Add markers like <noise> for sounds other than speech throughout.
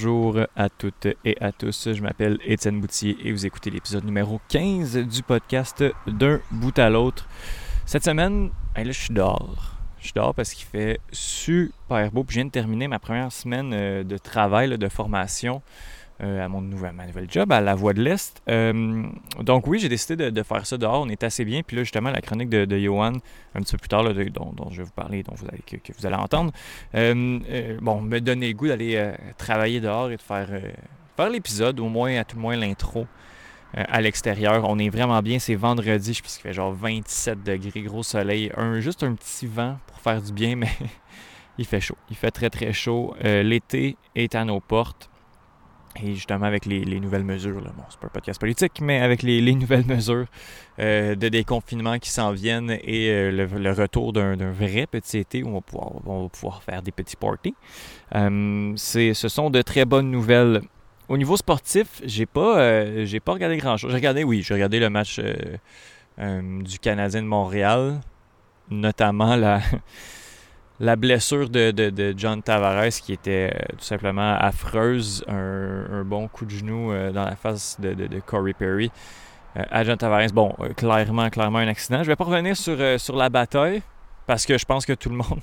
Bonjour à toutes et à tous, je m'appelle Étienne Boutier et vous écoutez l'épisode numéro 15 du podcast D'un bout à l'autre. Cette semaine, là je suis dehors. Je suis parce qu'il fait super beau. Puis je viens de terminer ma première semaine euh, de travail, de formation euh, à mon nouvel, job, à la Voie de l'Est. Euh, donc oui, j'ai décidé de, faire ça dehors. On est assez bien. Puis là, justement, la chronique de, Johan, un petit peu plus tard, dont, je vais vous parler, dont vous allez, que, vous allez entendre, euh, bon, me donner le goût d'aller travailler dehors et de faire, faire l'épisode, au moins, à tout le moins, l'intro à l'extérieur. On est vraiment bien. C'est vendredi, je pense qu'il fait genre 27 degrés, gros soleil. Un, juste un petit vent pour faire du bien, <laughs> mais il fait chaud. Il fait très, très chaud. L'été est à nos portes. Et justement, avec les, nouvelles mesures, bon, c'est pas un podcast politique, mais avec les, nouvelles <laughs> mesures euh, de déconfinement qui s'en viennent et euh, le, retour d'un vrai petit été où on va pouvoir, faire des petits parties, euh, ce sont de très bonnes nouvelles. Au niveau sportif, j'ai pas, j'ai pas regardé grand-chose. J'ai regardé, oui, j'ai regardé le match du Canadien de Montréal, notamment la la blessure de, John Tavares qui était euh, tout simplement affreuse, un, bon coup de genou euh, dans la face de, Corey Perry euh, à John Tavares. Bon, clairement, clairement un accident. Je vais pas revenir sur, sur la bataille parce que je pense que tout le monde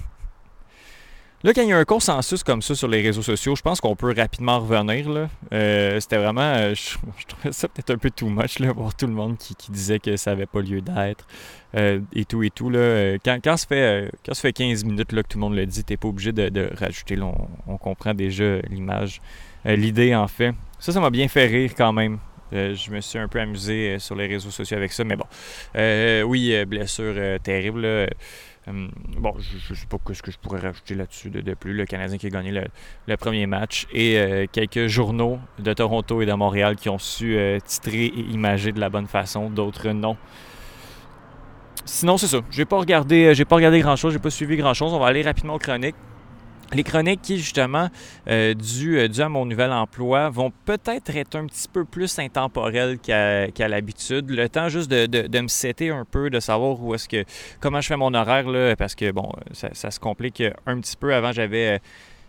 Là, quand il y a un consensus comme ça sur les réseaux sociaux, je pense qu'on peut rapidement revenir. Euh, c'était vraiment. Euh, je, trouvais ça peut-être un peu too much, là, voir tout le monde qui, disait que ça n'avait pas lieu d'être. Euh, et tout et tout. Là. Quand, quand, ça fait, quand ça fait 15 minutes là, que tout le monde le dit, t'es pas obligé de, rajouter. Là, on, comprend déjà l'image. L'idée, en fait. Ça, ça m'a bien fait rire quand même. je me suis un peu amusé sur les réseaux sociaux avec ça, mais bon. oui, blessure terrible. Hum, bon, je ne sais pas ce que je pourrais rajouter là-dessus de, plus. Le Canadien qui a gagné le, premier match et euh, quelques journaux de Toronto et de Montréal qui ont su euh, titrer et imager de la bonne façon, d'autres non. Sinon, c'est ça. J'ai pas regardé, euh, j'ai pas regardé grand chose, j'ai pas suivi grand chose. On va aller rapidement aux chroniques. Les chroniques qui, justement, euh, euh, à mon nouvel emploi, vont peut-être être un petit peu plus intemporelles qu'à l'habitude. Le temps juste de, me setter un peu, de savoir où est-ce que comment je fais mon horaire, là, parce que bon, ça, se complique un petit peu. Avant, j'avais.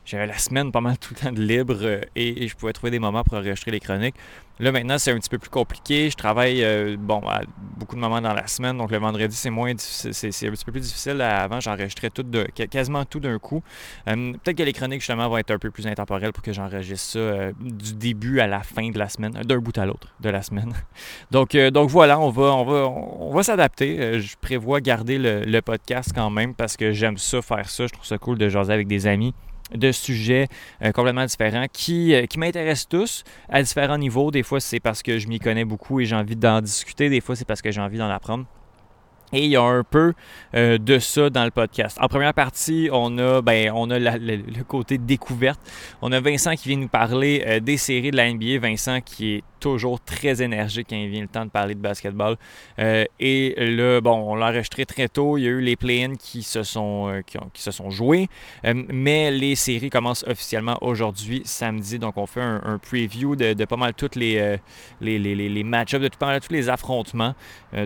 J'avais la semaine pas mal tout le temps de libre euh, et, je pouvais trouver des moments pour enregistrer les chroniques. Là, maintenant, c'est un petit peu plus compliqué. Je travaille, euh, bon, beaucoup de moments dans la semaine, donc le vendredi, c'est moins c'est, un petit peu plus difficile. Avant, j'enregistrais tout de, quasiment tout d'un coup. Euh, peut-être que les chroniques, justement, vont être un peu plus intemporelles pour que j'enregistre ça du début à la fin de la semaine, d'un bout à l'autre de la semaine. <laughs> donc, donc voilà, on va, on va, on va s'adapter. je prévois garder le, le podcast quand même parce que j'aime ça, faire ça. Je trouve ça cool de jaser avec des amis de sujets euh, complètement différents qui, euh, qui m'intéressent tous à différents niveaux. Des fois, c'est parce que je m'y connais beaucoup et j'ai envie d'en discuter. Des fois, c'est parce que j'ai envie d'en apprendre. Et il y a un peu euh, de ça dans le podcast. En première partie, on a, ben, on a le, côté découverte. On a Vincent qui vient nous parler des séries de la NBA. Vincent qui est toujours très énergique quand il vient le temps de parler de basketball. Euh, et là, bon, on l'a enregistré très tôt. Il y a eu les play-ins qui, se sont, euh, qui, se sont joués. Euh, mais les séries commencent officiellement aujourd'hui, samedi. Donc, on fait un, preview de, pas mal toutes les, les, les, les match-ups, de pas mal tous les affrontements.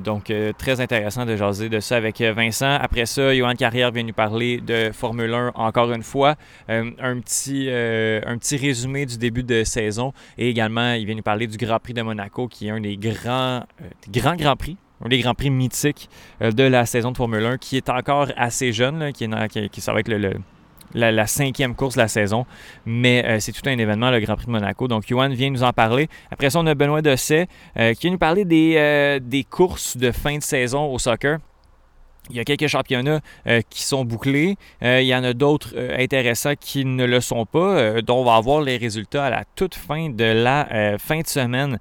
donc, très intéressant de jaser de ça avec Vincent. Après ça, Johan Carrière vient nous parler de Formule 1 encore une fois. un, petit, un petit résumé du début de saison. Et également, il vient nous parler du Grand Prix de Monaco, qui est un des grands, euh, grands Prix, un des Grands Prix mythiques euh, de la saison de Formule 1, qui est encore assez jeune, qui, est, qui, ça va être le, la, cinquième course de la saison. Mais euh, c'est tout un événement, le Grand Prix de Monaco. Donc, Johan vient nous en parler. Après ça, on a Benoît Dosset qui vient nous parler des courses de fin de saison au soccer. Il y a quelques championnats euh, qui sont bouclés. Euh, il y en a d'autres euh, intéressants qui ne le sont pas, dont on va avoir les résultats à la toute fin de la fin de semaine.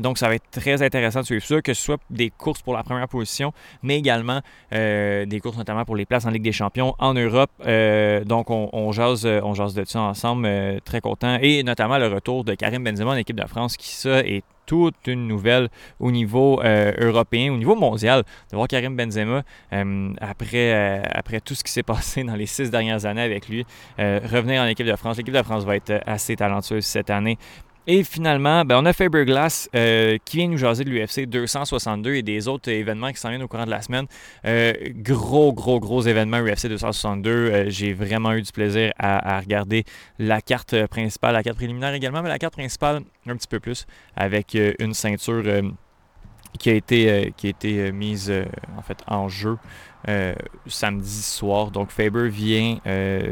donc, ça va être très intéressant de suivre ça, que ce soit des courses pour la première position, mais également des courses notamment pour les places en Ligue des Champions en Europe. donc, on, jase, on jase de ça ensemble, très content. Et notamment le retour de Karim Benzema en équipe de France, qui ça est toute une nouvelle au niveau euh, européen, au niveau mondial, de voir Karim Benzema, euh, après, euh, après tout ce qui s'est <laughs> passé dans les six dernières années avec lui, revenir en équipe de France. L'équipe de France va être assez talentueuse cette année. Et finalement, ben, on a Faber Glass euh, qui vient nous jaser de l'UFC 262 et des autres événements qui s'en viennent au courant de la semaine. Euh, gros, gros, gros événement UFC 262. Euh, j'ai vraiment eu du plaisir à, regarder la carte principale, la carte préliminaire également, mais la carte principale un petit peu plus avec une ceinture qui a été, mise en jeu samedi soir. Donc Faber vient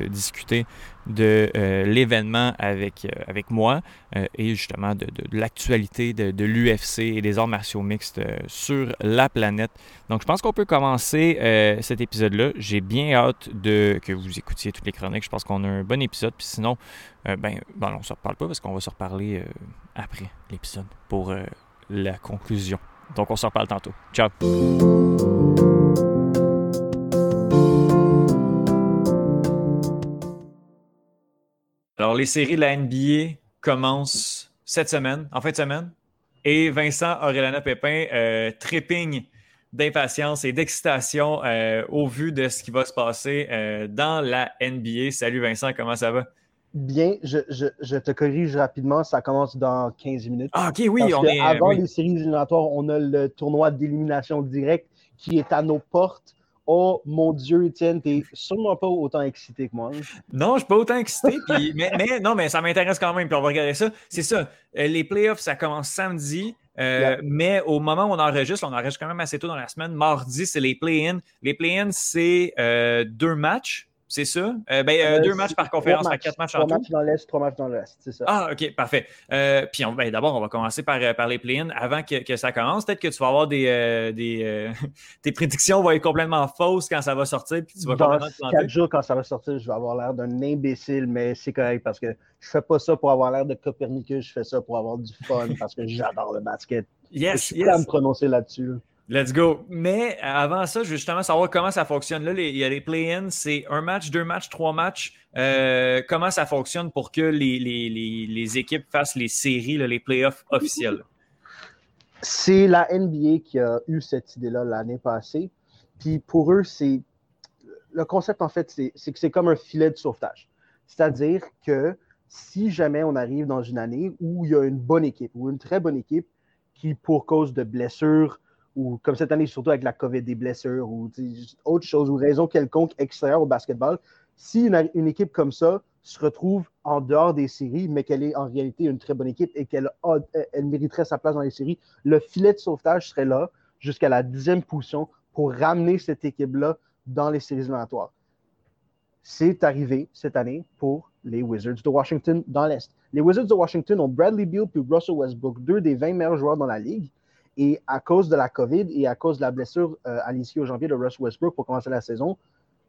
discuter de euh, l'événement avec, euh, avec moi euh, et justement de, l'actualité de, l'UFC et des arts martiaux mixtes sur la planète. Donc je pense qu'on peut commencer cet épisode-là. J'ai bien hâte de que vous écoutiez toutes les chroniques. Je pense qu'on a un bon épisode. Puis sinon, ben, ben, on ne se reparle pas parce qu'on va se reparler après l'épisode pour la conclusion. Donc on se reparle tantôt. Ciao! Alors, les séries de la NBA commencent cette semaine, en fin de semaine. Et Vincent Aurelana Pépin euh, tripping d'impatience et d'excitation euh, au vu de ce qui va se passer euh, dans la NBA. Salut Vincent, comment ça va? Bien, je, te corrige rapidement, ça commence dans 15 minutes. Ah, ok, oui, on est. Avant les séries éliminatoires, on a le tournoi d'élimination directe qui est à nos portes. Oh mon Dieu, Étienne, t'es sûrement pas autant excité que moi. Non, je suis pas autant excité. <laughs> mais, non, mais ça m'intéresse quand même. Puis on va regarder ça. C'est ça. Euh, les playoffs, ça commence samedi. Euh, mais au moment où on enregistre, on enregistre quand même assez tôt dans la semaine. Mardi, c'est les play-in. Les play-in, c'est euh, deux matchs c'est ça? Euh, ben, euh, deux matchs par conférence, quatre matchs en tout. Trois matchs dans l'Est, trois matchs dans l'Est, c'est ça. Ah, OK, parfait. Euh, puis ben, d'abord, on va commencer par, par les play-ins avant que, que, ça commence. Peut-être que tu vas avoir des. des <laughs> tes prédictions vont être complètement fausses quand ça va sortir. Puis tu vas dans quatre jours, quand ça va sortir, je vais avoir l'air d'un imbécile, mais c'est correct parce que je fais pas ça pour avoir l'air de Copernicus, je fais ça pour avoir du fun parce que j'adore le basket. Yes, je suis yes. à me prononcer là-dessus. Là Let's go. Mais avant ça, je veux justement savoir comment ça fonctionne. Là, il y a les play-ins, c'est un match, deux matchs, trois matchs. Euh, comment ça fonctionne pour que les, les, équipes fassent les séries, les playoffs officiels? C'est la NBA qui a eu cette idée-là l'année passée. Puis pour eux, c'est. Le concept, en fait, c'est que c'est comme un filet de sauvetage. C'est-à-dire que si jamais on arrive dans une année où il y a une bonne équipe ou une très bonne équipe qui, pour cause de blessures, ou comme cette année, surtout avec la COVID, des blessures ou autre chose, ou raison quelconque extérieure au basketball, si une, équipe comme ça se retrouve en dehors des séries, mais qu'elle est en réalité une très bonne équipe et qu'elle elle mériterait sa place dans les séries, le filet de sauvetage serait là jusqu'à la dixième position pour ramener cette équipe-là dans les séries éliminatoires. C'est arrivé cette année pour les Wizards de Washington dans l'Est. Les Wizards de Washington ont Bradley Beal puis Russell Westbrook, deux des 20 meilleurs joueurs dans la ligue. Et à cause de la COVID et à cause de la blessure euh, à l'issue au janvier de Russ Westbrook pour commencer la saison,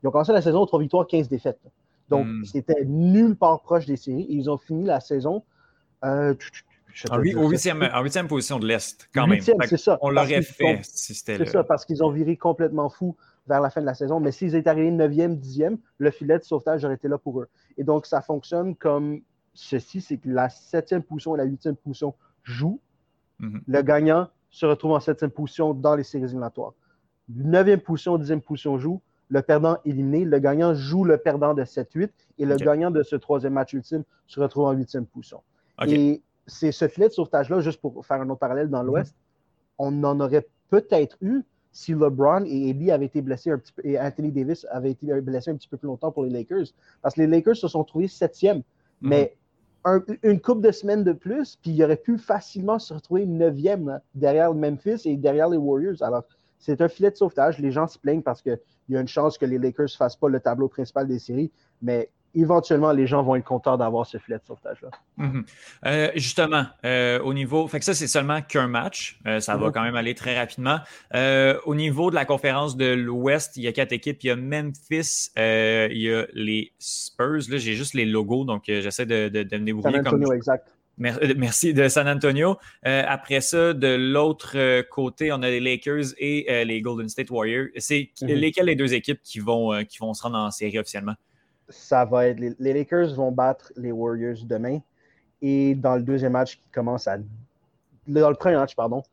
ils ont commencé la saison aux 3 victoires, 15 défaites. Donc, hmm. c'était nulle part proche des séries. Et ils ont fini la saison euh, en, huitième, position de l'Est, quand même. c'est ça. On l'aurait fait si c'était C'est ça, parce qu'ils ont viré complètement fou vers la fin de la saison. Mais s'ils étaient arrivés 9e, 10e, le filet de sauvetage aurait été là pour eux. Et donc, ça fonctionne comme ceci, c'est que la septième position et la huitième position jouent. Mhm. Le gagnant se retrouve en septième position dans les séries éliminatoires. Neuvième position, dixième position joue. Le perdant éliminé. Le gagnant joue le perdant de 7-8 et le gagnant de ce troisième match ultime se retrouve en huitième position. Et c'est ce filet de sauvetage-là, juste pour faire un autre parallèle dans l'Ouest, on en aurait peut-être eu si LeBron et Eddie avaient été blessés un petit peu, et Anthony Davis avaient été blessés un petit peu plus longtemps pour les Lakers. Parce que les Lakers se sont trouvés septième. Mhm. Mais une coupe de semaines de plus, puis il aurait pu facilement se retrouver neuvième derrière Memphis et derrière les Warriors. Alors, c'est un filet de sauvetage. Les gens se plaignent parce qu'il y a une chance que les Lakers ne fassent pas le tableau principal des séries, mais éventuellement, les gens vont être contents d'avoir ce filet de sauvetage-là. Mhm. Euh, justement, euh, au niveau. Fait que ça, c'est seulement qu'un match. Euh, ça va mhm. quand même aller très rapidement. au niveau de la conférence de l'Ouest, il y a quatre équipes. Il y a Memphis, il y a les Spurs. Là, j'ai juste les logos, donc j'essaie de, de, de me San Antonio, exact. Merci de San Antonio. après ça, de l'autre côté, on a les Lakers et les Golden State Warriors. C'est mhm. lesquelles les deux équipes qui vont, qui vont se rendre en série officiellement? Ça va être. Les, Lakers vont battre les Warriors demain. Et dans le deuxième match qui commence à. Dans le premier match, pardon,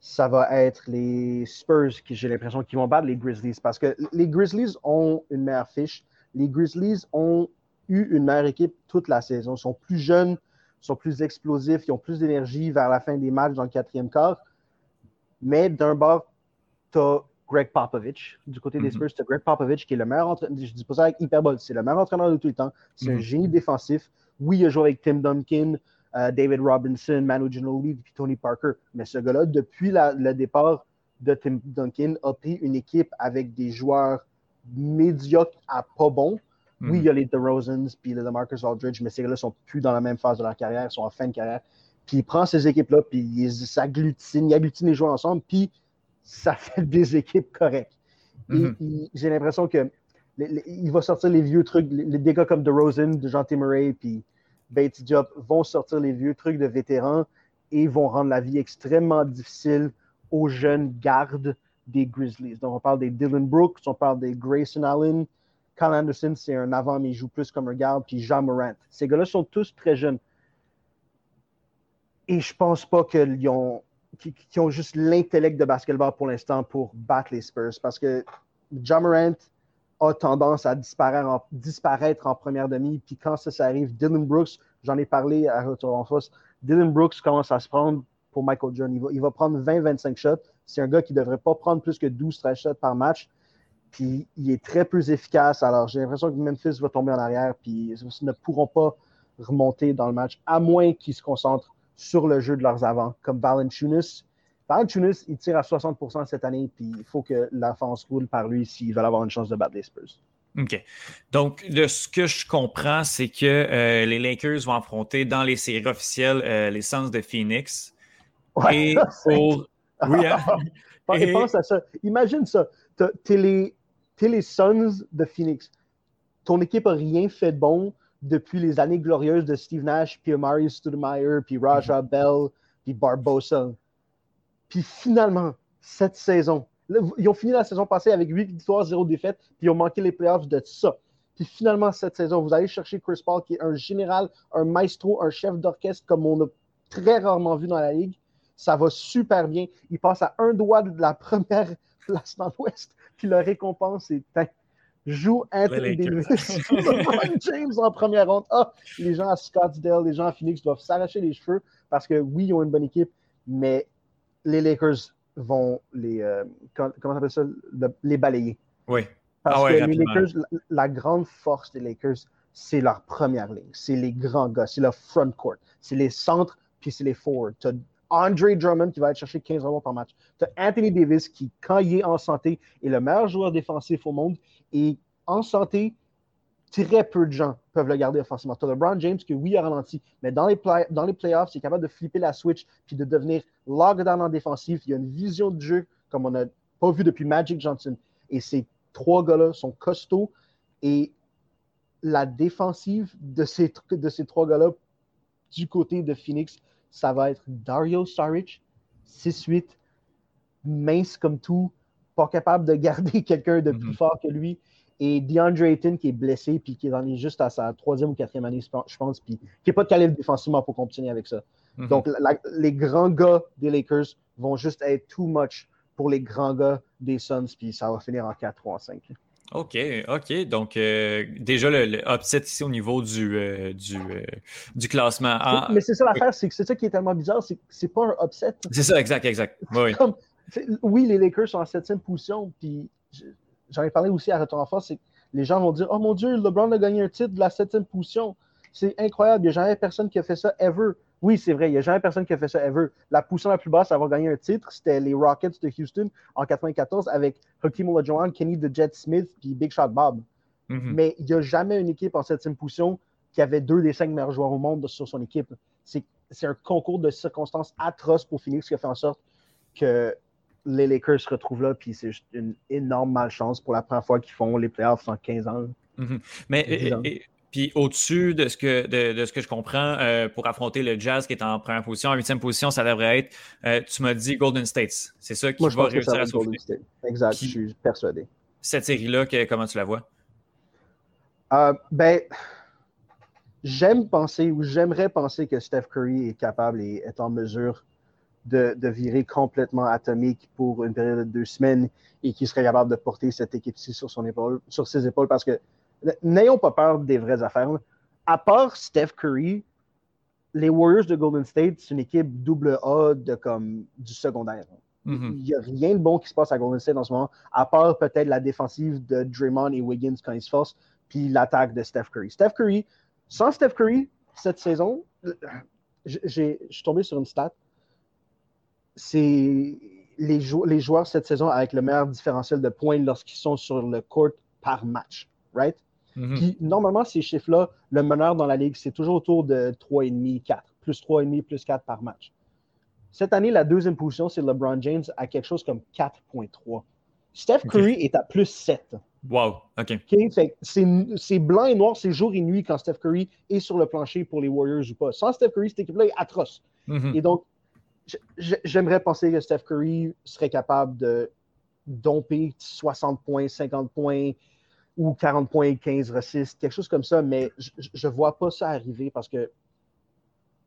ça va être les Spurs qui, j'ai l'impression, qui vont battre les Grizzlies. Parce que les Grizzlies ont une meilleure fiche. Les Grizzlies ont eu une meilleure équipe toute la saison. Ils sont plus jeunes, sont plus explosifs, ils ont plus d'énergie vers la fin des matchs dans le quatrième quart. Mais d'un bord, tu as Greg Popovich. Du côté des mhm. Spurs, as Greg Popovich qui est le meilleur entraîneur. Je dis pas ça avec hyperbole, c'est le meilleur entraîneur de tout le temps. C'est un mhm. génie défensif. Oui, il a joué avec Tim Duncan, euh, David Robinson, Manu Ginobili et Tony Parker. Mais ce gars-là, depuis le départ de Tim Duncan, a pris une équipe avec des joueurs médiocres à pas bons. Oui, il y a les DeRozans puis les DeMarcus Aldridge, mais ces gars-là sont plus dans la même phase de leur carrière, ils sont en fin de carrière. Puis il prend ces équipes-là, puis il s'agglutine, il agglutine les joueurs ensemble, puis ça fait des équipes correctes. Mm-hmm. J'ai l'impression que il va sortir les vieux trucs, les, des gars comme DeRozan, de Jean Murray, puis Bates Diop vont sortir les vieux trucs de vétérans et vont rendre la vie extrêmement difficile aux jeunes gardes des Grizzlies. Donc, on parle des Dylan Brooks, on parle des Grayson Allen. Carl Anderson, c'est un avant, mais il joue plus comme un garde. Puis Jean Morant. Ces gars-là sont tous très jeunes. Et je pense pas qu'ils ont, ont juste l'intellect de basketball pour l'instant pour battre les Spurs. Parce que Jean Morant a tendance à disparaître en, première demi. Puis quand ça, arrive, Dylan Brooks, j'en ai parlé à Retour en face, Dylan Brooks commence à se prendre pour Michael Jordan. Il va, il va prendre 20-25 shots. C'est un gars qui ne devrait pas prendre plus que 12-13 shots par match. Puis il est très peu efficace. Alors j'ai l'impression que Memphis va tomber en arrière. Puis ils ne pourront pas remonter dans le match, à moins qu'ils se concentrent sur le jeu de leurs avants, comme Valanciunas. Valanciunas, il tire à 60% cette année, puis il faut que l'enfance roule par lui s'ils veulent avoir une chance de battre les Spurs. OK. Donc, de ce que je comprends, c'est que euh, les Lakers vont affronter dans les séries officielles euh, les Suns de Phoenix. et <laughs> pour. <laughs> Oui, hein? <laughs> Pense à ça. Imagine ça. T'es les, les Suns de Phoenix. Ton équipe n'a rien fait de bon depuis les années glorieuses de Steve Nash, puis Amari Stoudemire, puis Raja mm-hmm. Bell, puis Barbosa. Puis finalement, cette saison, ils ont fini la saison passée avec 8 victoires, 0 défaites, puis ils ont manqué les playoffs de ça. Puis finalement, cette saison, vous allez chercher Chris Paul, qui est un général, un maestro, un chef d'orchestre comme on a très rarement vu dans la ligue. Ça va super bien. Il passe à un doigt de la première <laughs> place dans l'Ouest, puis la récompense est joue Anthony Davis, <laughs> James en première ronde. Ah, les gens à Scottsdale, les gens à Phoenix doivent s'arracher les cheveux parce que oui, ils ont une bonne équipe, mais les Lakers vont les euh, comment ça, les balayer. Oui. Parce ah que les Lakers, la, grande force des Lakers, c'est leur première ligne. C'est les grands gars, c'est leur front court. C'est les centres, puis c'est les forwards. Tu as Andre Drummond qui va aller chercher 15 rebonds par match. Tu as Anthony Davis qui, quand il est en santé, est le meilleur joueur défensif au monde. Et en santé, très peu de gens peuvent le garder offensivement. Tu as LeBron James qui, oui, a ralenti, mais dans les, dans les playoffs, il est capable de flipper la switch puis de devenir lockdown en défensif. Il y a une vision de jeu comme on n'a pas vu depuis Magic Johnson. Et ces trois gars-là sont costauds. Et la défensive de ces, de ces trois gars-là du côté de Phoenix, ça va être Dario Saric, 6-8, mince comme tout, pas capable de garder <laughs> quelqu'un de plus mhm. fort que lui. Et DeAndre Ayton qui est blessé, puis qui est juste à sa troisième ou quatrième année, je pense, puis qui n'est pas de calibre défensivement pour continuer avec ça. Mhm. Donc, les grands gars des Lakers vont juste être too much pour les grands gars des Suns, puis ça va finir en 4 3 5. OK, OK. Donc, euh, déjà, le, upset ici au niveau du, euh, du, euh, du, classement. Mais c'est ça l'affaire, c'est que c'est ça qui est tellement bizarre, c'est que c'est pas un upset. C'est ça, exact, exact. Oui. Oui, les Lakers sont en septième position, puis j'en ai parlé aussi à Retour en Force, c'est les gens vont dire Oh mon Dieu, LeBron a gagné un titre de la septième position. C'est incroyable, il n'y a jamais personne qui a fait ça ever. Oui, c'est vrai, il n'y a jamais personne qui a fait ça ever. La position la plus basse à avoir gagné un titre, c'était les Rockets de Houston en 94 avec Hakeem Olajuwon, Kenny the Jet Smith puis Big Shot Bob. Mm-hmm. Mais il n'y a jamais une équipe en septième position qui avait deux des cinq meilleurs joueurs au monde sur son équipe. C'est un concours de circonstances atroces pour Phoenix qui a fait en sorte que les Lakers se retrouvent là, puis c'est juste une énorme malchance pour la première fois qu'ils font les playoffs en 15 ans. Mm-hmm. Mais puis au-dessus de ce que de, ce que je comprends, euh, pour affronter le Jazz qui est en première position, en huitième position, ça devrait être, euh, tu m'as dit Golden States. C'est ça qui Moi, je va réussir à State. Exact, je suis persuadé. Cette série-là, comment tu la vois? Euh, ben, j'aime penser ou j'aimerais penser que Steph Curry est capable et est en mesure de, virer complètement atomique pour une période de deux semaines et qu'il serait capable de porter cette équipe-ci sur, son épaule, sur ses épaules parce que n'ayons pas peur des vraies affaires. À part Steph Curry, les Warriors de Golden State, c'est une équipe double A de comme du secondaire. Mhm. Il n'y a rien de bon qui se passe à Golden State en ce moment, à part peut-être la défensive de Draymond et Wiggins quand ils se forcent, puis l'attaque de Steph Curry. Steph Curry, sans Steph Curry, cette saison, j'ai- je suis tombé sur une stat. C'est les, jou- les joueurs cette saison avec le meilleur différentiel de points lorsqu'ils sont sur le court par match, right? Mhm. Puis normalement, ces chiffres-là, le meneur dans la ligue, c'est toujours autour de 3,5, 4. Plus 3,5, plus 4 par match. Cette année, la deuxième position, c'est LeBron James à quelque chose comme 4,3. Steph. Curry est à plus 7. Wow, OK. C'est c'est blanc et noir, c'est jour et nuit quand Steph Curry est sur le plancher pour les Warriors ou pas. Sans Steph Curry, cette équipe-là est atroce. Mhm. Et donc, j'aimerais penser que Steph Curry serait capable de domper 60 points, 50 points ou 40 points et 15 racistes, quelque chose comme ça, mais je ne vois pas ça arriver parce que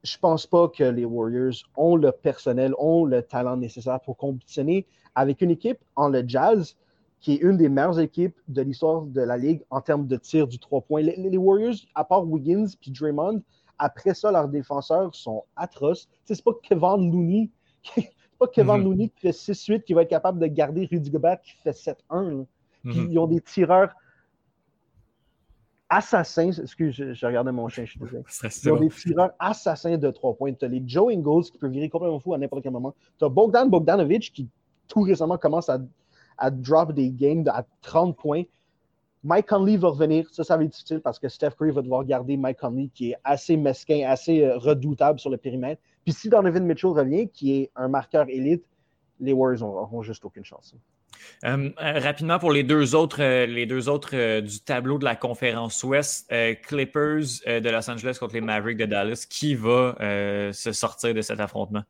je pense pas que les Warriors ont le personnel, ont le talent nécessaire pour compétitionner avec une équipe en le Jazz qui est une des meilleures équipes de l'histoire de la Ligue en termes de tir du 3 points. Les, les Warriors, à part Wiggins puis Draymond, après ça, leurs défenseurs sont atroces. Tu sais, C'est pas Kevin Looney. <laughs> C'est pas Kevin Mhm. Looney qui fait 6-8 qui va être capable de garder Rudy Gobert qui fait 7-1. là. Puis Mhm. ils ont des tireurs assassins. Excuse, je, je regardais mon chien, je suis désolé. Ils ont des tireurs assassins de 3 points. Tu as les Joe Ingles qui peut virer complètement fou à n'importe quel moment. Tu as Bogdan Bogdanovic qui tout récemment commence à, à drop des games à 30 points. Mike Conley va revenir. Ça, ça va être difficile parce que Steph Curry va devoir garder Mike Conley qui est assez mesquin, assez euh, redoutable sur le périmètre. Puis si Donovan Mitchell revient, qui est un marqueur élite, les Warriors n'auront juste aucune chance. Euh, euh, rapidement pour les deux autres, euh, les deux autres euh, du tableau de la conférence Ouest, Clippers de Los Angeles contre les Mavericks de Dallas, qui va se sortir de cet affrontement?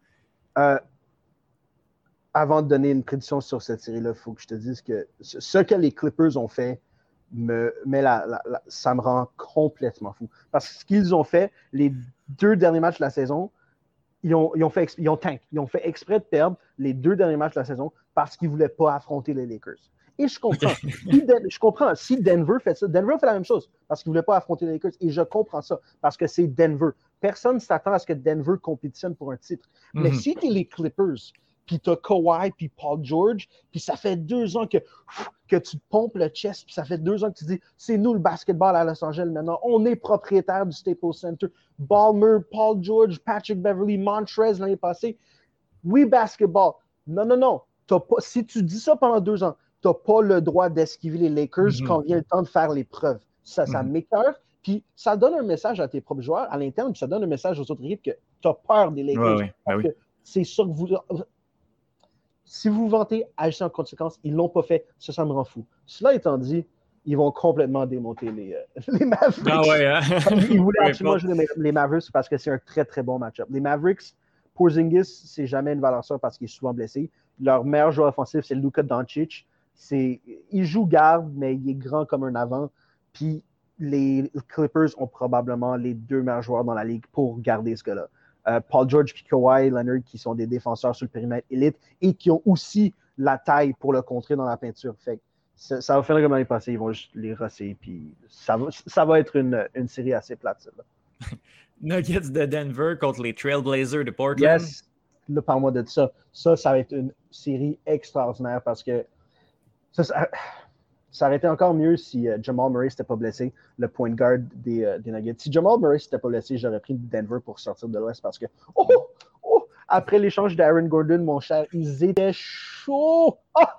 Avant de donner une prédiction sur cette série-là, il faut que je te dise que ce que les Clippers ont fait, me, met la- la- la- ça me rend complètement fou. Parce que ce qu'ils ont fait, les deux derniers matchs de la saison, ils ont, ils ont fait, ils ont tank. Ils ont fait exprès de perdre les deux derniers matchs de la saison parce qu'ils ne voulaient pas affronter les Lakers. Et je comprends. <laughs> Si Den- je comprends. Si Denver fait ça, Denver fait la même chose parce qu'ils ne voulaient pas affronter les Lakers. Et je comprends ça parce que c'est Denver. Personne ne s'attend à ce que Denver compétitionne pour un titre. Mais Mhm. si tu es les Clippers, puis tu as Kawhi, puis Paul George, puis ça fait deux ans que, que tu pompes le chest, puis ça fait deux ans que tu dis c'est nous le basketball à Los Angeles maintenant, on est propriétaire du Staples Center. Ballmer, Paul George, Patrick Beverly, Montrez l'année passée. Oui, basketball. Non, non, non. T'as Pas, si tu dis ça pendant deux ans, tu n'as pas le droit d'esquiver les Lakers Mhm. quand vient le temps de faire les preuves. Ça, ça m'écœure. Puis ça donne un message à tes propres joueurs à l'interne, puis ça donne un message aux autres équipes que tu as peur des Lakers. Ouais, ouais, ben oui. C'est ça que vous. Si vous vantez, agissez en conséquence. Ils ne l'ont pas fait. Ça, ça me rend fou. Cela étant dit, ils vont complètement démonter les, euh, <laughs> les Mavericks. Ah ouais, hein? <laughs> Ils voulaient absolument jouer les, Mavericks parce que c'est un très, très bon match-up. Les Mavericks, Porzingis, c'est jamais une valeur sûre parce qu'il est souvent blessé. Leur meilleur joueur offensif, c'est Luka Doncic. Il joue garde, mais il est grand comme un avant. Puis les Clippers ont probablement les deux meilleurs joueurs dans la ligue pour garder ce gars-là. Euh, Paul George et Kawhi Leonard, qui sont des défenseurs sur le périmètre élite et qui ont aussi la taille pour le contrer dans la peinture. Fait que ça, ça va faire comme l'année passée. Ils vont juste les rosser. Puis ça va, ça va être une, une série assez plate. <laughs> Nuggets de Denver contre les Trailblazers de Portland. Yes, là, parle-moi de ça. Ça, ça va être une série extraordinaire parce que ça, ça, ça aurait été encore mieux si euh, Jamal Murray s'était pas blessé, le point guard des, euh, des Nuggets. Si Jamal Murray s'était pas blessé, j'aurais pris Denver pour sortir de l'Ouest parce que, oh, oh, après l'échange d'Aaron Gordon, mon cher, ils étaient chauds. Ah!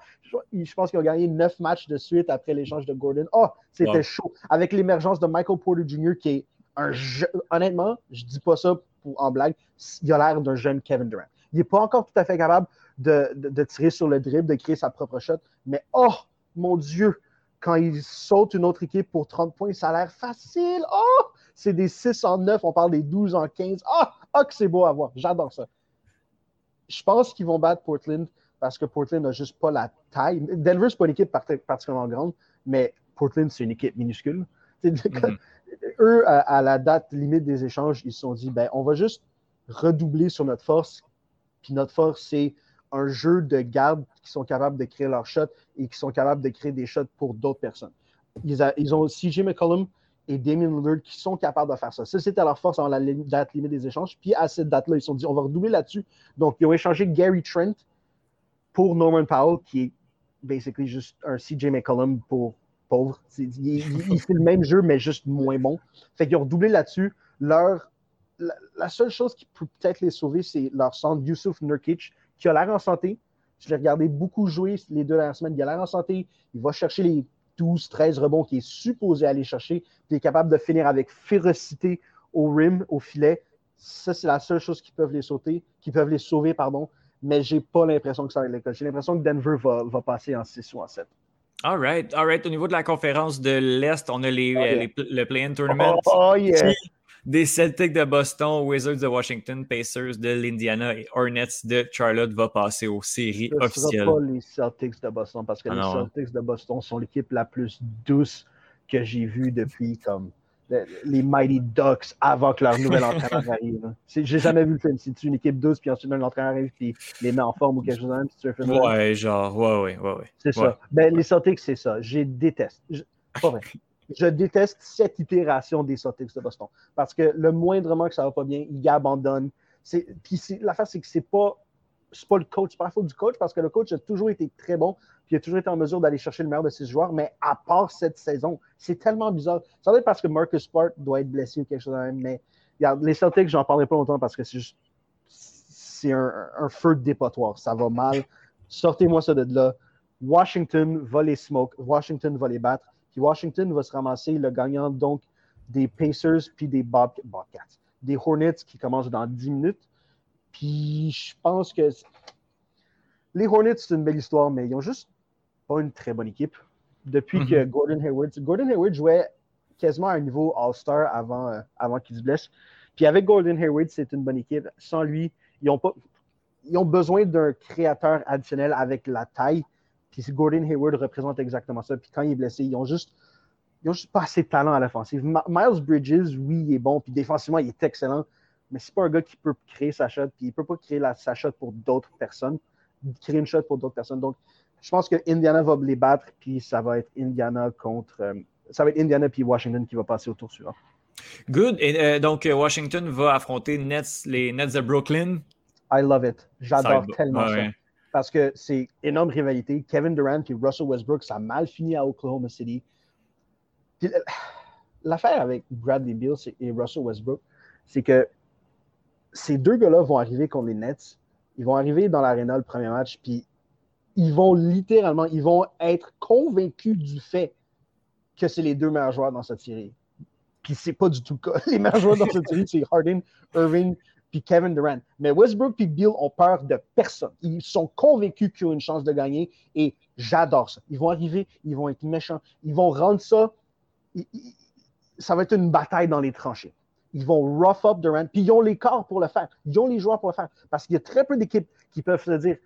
je, pense qu'ils ont gagné neuf matchs de suite après l'échange de Gordon. Oh, c'était chaud. Avec l'émergence de Michael Porter Jr., qui est un je- honnêtement, je dis pas ça pour, en blague, il a l'air d'un jeune Kevin Durant. Il n'est pas encore tout à fait capable de, de- de tirer sur le dribble, de créer sa propre shot, mais oh mon Dieu, quand il saute une autre équipe pour 30 points, ça a l'air facile. Oh, c'est des 6 en 9, on parle des 12 en 15. Ah, ah que c'est beau à voir, j'adore ça. Je pense qu'ils vont battre Portland parce que Portland n'a juste pas la taille. Denver, c'est pas une équipe part- particulièrement grande, mais Portland, c'est une équipe minuscule. <laughs> Eux, à, à la date limite des échanges, ils se sont dit, ben, on va juste redoubler sur notre force. Puis notre force, c'est un jeu de garde qui sont capables de créer leurs shots et qui sont capables de créer des shots pour d'autres personnes. Ils, ont CJ McCollum et Damien Lillard qui sont capables de faire ça. Ça, c'était leur force en la date limite des échanges. Puis à cette date-là, ils se sont dit, on va redoubler là-dessus. Donc, ils ont échangé Gary Trent pour Norman Powell, qui est basically juste un CJ McCollum pour pauvre. Il, fait le même jeu, mais juste moins bon. Fait qu'ils ont redoublé là-dessus. Leur, la, seule chose qui peut peut-être les sauver, c'est leur centre Yusuf Nurkic, qui a l'air en santé. Je l'ai regardé beaucoup jouer les deux dernières semaines. Il a l'air en santé. Il va chercher les 12, 13 rebonds qu'il est supposé aller chercher. il est capable de finir avec férocité au rim, au filet. Ça, c'est la seule chose qui peuvent les sauter, qui peuvent les sauver, pardon. Mais j'ai pas l'impression que ça va être le J'ai l'impression que Denver va, va passer en 6 ou en 7. All right, all right. Au niveau de la conférence de l'Est, on a les, oh, euh, le play-in tournament. Oh, oh yeah. Des Celtics de Boston, Wizards de Washington, Pacers de l'Indiana et Hornets de Charlotte va passer aux séries Ce officielles. Ce pas les Celtics de Boston parce que ah les Celtics de Boston sont l'équipe la plus douce que j'ai vue depuis comme les Mighty Ducks avant que leur nouvel <laughs> entraîneur arrive. J'ai jamais vu le film. Si tu une équipe douce, puis ensuite l'entraîneur arrive, puis les met en forme ou quelque chose comme ça. Ouais, genre, ouais, ouais, ouais. ouais. C'est ça. Ben, les Celtics, c'est ça. Je déteste. Pas vrai. <laughs> Je déteste cette itération des Celtics de Boston. Parce que le moindrement que ça va pas bien, ils abandonnent. Puis l'affaire, c'est que c'est pas pas le coach, c'est pas la faute du coach parce que le coach a toujours été très bon, puis il a toujours été en mesure d'aller chercher le meilleur de ses joueurs, mais à part cette saison, c'est tellement bizarre. Ça doit être parce que Marcus Smart doit être blessé ou quelque chose de même, mais les Celtics, j'en parlerai pas longtemps parce que c'est juste c'est un, feu de dépotoir. Ça va mal. Sortez-moi ça de là. Washington va les smoke, Washington va les battre, puis Washington va se ramasser le gagnant donc des Pacers puis des Bobcats. Des Hornets qui commencent dans 10 minutes puis je pense que les Hornets, c'est une belle histoire, mais ils n'ont juste pas une très bonne équipe. Depuis que mhm. Gordon Hayward, Gordon Hayward jouait quasiment à un niveau All-Star avant, euh, avant qu'il se blesse. Puis avec Gordon Hayward, c'est une bonne équipe. Sans lui, ils ont, pas, ils ont besoin d'un créateur additionnel avec la taille. Puis Gordon Hayward représente exactement ça. Puis quand il est blessé, ils ont juste, ils ont juste pas assez de talent à l'offensive. Miles Bridges, oui, il est bon. Puis défensivement, il est excellent mais c'est pas un gars qui peut créer sa shot, puis il peut pas créer la, sa shot pour d'autres personnes, créer une shot pour d'autres personnes. Donc, je pense que Indiana va les battre, puis ça va être Indiana contre. Euh, ça va être Indiana puis Washington qui va passer au tour suivant. Good. Et euh, donc, euh, Washington va affronter Nets, les Nets de Brooklyn. I love it. J'adore tellement ça. Parce que c'est énorme rivalité. Kevin Durant et Russell Westbrook, ça a mal fini à Oklahoma City. L'affaire avec Bradley Beal et Russell Westbrook, c'est que ces deux gars-là vont arriver contre les Nets. Ils vont arriver dans l'aréna le premier match, puis ils vont littéralement, ils vont être convaincus du fait que c'est les deux meilleurs joueurs dans cette série. Puis c'est pas du tout le cas. <laughs> Les meilleurs joueurs dans cette série, c'est Harden, Irving, puis Kevin Durant. Mais Westbrook et Bill ont peur de personne. Ils sont convaincus qu'ils ont une chance de gagner et j'adore ça. Ils vont arriver, ils vont être méchants, ils vont rendre ça. ça va être une bataille dans les tranchées. Ils vont rough up Durant, puis ils ont les corps pour le faire. Ils ont les joueurs pour le faire. Parce qu'il y a très peu d'équipes qui peuvent se dire,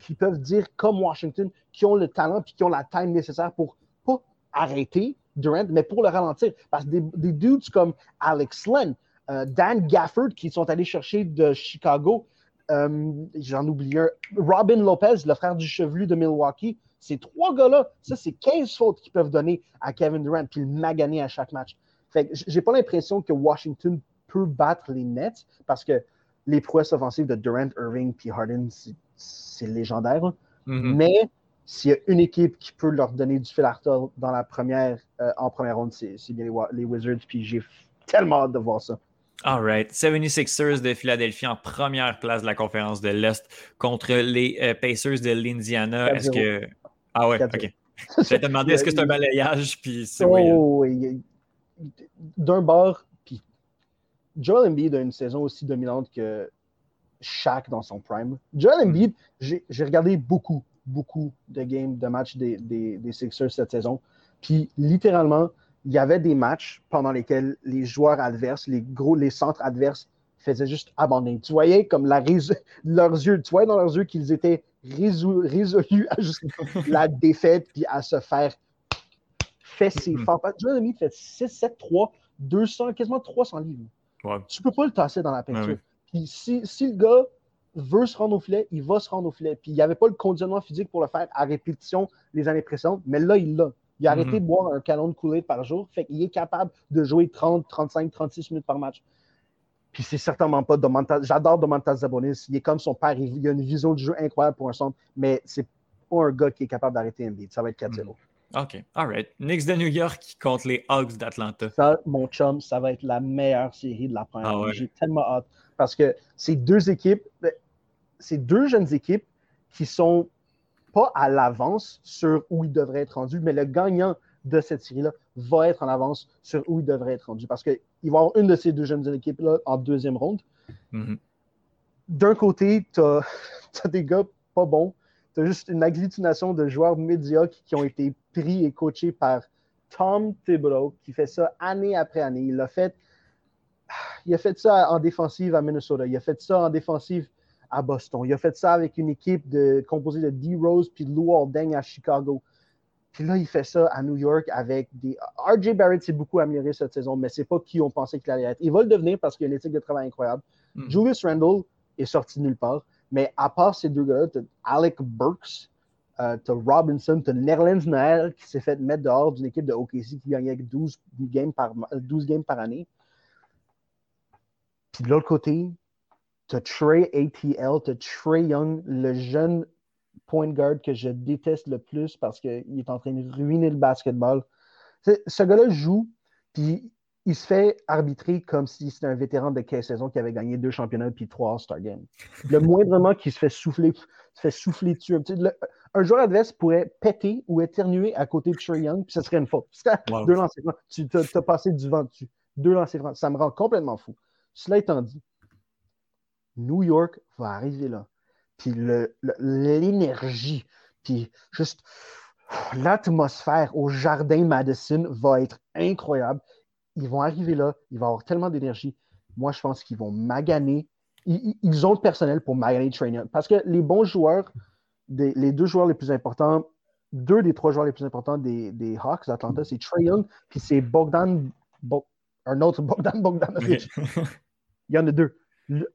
qui peuvent dire comme Washington, qui ont le talent puis qui ont la time nécessaire pour pas arrêter Durant, mais pour le ralentir. Parce que des, dudes comme Alex Len, euh, Dan Gafford, qui sont allés chercher de Chicago, euh, j'en oublie un, Robin Lopez, le frère du chevelu de Milwaukee, ces trois gars-là, ça, c'est 15 fautes qu'ils peuvent donner à Kevin Durant, puis le maganer à chaque match. Fait j'ai pas l'impression que Washington peut battre les Nets parce que les prouesses offensives de Durant, Irving puis Harden, c'est légendaire. Mm-hmm. Mais s'il y a une équipe qui peut leur donner du fil à retordre dans la première, euh, en première ronde, c'est bien les, Wizards. Puis j'ai tellement hâte de voir ça. All right. 76ers de Philadelphie en première place de la conférence de l'Est contre les euh, Pacers de l'Indiana. Est-ce que. Ah ouais, ok. Je vais te demander est-ce que c'est un balayage? Puis c'est oh, oui d'un bord, puis Joel Embiid a une saison aussi dominante que Shaq dans son prime. Joel mm. Embiid, j'ai regardé beaucoup, beaucoup de games, de matchs des, des, Sixers cette saison. Puis littéralement, il y avait des matchs pendant lesquels les joueurs adverses, les gros, les centres adverses faisaient juste abandonner. Tu voyais comme la <laughs> leurs yeux, tu voyais dans leurs yeux qu'ils étaient résolus à juste <laughs> la défaite puis à se faire ses mm -hmm. Joel Embiid fait 6, 7, 3, 200, quasiment 300 livres. Ouais. Tu peux pas le tasser dans la peinture. Puis si, si, le gars veut se rendre au filet, il va se rendre au filet. Puis il n'y avait pas le conditionnement physique pour le faire à répétition les années précédentes, mais là, il l'a. Il a arrêté de boire un canon de coulée par jour. Fait qu'il est capable de jouer 30, 35, 36 minutes par match. Puis c'est certainement pas Domantas. J'adore Domantas Zabonis. Il est comme son père. Il a une vision de jeu incroyable pour un centre, mais c'est pas un gars qui est capable d'arrêter Embiid. Ça va être 4-0. OK. All right. Knicks de New York contre les Hawks d'Atlanta. Ça, mon chum, ça va être la meilleure série de la première. Ah J'ai tellement hâte. Parce que c'est deux équipes, c'est deux jeunes équipes qui sont pas à l'avance sur où ils devraient être rendus, mais le gagnant de cette série-là va être en avance sur où il devrait être rendu. Parce qu'il va avoir une de ces deux jeunes équipes-là en deuxième ronde. Mm-hmm. D'un côté, tu as, <laughs> as, des gars pas bons c'est juste une agglutination de joueurs médiocres qui ont été pris et coachés par Tom Thibodeau, qui fait ça année après année. Il a fait, <sighs> il a fait ça en défensive à Minnesota. Il a fait ça en défensive à Boston. Il a fait ça avec une équipe de, composée de D. Rose puis Lou Aldeng à Chicago. Puis là, il fait ça à New York avec des. RJ Barrett s'est beaucoup amélioré cette saison, mais c'est pas qui on pensait qu'il allait être. Il va le devenir parce qu'il a une éthique de travail incroyable. Hmm. Julius Randle est sorti nulle part. Mais à part ces deux gars-là, tu as Alec Burks, euh, tu as Robinson, tu as Nerlens Noël qui s'est fait mettre dehors d'une équipe de OKC qui gagnait 12 games par, 12 games par année. Puis de l'autre côté, tu as Trey ATL, tu as Trey Young, le jeune point guard que je déteste le plus parce qu'il est en train de ruiner le basketball. Ce gars-là joue, puis il se fait arbitrer comme si c'était un vétéran de 15 saisons qui avait gagné deux championnats puis trois All-Star Games. Le moindrement qui se fait souffler, se fait souffler dessus. un joueur adverse pourrait péter ou éternuer à côté de Trey Young, puis ce serait une faute. <laughs> Deux lancers francs. Tu as, passé du vent dessus. Deux lancers francs. Ça me rend complètement fou. Cela étant dit, New York va arriver là. Puis l'énergie, puis juste l'atmosphère au jardin Madison va être incroyable ils vont arriver là, il va avoir tellement d'énergie. Moi, je pense qu'ils vont maganer. Ils, ont le personnel pour maganer Trainer. Parce que les bons joueurs, les deux joueurs les plus importants, deux des trois joueurs les plus importants des, Hawks d'Atlanta, c'est Trae Young, puis c'est Bogdan, un autre Bogdan Bogdanovic. <laughs> Il y en a deux.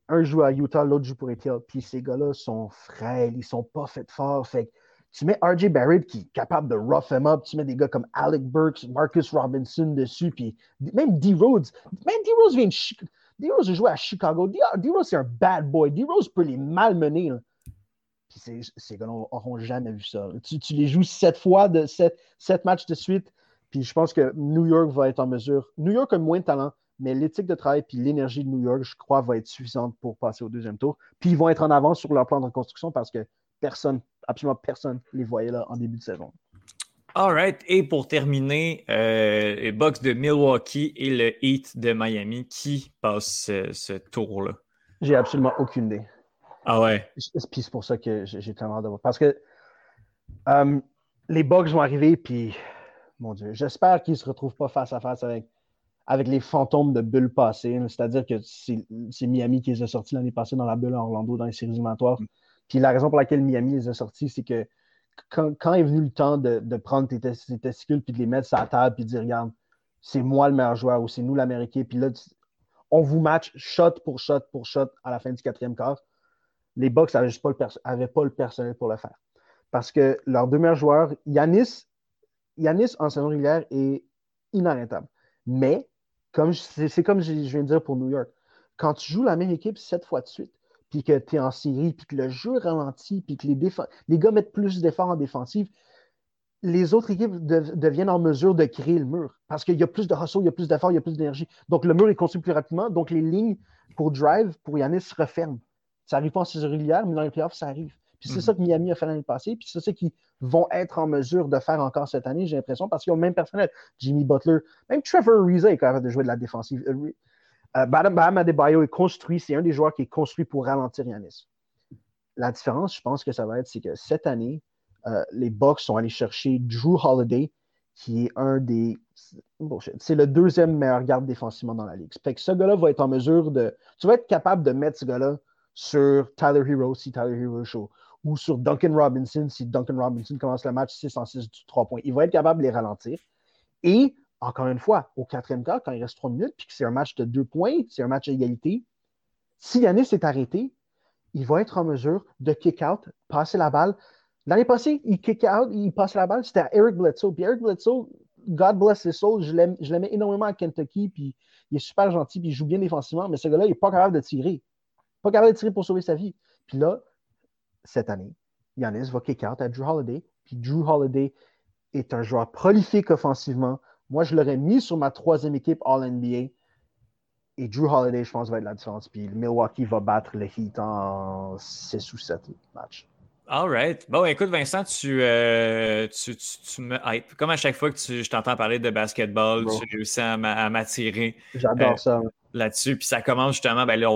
Un joue à Utah, l'autre joue pour Etienne. Puis ces gars-là sont frêles, ils sont pas faits fort. Fait tu mets RJ Barrett qui est capable de rough him up, tu mets des gars comme Alec Burks, Marcus Robinson dessus, puis même D. Rhodes. Même D. Rose vient de D. Rose a joué à Chicago. D. Rose, c'est un bad boy. D. Rose peut les malmener. Puis ces, gars n'auront jamais vu ça. Tu, les joues sept fois, de sept, sept matchs de suite, puis je pense que New York va être en mesure. New York a moins de talent, mais l'éthique de travail puis l'énergie de New York, je crois, va être suffisante pour passer au deuxième tour. Puis ils vont être en avance sur leur plan de reconstruction parce que personne, absolument personne les voyait là en début de saison. All right. Et pour terminer, euh, les Bucks de Milwaukee et le Heat de Miami, qui passe ce, tour-là? J'ai absolument aucune idée. Ah ouais? Puis c'est pour ça que j'ai tellement de voir. Parce que euh, les Bucks vont arriver, puis mon Dieu, j'espère qu'ils ne se retrouvent pas face à face avec, avec les fantômes de bulles passées. C'est-à-dire que c'est Miami qui les a sortis l'année passée dans la bulle à Orlando dans les séries éliminatoires. Mm. Puis la raison pour laquelle Miami les a sortis, c'est que quand, est venu le temps de, prendre tes, testicules puis de les mettre sur la table puis de dire Regarde, c'est moi le meilleur joueur ou c'est nous l'Américain, puis là, on vous match shot pour shot pour shot à la fin du quatrième quart. Les Bucks n'avaient pas, le pas le personnel pour le faire. Parce que leurs deux meilleurs joueurs, Yanis, Yanis en saison régulière est inarrêtable. Mais, c'est comme je viens de dire pour New York, quand tu joues la même équipe sept fois de suite, puis que tu es en série, puis que le jeu ralentit, puis que les, les gars mettent plus d'efforts en défensive, les autres équipes deviennent en mesure de créer le mur. Parce qu'il y a plus de hustle, il y a plus d'efforts, il y a plus d'énergie. Donc le mur est construit plus rapidement. Donc les lignes pour drive, pour Yannis, se referment. Ça n'arrive pas en saison régulière, mais dans les playoffs, ça arrive. Puis c'est mhm. ça que Miami a fait l'année passée, puis c'est ça qu'ils vont être en mesure de faire encore cette année, j'ai l'impression, parce qu'ils ont le même personnel. Jimmy Butler, même Trevor Reza est capable de jouer de la défensive. Euh, euh, Bam Adebayo est construit, c'est un des joueurs qui est construit pour ralentir Yanis. La différence, je pense que ça va être, c'est que cette année, euh, les Bucks sont allés chercher Drew Holiday, qui est un des. C'est le deuxième meilleur garde défensivement dans la ligue. Fait que ce gars-là va être en mesure de. Tu vas être capable de mettre ce gars-là sur Tyler Hero si Tyler Hero est chaud, ou sur Duncan Robinson si Duncan Robinson commence le match 6 en 6 du 3 points. Il va être capable de les ralentir. Et encore une fois, au quatrième quart, quand il reste trois minutes, puis que c'est un match de deux points, c'est un match d'égalité, si Yanis est arrêté, il va être en mesure de kick out, passer la balle. L'année passée, il kick out, il passe la balle, c'était à Eric Bledsoe. Puis Eric Bledsoe, God bless his soul, je l'aimais énormément à Kentucky, puis il est super gentil, puis il joue bien défensivement, mais ce gars-là, il n'est pas capable de tirer. Pas capable de tirer pour sauver sa vie. Puis là, cette année, Yanis va kick out à Drew Holiday, puis Drew Holiday est un joueur prolifique offensivement. Moi, je l'aurais mis sur ma troisième équipe All-NBA. Et Drew Holiday, je pense, va être la différence. Puis Milwaukee va battre le Heat en 6 ou 7 matchs. All right. Bon, écoute, Vincent, tu, euh, tu, tu, me hype. Comme à chaque fois que je t'entends parler de basketball, tu réussis à m'attirer. J'adore euh, ça là-dessus. Puis ça commence justement, ben là,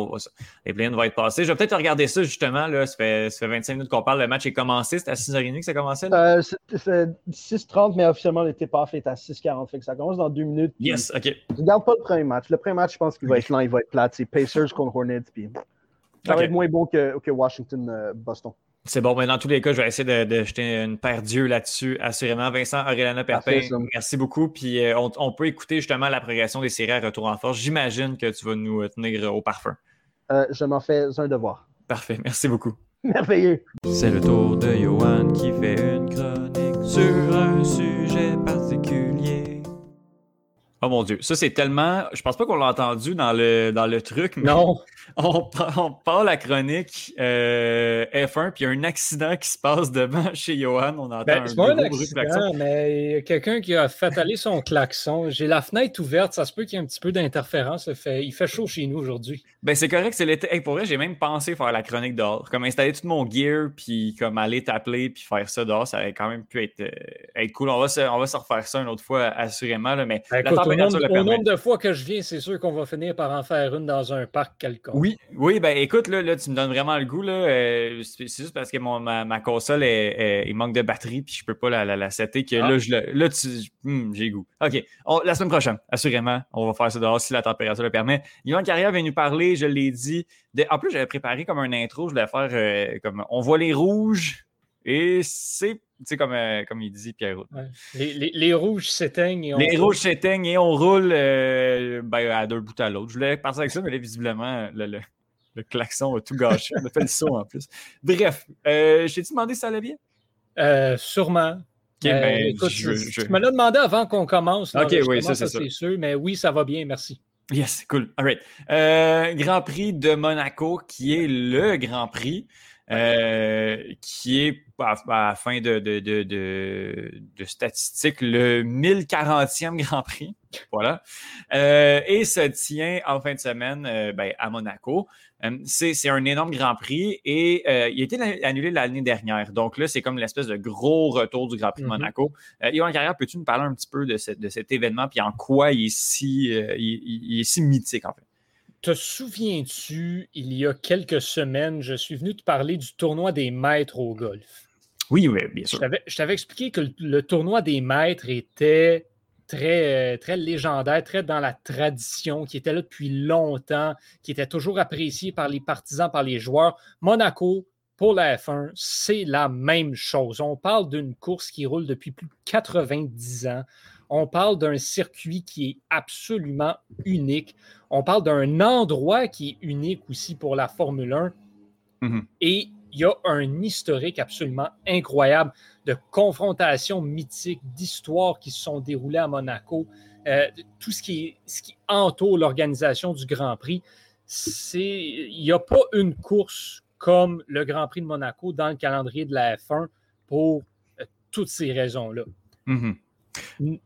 les play vont être passés. Je vais peut-être regarder ça justement. Là, ça, fait, ça fait 25 minutes qu'on parle. Le match est commencé. C'était à 6h30 que ça commençait? Euh, c'est 6h30, mais officiellement, le tip-off est à 6h40. Fait que ça commence dans deux minutes. Yes, OK. Je regarde pas le premier match. Le premier match, je pense qu'il va être lent, il va être plat. C'est Pacers contre Hornets. Puis ça va être moins bon que, que Washington-Boston. Euh, c'est bon, mais dans tous les cas, je vais essayer de, jeter une paire d'yeux là-dessus, assurément. Vincent Aurélana Perpin, merci beaucoup. Puis euh, on, peut écouter justement la progression des séries à retour en force. J'imagine que tu vas nous euh, tenir au parfum. Euh, je m'en fais un devoir. Parfait, merci beaucoup. Merveilleux. C'est le tour de Johan qui fait une chronique sur un sujet particulier. Oh mon Dieu, ça c'est tellement. Je pense pas qu'on l'a entendu dans le, dans le truc, mais non. On, on part la chronique euh, F1, puis il y a un accident qui se passe devant <laughs> chez Johan. On entend ben, un, pas un accident, mais quelqu'un qui a fatalisé son klaxon. J'ai la fenêtre ouverte, ça se peut qu'il y ait un petit peu d'interférence. Il fait chaud chez nous aujourd'hui. Ben c'est correct, c'est l'été. pour vrai, j'ai même pensé faire la chronique dehors. Comme installer tout mon gear, puis comme aller t'appeler, puis faire ça dehors, ça aurait quand même pu être, euh, être cool. On va, se, on va se refaire ça une autre fois, assurément. Là, mais ben, écoute, au, nombre, de fois que je viens, c'est sûr qu'on va finir par en faire une dans un parc quelconque. Oui, oui, ben écoute, là, là tu me donnes vraiment le goût. Là, euh, c'est juste parce que mon, ma, console, est, il manque de batterie, puis je peux pas la, la, la setter, que là, ah. je, là tu, hmm, j'ai goût. OK, la semaine prochaine, assurément, on va faire ça dehors si la température le permet. Yvan Carrière vient nous parler, je l'ai dit. En plus, j'avais préparé comme un intro, je voulais faire euh, comme on voit les rouges et c'est comme, euh, comme il dit Pierre. Les, les, les, rouges s'éteignent. Les rouges s'éteignent et on roule euh, ben, à deux bouts à l'autre. Je voulais passer avec ça, mais là, visiblement, le, le, le klaxon a tout gâché. On a fait le saut en plus. Bref, euh, je t'ai demandé si ça allait bien? sûrement. Ben, écoute, je, Tu me l'as demandé avant qu'on commence. ok, oui, ça, c'est sûr. Mais oui, ça va bien, merci. Yes, cool. All right. Euh, Grand Prix de Monaco, qui est le Grand Prix, euh, qui est à, la fin de, de, de, de, statistiques le 1040e Grand Prix. <laughs> Voilà. Euh, et se tient en fin de semaine ben, à Monaco. Euh, c'est un énorme Grand Prix et euh, il a été annulé l'année dernière. Donc là, c'est comme l'espèce de gros retour du Grand Prix de mm-hmm. Monaco. Euh, Yvan Carrière, peux-tu nous parler un petit peu de, cet événement puis en quoi il est si, il, est si mythique en fait? Te souviens-tu, il y a quelques semaines, je suis venu te parler du tournoi des maîtres au golf? Oui, oui, bien sûr. Je t'avais expliqué que le tournoi des maîtres était très, euh, très légendaire, très dans la tradition, qui était là depuis longtemps, qui était toujours apprécié par les partisans, par les joueurs. Monaco, pour la F1, c'est la même chose. On parle d'une course qui roule depuis plus de 90 ans. On parle d'un circuit qui est absolument unique. On parle d'un endroit qui est unique aussi pour la Formule 1. Mm-hmm. Et il y a un historique absolument incroyable de confrontations mythiques, d'histoires qui se sont déroulées à Monaco, euh, tout ce qui, ce qui entoure l'organisation du Grand Prix. Il n'y a pas une course comme le Grand Prix de Monaco dans le calendrier de la F1 pour euh, toutes ces raisons-là. Mm-hmm.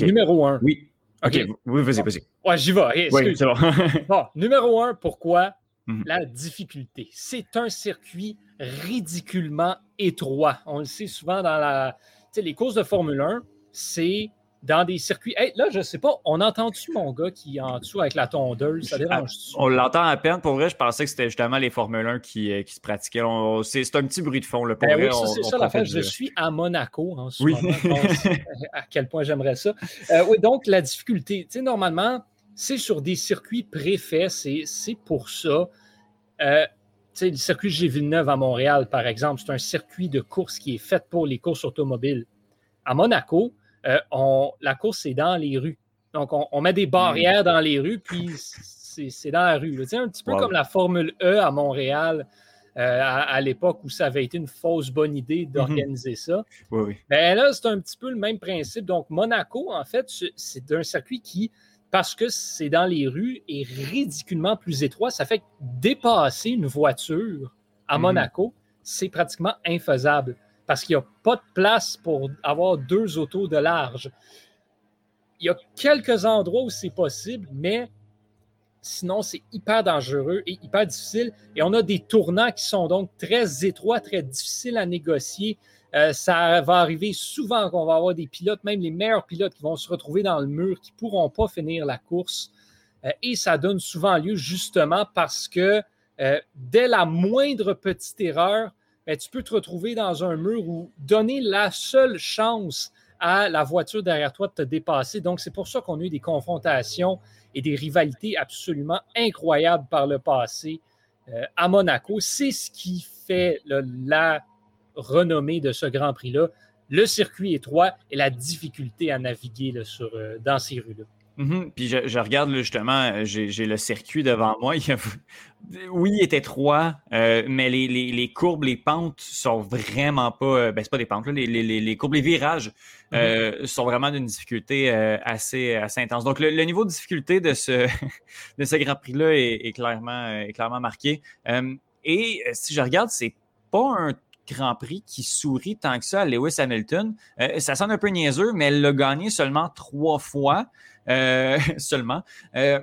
Numéro un. Oui. OK. Oui, vas-y, vas-y. Ouais, j'y vais. oui, c'est bon. <laughs> bon. Numéro un, pourquoi? Mm-hmm. La difficulté. C'est un circuit ridiculement étroit. On le sait souvent dans la, les courses de Formule 1, c'est dans des circuits. là, je sais pas, on entend-tu mon gars qui est en dessous avec la tondeuse? Ça dérange On l'entend à peine. Pour vrai, je pensais que c'était justement les Formule 1 qui, euh, qui se pratiquaient. C'est un petit bruit de fond. Là, pour ben vrai, c'est ça la fait. Je suis à Monaco en ce oui. moment. <laughs> à quel point j'aimerais ça. Euh, oui, donc, la difficulté. Tu sais, normalement, c'est sur des circuits préfaits. C'est pour ça. Euh, le circuit G Villeneuve à Montréal, par exemple, c'est un circuit de course qui est fait pour les courses automobiles. À Monaco, euh, la course, c'est dans les rues. Donc, on, met des barrières dans les rues, puis c'est dans la rue. Un petit peu comme la Formule E à Montréal. à, l'époque où ça avait été une fausse bonne idée d'organiser mhm. ça. Oui, oui. Ben là, c'est un petit peu le même principe. Donc, Monaco, en fait, c'est un circuit qui, parce que c'est dans les rues, est ridiculement plus étroit. Ça fait que dépasser une voiture à mhm. Monaco, c'est pratiquement infaisable parce qu'il n'y a pas de place pour avoir deux autos de large. Il y a quelques endroits où c'est possible, mais sinon, c'est hyper dangereux et hyper difficile. Et on a des tournants qui sont donc très étroits, très difficiles à négocier. Euh, ça va arriver souvent qu'on va avoir des pilotes, même les meilleurs pilotes, qui vont se retrouver dans le mur, qui ne pourront pas finir la course. Euh, et ça donne souvent lieu justement parce que euh, dès la moindre petite erreur, ben, tu peux te retrouver dans un mur où donner la seule chance à la voiture derrière toi de te dépasser. Donc, c'est pour ça qu'on a eu des confrontations et des rivalités absolument incroyables par le passé euh, à Monaco. C'est ce qui fait la renommée de ce Grand Prix-là, le circuit étroit et la difficulté à naviguer euh, dans ces rues-là. Mhm. Puis je, regarde justement, euh, j'ai le circuit devant moi. <laughs> oui, il est étroit, euh, mais les, courbes, les pentes sont vraiment pas. Euh, ben, c'est pas des pentes, Les, courbes, les virages mhm. sont vraiment d'une difficulté assez, assez intense. Donc, le, niveau de difficulté de ce, <laughs> de ce Grand Prix-là est, clairement, est clairement marqué. et si je regarde, c'est pas un Grand Prix qui sourit tant que ça à Lewis Hamilton. ça sonne un peu niaiseux, mais elle l'a gagné seulement trois fois. Euh, <laughs> seulement. Euh,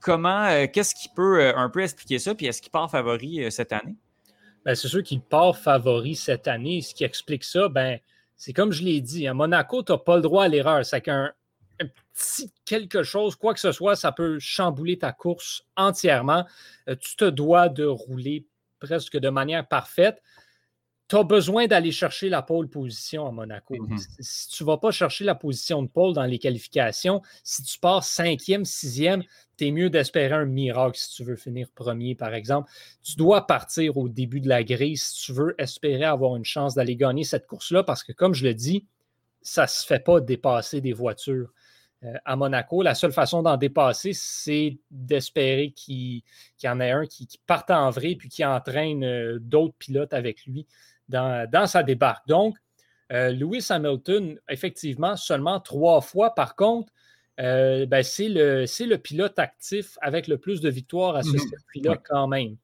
comment, euh, qu'est-ce qui peut un peu expliquer ça? Puis est-ce qu'il part favori cette année? Ben, c'est sûr qu'il part favori cette année. Ce qui explique ça, ben, c'est comme je l'ai dit, à Monaco, tu n'as pas le droit à l'erreur. C'est qu'un un petit quelque chose, quoi que ce soit, ça peut chambouler ta course entièrement. tu te dois de rouler presque de manière parfaite tu as besoin d'aller chercher la pole position à Monaco. Mhm. Si tu ne vas pas chercher la position de pole dans les qualifications, si tu pars cinquième, sixième, tu es mieux d'espérer un miracle si tu veux finir premier, par exemple. Tu dois partir au début de la grille si tu veux espérer avoir une chance d'aller gagner cette course-là, parce que, comme je le dis, ça ne se fait pas dépasser des voitures. Euh, à Monaco, la seule façon d'en dépasser, c'est d'espérer qu'il y en ait un qui, parte en vrai puis qui entraîne euh, d'autres pilotes avec lui dans, sa débarque. Donc, euh, Lewis Hamilton, effectivement, seulement trois fois. Par contre, euh, ben, c'est le, le, pilote actif avec le plus de victoires à ce mhm. circuit-là quand même.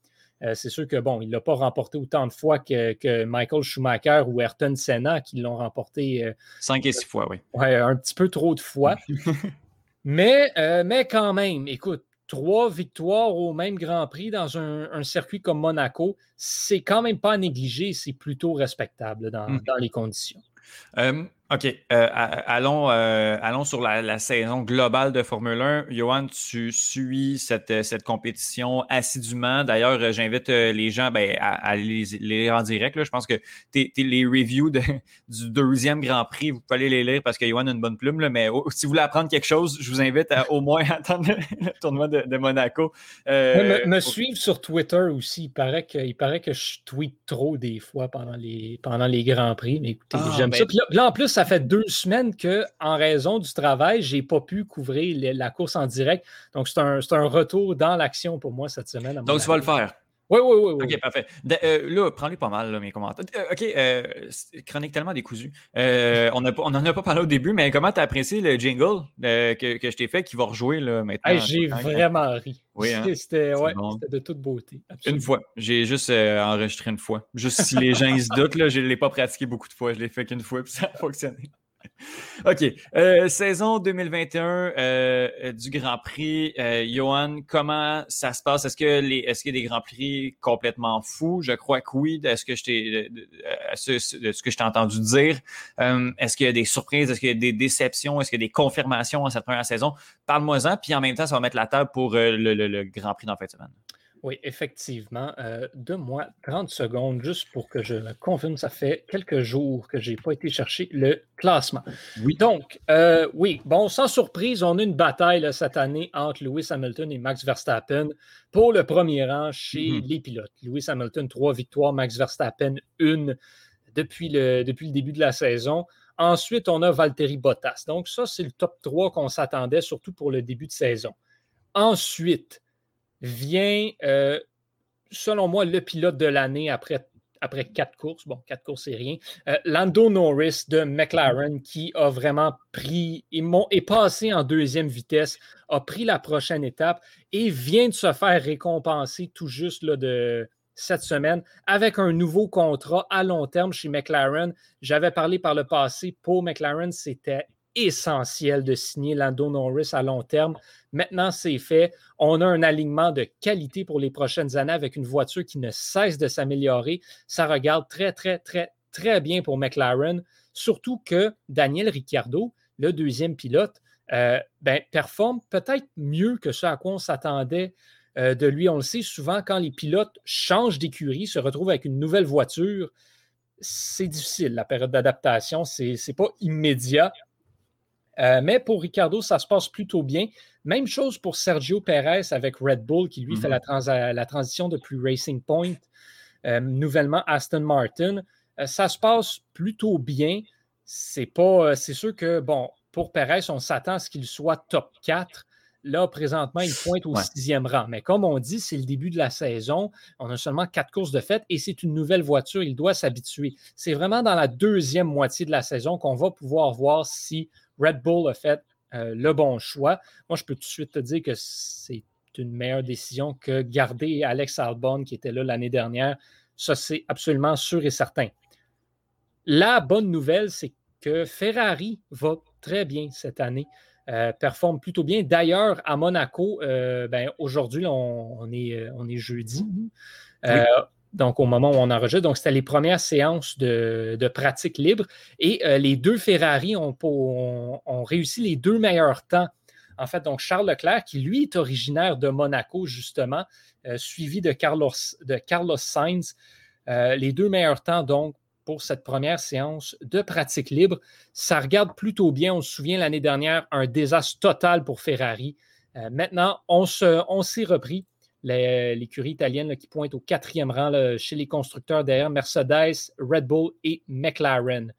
Euh, c'est sûr que, bon, il ne l'a pas remporté autant de fois que, Michael Schumacher ou Ayrton Senna qui l'ont remporté. Cinq et six fois, oui. Ouais, un petit peu trop de fois. <laughs> mais, mais quand même, écoute, trois victoires au même Grand Prix dans un, circuit comme Monaco, c'est quand même pas à négliger, c'est plutôt respectable dans, mmh. les conditions. Euh, OK. Euh, allons, euh, allons sur la, saison globale de Formule 1. Johan, tu suis cette, cette compétition assidûment. D'ailleurs, euh, j'invite les gens ben, à, les, lire en direct. Je pense que les reviews <laughs> du deuxième Grand Prix, vous pouvez aller les lire parce que Johan a une bonne plume. mais si vous voulez apprendre quelque chose, je vous invite à au moins <laughs> attendre le, tournoi de, Monaco. me, suivre sur Twitter aussi. Il paraît, que, il paraît que je tweete trop des fois pendant les, pendant les Grands Prix. Mais écoutez, ah, j'aime ben ça. Puis là, en plus, ça ça fait deux semaines que, en raison du travail, je n'ai pas pu couvrir la course en direct. Donc, c'est un, un, retour dans l'action pour moi cette semaine. Donc, tu vas le faire. Oui, oui, oui, oui. OK, parfait. Euh, là, prends-les pas mal, mes commentaires. Euh, OK, euh, chronique tellement décousue. on n'en a pas parlé au début, mais comment tu as apprécié le jingle que, que, je t'ai fait qui va rejouer là, maintenant? J'ai vraiment ri. Oui, hein? C'était ouais, de toute beauté. Une fois. J'ai juste enregistré une fois. Juste si les gens se doutent, là, je ne l'ai pas pratiqué beaucoup de fois. Je l'ai fait qu'une fois, puis ça a fonctionné. <laughs> OK. Euh, saison 2021 euh, du Grand Prix. Euh, Johan, comment ça se passe? Est-ce est-ce qu'il y a des Grands Prix complètement fous? Je crois que oui, de ce que je t'ai, ce, ce que je t'ai entendu dire. est-ce qu'il y a des surprises? Est-ce qu'il y a des déceptions? Est-ce qu'il y a des confirmations en cette première saison? Parle-moi-en, puis en même temps, ça va mettre la table pour le, le Grand Prix dans la fin de semaine. Oui, effectivement. Euh, Donne-moi 30 secondes juste pour que je me confirme. Ça fait quelques jours que je n'ai pas été chercher le classement. Oui. Donc, euh, oui, bon, sans surprise, on a une bataille cette année entre Lewis Hamilton et Max Verstappen pour le premier rang chez mm-hmm. les pilotes. Lewis Hamilton, trois victoires, Max Verstappen, une depuis le, depuis le début de la saison. Ensuite, on a Valtteri Bottas. Donc, ça, c'est le top 3 qu'on s'attendait, surtout pour le début de saison. Ensuite, vient euh, selon moi, le pilote de l'année après quatre courses. Bon, quatre courses, c'est rien. Euh, Lando Norris de McLaren qui a vraiment pris, est passé en deuxième vitesse, a pris la prochaine étape et vient de se faire récompenser tout juste là, de cette semaine avec un nouveau contrat à long terme chez McLaren. J'avais parlé par le passé, pour McLaren, c'était essentiel de signer Lando Norris à long terme. Maintenant, c'est fait. On a un alignement de qualité pour les prochaines années avec une voiture qui ne cesse de s'améliorer. Ça regarde très, très, très, très bien pour McLaren. Surtout que Daniel Ricciardo, le deuxième pilote, euh, ben, performe peut-être mieux que ce à quoi on s'attendait euh, de lui. On le sait souvent, quand les pilotes changent d'écurie, se retrouvent avec une nouvelle voiture, c'est difficile, la période d'adaptation. Ce n'est pas immédiat. Euh, mais pour Ricardo, ça se passe plutôt bien. Même chose pour Sergio Perez avec Red Bull, qui lui fait mm-hmm. la, la, transition depuis Racing Point, euh, nouvellement Aston Martin. Euh, ça se passe plutôt bien. C'est pas, c'est sûr que, bon, pour Perez, on s'attend à ce qu'il soit top 4. Là, présentement, il pointe au sixième rang. Mais comme on dit, c'est le début de la saison. On a seulement quatre courses de fête et c'est une nouvelle voiture. Il doit s'habituer. C'est vraiment dans la deuxième moitié de la saison qu'on va pouvoir voir si Red Bull a fait euh, le bon choix. Moi, je peux tout de suite te dire que c'est une meilleure décision que garder Alex Albon qui était là l'année dernière. Ça, c'est absolument sûr et certain. La bonne nouvelle, c'est que Ferrari va très bien cette année. Euh, performe plutôt bien. D'ailleurs, à Monaco, euh, ben, aujourd'hui, on, est, on est jeudi donc au moment où on enregistre. Donc, c'était les premières séances de, pratique libre. Et euh, les deux Ferrari ont, réussi les deux meilleurs temps. En fait, donc Charles Leclerc, qui lui est originaire de Monaco, justement, euh, suivi de Carlos, Sainz. Euh, les deux meilleurs temps, donc, pour cette première séance de pratique libre. Ça regarde plutôt bien. On se souvient l'année dernière, un désastre total pour Ferrari. maintenant, on s'est repris l'écurie italienne qui pointe au quatrième rang chez les constructeurs derrière Mercedes, Red Bull et McLaren.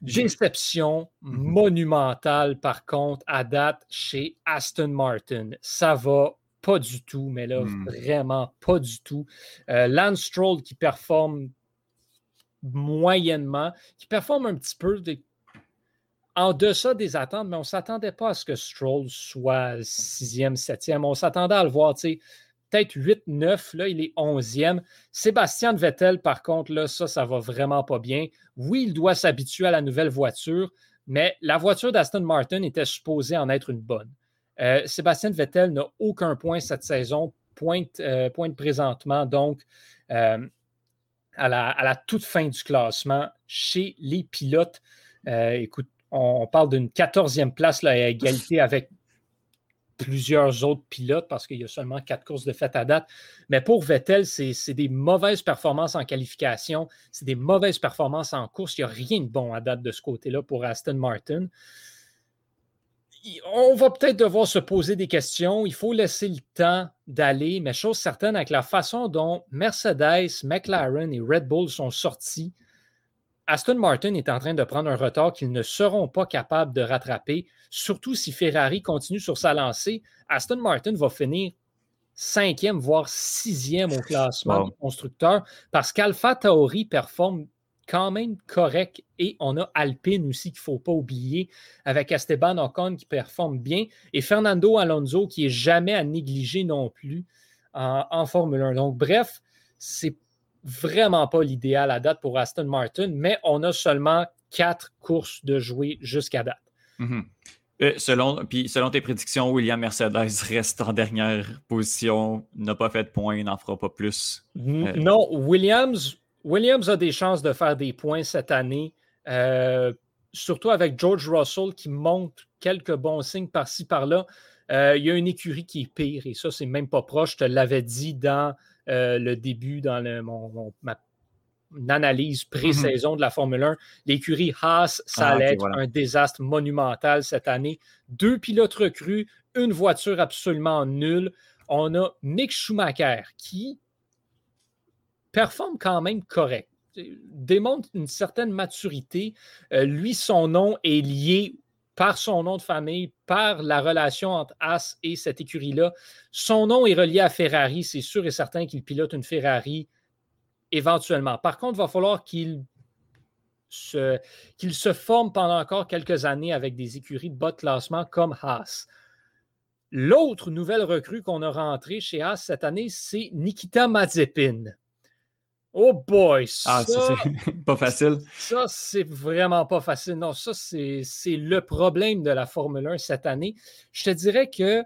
Déception mhm. monumentale, par contre, à date chez Aston Martin. Ça va pas du tout, mais là, hmm. vraiment pas du tout. Euh, Lance Stroll qui performe moyennement, qui performe un petit peu en deçà des attentes, mais on ne s'attendait pas à ce que Stroll soit sixième, septième. On s'attendait à le voir, peut-être 8, 9, là, il est onzième. Sébastien Vettel, par contre, là, ça, ça va vraiment pas bien. Oui, il doit s'habituer à la nouvelle voiture, mais la voiture d'Aston Martin était supposée en être une bonne. Euh, Sébastien Vettel n'a aucun point cette saison, pointe, euh, pointe présentement, donc euh, à, la, à, la, toute fin du classement chez les pilotes. écoute, on, parle d'une 14e place là, à égalité <laughs> avec plusieurs autres pilotes parce qu'il y a seulement quatre courses de fête à date. Mais pour Vettel, c'est des mauvaises performances en qualification, c'est des mauvaises performances en course. Il n'y a rien de bon à date de ce côté-là pour Aston Martin. On va peut-être devoir se poser des questions. Il faut laisser le temps d'aller, mais chose certaine, avec la façon dont Mercedes, McLaren et Red Bull sont sortis Aston Martin est en train de prendre un retard qu'ils ne seront pas capables de rattraper, surtout si Ferrari continue sur sa lancée. Aston Martin va finir cinquième, voire sixième au classement du constructeur parce qu'Alpha Tauri performe quand même correct et on a Alpine aussi qu'il ne faut pas oublier avec Esteban Ocon qui performe bien et Fernando Alonso qui est jamais à négliger non plus en, en Formule 1. Donc bref, c'est vraiment pas l'idéal à date pour Aston Martin, mais on a seulement quatre courses de jouer jusqu'à date. Mhm. Euh, selon, puis selon tes prédictions, William Mercedes reste en dernière position, n'a pas fait de points, n'en fera pas plus. Euh, non, Williams, Williams a des chances de faire des points cette année, euh, surtout avec George Russell qui montre quelques bons signes par-ci, par-là. il y a une écurie qui est pire et ça, c'est même pas proche. Je te l'avais dit dans euh, le début dans mon, ma analyse pré-saison de la Formule 1. L'écurie Haas, ça ah, allait être un désastre monumental cette année. Deux pilotes recrues, une voiture absolument nulle. On a Mick Schumacher qui performe quand même correct, démontre une certaine maturité. Euh, lui, son nom est lié par son nom de famille, par la relation entre As et cette écurie-là. Son nom est relié à Ferrari. C'est sûr et certain qu'il pilote une Ferrari éventuellement. Par contre, il va falloir qu'il se, qu'il se forme pendant encore quelques années avec des écuries de bas de classement comme Haas. L'autre nouvelle recrue qu'on a rentrée chez Haas cette année, c'est Nikita Mazepin. Oh boy! Ah, ça, c'est <laughs> pas facile. Ça, c'est vraiment pas facile. Non, ça, c'est le problème de la Formule 1 cette année. Je te dirais que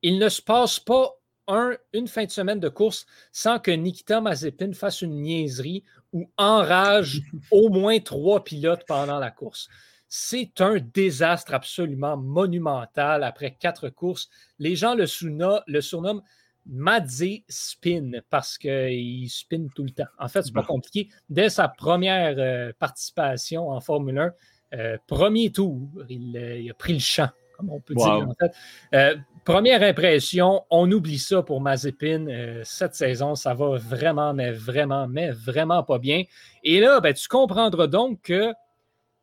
il ne se passe pas un, une fin de semaine de course sans que Nikita Mazepin fasse une niaiserie ou enrage <laughs> au moins trois pilotes pendant la course. C'est un désastre absolument monumental après quatre courses. Les gens le, le surnomment Madze spin parce qu'il spin tout le temps. En fait, c'est pas compliqué. Dès sa première euh, participation en Formule 1, euh, premier tour, euh, il, a pris le champ, comme on peut dire. En fait. première impression, on oublie ça pour Mazepin. cette saison, ça va vraiment, mais vraiment, mais vraiment pas bien. Et là, ben, tu comprendras donc que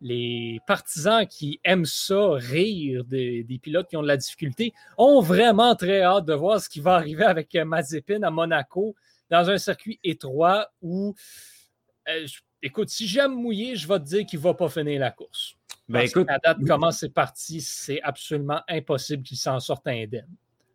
les partisans qui aiment ça, rire des, pilotes qui ont de la difficulté, ont vraiment très hâte de voir ce qui va arriver avec euh, Mazepin à Monaco dans un circuit étroit où, euh, écoute, si j'aime mouiller, je vais te dire qu'il ne va pas finir la course. Ben, écoute, à date, comment c'est parti, c'est absolument impossible qu'il s'en sorte indemne.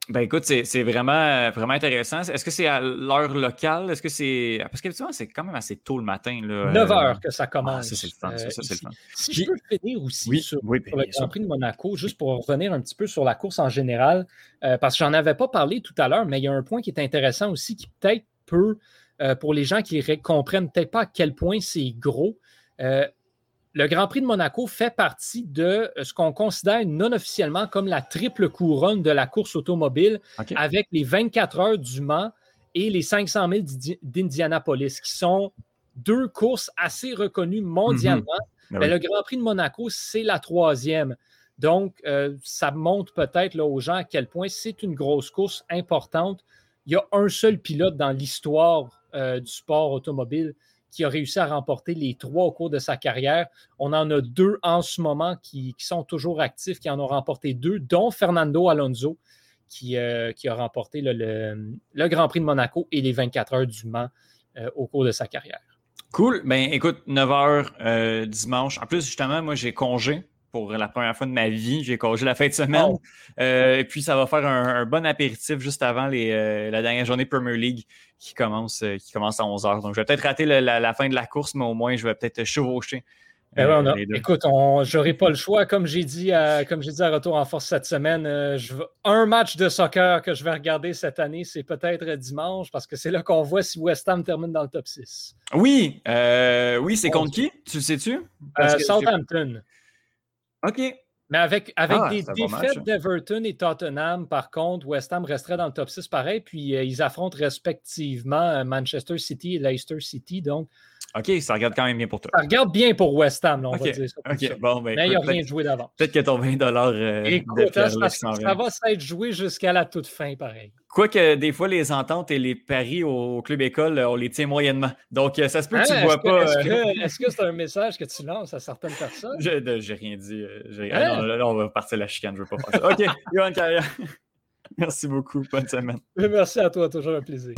Ben écoute, c'est vraiment, vraiment intéressant. Est-ce que c'est à l'heure locale? Est-ce que c'est. Parce qu'effectivement, c'est quand même assez tôt le matin. Là. 9 heures que ça commence. Ah, ça, c'est le fun. Ça, c'est le fun. Si, je peux finir aussi sur, le Grand Prix de Monaco, juste pour revenir un petit peu sur la course en général, euh, parce que j'en avais pas parlé tout à l'heure, mais il y a un point qui est intéressant aussi qui peut-être peut, euh, pour les gens qui comprennent peut-être pas à quel point c'est gros. Euh, le Grand Prix de Monaco fait partie de ce qu'on considère non officiellement comme la triple couronne de la course automobile avec les 24 heures du Mans et les 500 000 d'Indianapolis, qui sont deux courses assez reconnues mondialement. Mhm. Ben Mais le Grand Prix de Monaco, c'est la troisième. Donc, euh, ça montre peut-être aux gens à quel point c'est une grosse course importante. Il y a un seul pilote dans l'histoire euh, du sport automobile qui a réussi à remporter les trois au cours de sa carrière. On en a deux en ce moment qui, sont toujours actifs, qui en ont remporté deux, dont Fernando Alonso, qui, euh, a remporté le, Grand Prix de Monaco et les 24 heures du Mans euh, au cours de sa carrière. Cool. Ben écoute, 9 h euh, dimanche. En plus, justement, moi, j'ai congé pour la première fois de ma vie. J'ai congé la fin de semaine. et puis, ça va faire un, bon apéritif juste avant les, la dernière journée Premier League qui commence, euh, qui commence à 11h. Donc, je vais peut-être rater la, fin de la course, mais au moins, je vais peut-être chevaucher. Ben euh, écoute, je n'aurai pas le choix. Comme j'ai dit, à, comme dit à Retour en Force cette semaine, euh, je un match de soccer que je vais regarder cette année, c'est peut-être dimanche, parce que c'est là qu'on voit si West Ham termine dans le top 6. Oui, oui, c'est contre qui? Tu le sais-tu? Southampton. OK. Mais avec, avec ah, des défaites d'Everton et Tottenham, par contre, West Ham resterait dans le top 6 pareil. Puis euh, ils affrontent respectivement euh, Manchester City et Leicester City. Donc, OK, ça regarde quand même bien pour toi. Ça regarde bien pour West Ham, on va dire ça. Bon, ben, Mais il n'y a rien de joué d'avant. Peut-être que ton 20 euh, Écoute, ça, ça, va s'être joué jusqu'à la toute fin, pareil. Quoique, des fois, les ententes et les paris au club école, on les tient moyennement. Donc, ça se peut que tu ne hein, vois pas. Est-ce que c'est un message que tu lances à certaines personnes? Je n'ai rien dit. Ah, non, là, on va partir la chicane, je ne veux pas faire ça. OK, <laughs> Johan Carrière. <laughs> Merci beaucoup. Bonne semaine. Merci à toi, toujours un plaisir.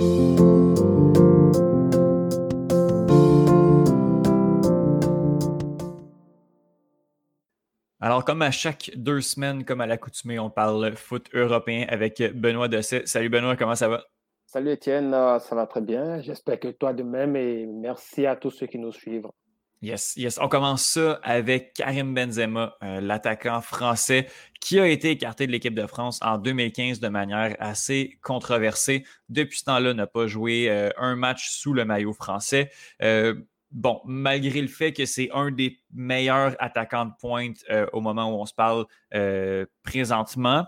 Alors, comme à chaque deux semaines, comme à l'accoutumée, on parle foot européen avec Benoît Dosset. Salut Benoît, comment ça va? Salut Étienne, euh, ça va très bien. J'espère que toi de même et merci à tous ceux qui nous suivent. Yes, yes. On commence ça avec Karim Benzema, euh, l'attaquant français qui a été écarté de l'équipe de France en 2015 de manière assez controversée. Depuis ce temps-là, n'a pas joué euh, un match sous le maillot français bon, malgré le fait que c'est un des meilleurs attaquants de pointe euh, au moment où on se parle euh, présentement,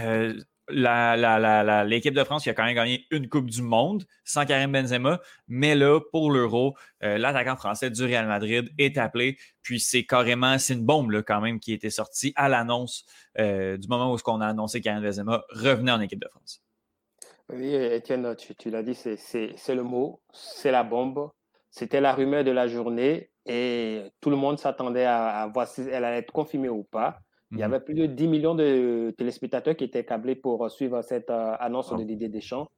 euh, l'équipe de France qui a quand même gagné une Coupe du Monde sans Karim Benzema, mais là, pour l'Euro, l'attaquant français du Real Madrid est appelé, puis c'est carrément, c'est une bombe quand même qui était sortie à l'annonce du moment où on a annoncé Karim Benzema revenait en équipe de France. Oui, Étienne, tu l'as dit, c'est le mot, c'est la bombe C'était la rumeur de la journée et tout le monde s'attendait à, voir si elle allait être confirmée ou pas. Il y mhm. avait plus de 10 millions de téléspectateurs qui étaient câblés pour suivre cette euh, annonce de Didier Deschamps.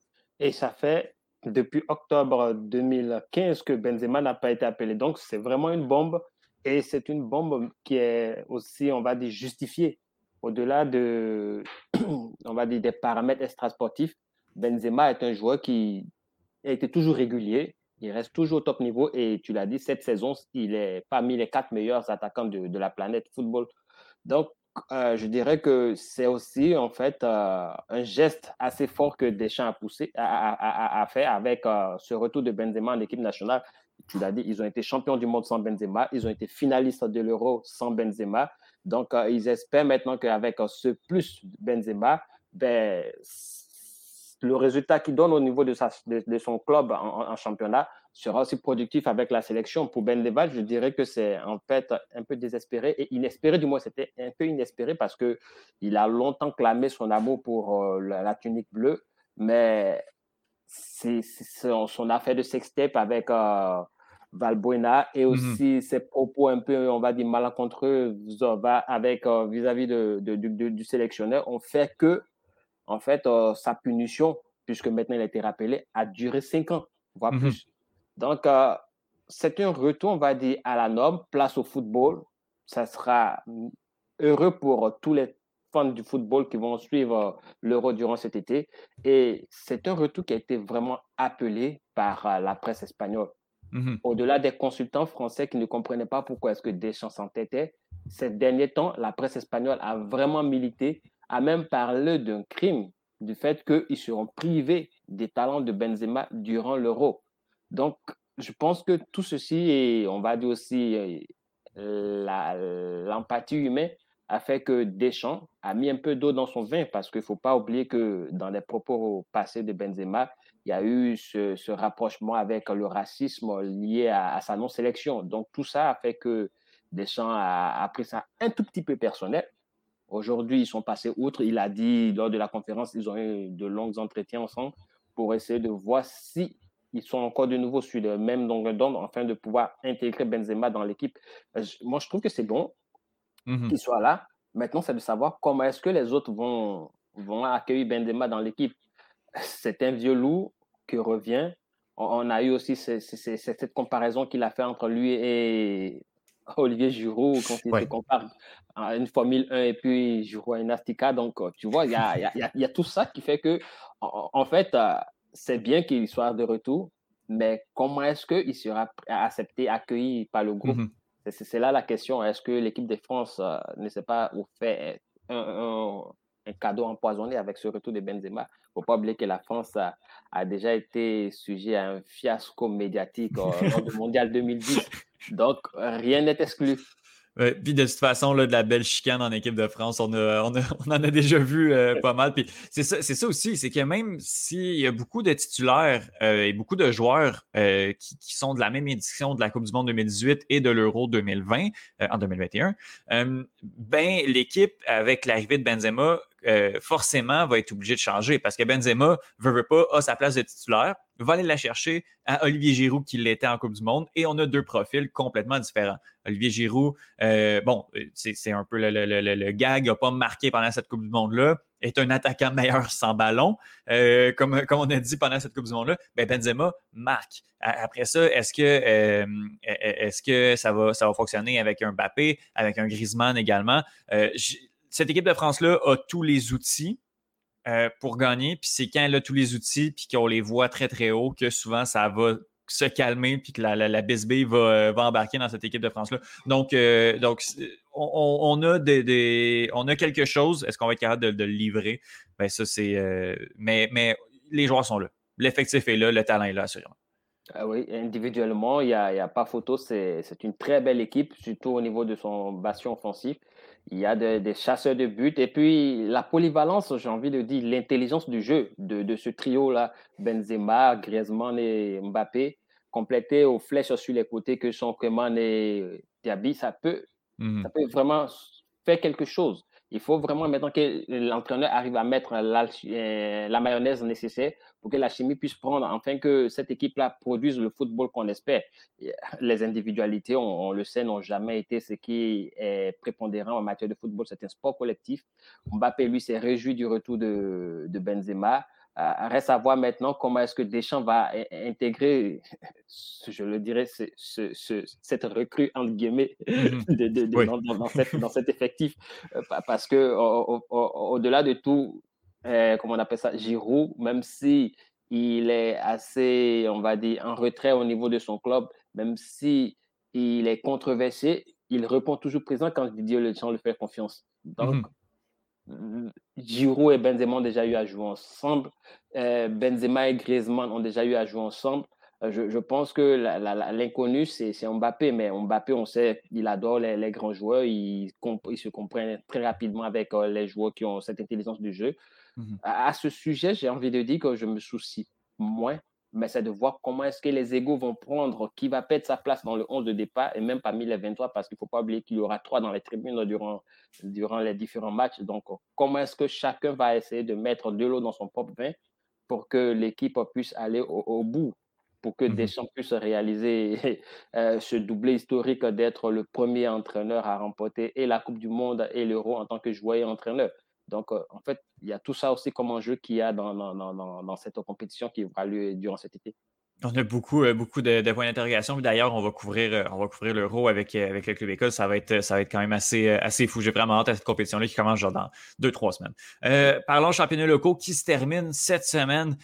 Et ça fait depuis octobre 2015 que Benzema n'a pas été appelé. Donc, c'est vraiment une bombe. Et c'est une bombe qui est aussi, on va dire, justifiée. Au-delà de, <clears throat> on va dire, des paramètres extrasportifs, Benzema est un joueur qui a été toujours régulier. Il reste toujours au top niveau. Et tu l'as dit, cette saison, il est parmi les quatre meilleurs attaquants de, la planète football. Donc, euh, je dirais que c'est aussi en fait euh, un geste assez fort que Deschamps a poussé, a, fait avec euh, ce retour de Benzema en équipe nationale. Tu l'as dit, ils ont été champions du monde sans Benzema, ils ont été finalistes de l'Euro sans Benzema. Donc, ils espèrent maintenant qu'avec ce plus Benzema, ben, le résultat qu'il donne au niveau de, sa, de, son club en, championnat sera aussi productif avec la sélection. Pour Ben Leval, je dirais que c'est en fait un peu désespéré et inespéré, du moins c'était un peu inespéré parce qu'il a longtemps clamé son amour pour euh, la, tunique bleue, mais c'est son, affaire de sextape avec euh, Valbuena et mhm. aussi ses propos un peu, on va dire, malencontreux avec euh, vis-à-vis de, du sélectionneur ont fait que en fait, euh, sa punition, puisque maintenant il a été rappelé, a duré cinq ans, voire mhm. plus. Donc, euh, c'est un retour, on va dire, à la norme, place au football. Ça sera heureux pour tous les fans du football qui vont suivre euh, l'Euro durant cet été. Et c'est un retour qui a été vraiment appelé par la presse espagnole. Mhm. Au-delà des consultants français qui ne comprenaient pas pourquoi est-ce que Deschamps s'entêtait, ces derniers temps, la presse espagnole a vraiment milité a même parlé d'un crime, du fait qu'ils seront privés des talents de Benzema durant l'Euro. Donc, je pense que tout ceci, et on va dire aussi euh, l'empathie humaine, a fait que Deschamps a mis un peu d'eau dans son vin parce qu'il ne faut pas oublier que dans les propos passés de Benzema, il y a eu ce, rapprochement avec le racisme lié à, sa non-sélection. Donc tout ça a fait que Deschamps a, a, pris ça un tout petit peu personnel. Aujourd'hui, ils sont passés outre. Il a dit lors de la conférence, ils ont eu de longs entretiens ensemble pour essayer de voir si ils sont encore de nouveau sur le même longueur d'onde afin de pouvoir intégrer Benzema dans l'équipe. Euh, moi, je trouve que c'est bon mhm. qu'il soit là. Maintenant, c'est de savoir comment est-ce que les autres vont, vont accueillir Benzema dans l'équipe. C'est un vieux loup qui revient. On, a eu aussi cette comparaison qu'il a fait entre lui et <laughs> Olivier Giroud quand il se compare à une Formule 1 et puis Giroud à une Astica. Donc, euh, tu vois, il y a, y, a, y a, tout ça qui fait que, en, fait, euh, c'est bien qu'il soit de retour, mais comment est-ce qu'il sera accepté, accueilli par le groupe? Mm-hmm. C'est là la question. Est-ce que l'équipe de France euh, ne s'est pas fait un, un, cadeau empoisonné avec ce retour de Benzema? Il ne faut pas oublier que la France a, a, déjà été sujet à un fiasco médiatique lors du <laughs> Mondial 2010. Donc, rien n'est exclu. puis de toute façon, là, de la belle chicane en équipe de France, on, <laughs> on, en a déjà vu euh, pas mal. Puis c'est ça, ça, aussi, c'est que même s'il y a beaucoup de titulaires euh, et beaucoup de joueurs euh, qui, qui, sont de la même édition de la Coupe du Monde 2018 et de l'Euro 2020 en 2021, ben l'équipe avec l'arrivée de Benzema euh, forcément va être obligé de changer parce que Benzema veut, veut pas a sa place de titulaire, va aller la chercher à Olivier Giroud qui l'était en Coupe du Monde et on a deux profils complètement différents. Olivier Giroud, euh, bon, c'est un peu le, le, le, gag, n'a pas marqué pendant cette Coupe du Monde-là, est un attaquant <laughs> meilleur sans ballon, euh, comme, comme on a dit pendant cette Coupe du Monde-là, ben Benzema marque. Après ça, est-ce que est-ce que ça va ça va fonctionner avec un Mbappé, avec un Griezmann également? Cette équipe de France-là a tous les outils euh, pour gagner. Puis c'est quand elle a tous les outils puis qu'on les voit très, très haut que souvent ça va se calmer puis que la, la, va, va embarquer dans cette équipe de France-là. Donc, euh, donc on, a des, on a quelque chose. Est-ce qu'on va être capable de, le livrer? Ben ça, c'est. Euh, mais, mais les joueurs sont là. L'effectif est là, le talent est là, assurément. Ah oui, individuellement, il n'y a, a, pas photo. C'est une très belle équipe, surtout au niveau de son bastion offensif. Il y a des chasseurs de but. Et puis, la polyvalence, j'ai envie de dire, l'intelligence du jeu de, de ce trio-là, Benzema, Griezmann et Mbappé, complété aux flèches sur les côtés que sont Keman et Diaby, ça peut, mhm. ça peut vraiment faire quelque chose. Il faut vraiment maintenant que l'entraîneur arrive à mettre la, euh, mayonnaise nécessaire pour que la chimie puisse prendre, afin que cette équipe-là produise le football qu'on espère. Les individualités, on, le sait, n'ont jamais été ce qui est prépondérant en matière de football. C'est un sport collectif. Mbappé, lui, s'est réjoui du retour de Benzema. Reste à voir maintenant comment est-ce que Deschamps va intégrer, <laughs> je le dirais, cette recrue, entre guillemets, mhm. <laughs> dans, cet effectif. Euh, parce que au-delà de tout, euh, comment on appelle ça, Giroud, même si il est assez, on va dire, en retrait au niveau de son club, même si il est controversé, il répond toujours présent quand Didier Deschamps le fait confiance. Donc, mhm. Giroud et Benzema ont déjà eu à jouer ensemble. Euh, Benzema et Griezmann ont déjà eu à jouer ensemble. Euh, je, pense que l'inconnu, c'est Mbappé. Mais Mbappé, on sait, il adore les, grands joueurs. Il, se comprend très rapidement avec euh, les joueurs qui ont cette intelligence du jeu. Mhm. à, ce sujet, j'ai envie de dire que je me soucie moins mais c'est de voir comment est-ce que les égaux vont prendre, qui va perdre sa place dans le 11 de départ et même parmi les 23, parce qu'il ne faut pas oublier qu'il y aura trois dans les tribunes durant, durant les différents matchs. Donc, comment est-ce que chacun va essayer de mettre de l'eau dans son propre vin pour que l'équipe puisse aller au, bout, pour que mmh Deschamps puisse réaliser <laughs> euh, ce doublé historique d'être le premier entraîneur à remporter et la Coupe du Monde et l'Euro en tant que joueur et entraîneur. Donc, euh, en fait, il y a tout ça aussi comme enjeu qu'il y a dans, cette compétition qui aura lieu durant cet été. On a beaucoup, euh, beaucoup de, points d'interrogation. D'ailleurs, on va couvrir, euh, couvrir l'Euro avec, avec le Club École. Ça va être, ça va être quand même assez, assez fou. J'ai vraiment hâte à cette compétition-là qui commence dans deux, trois semaines. parlons championnats locaux qui se termine cette semaine.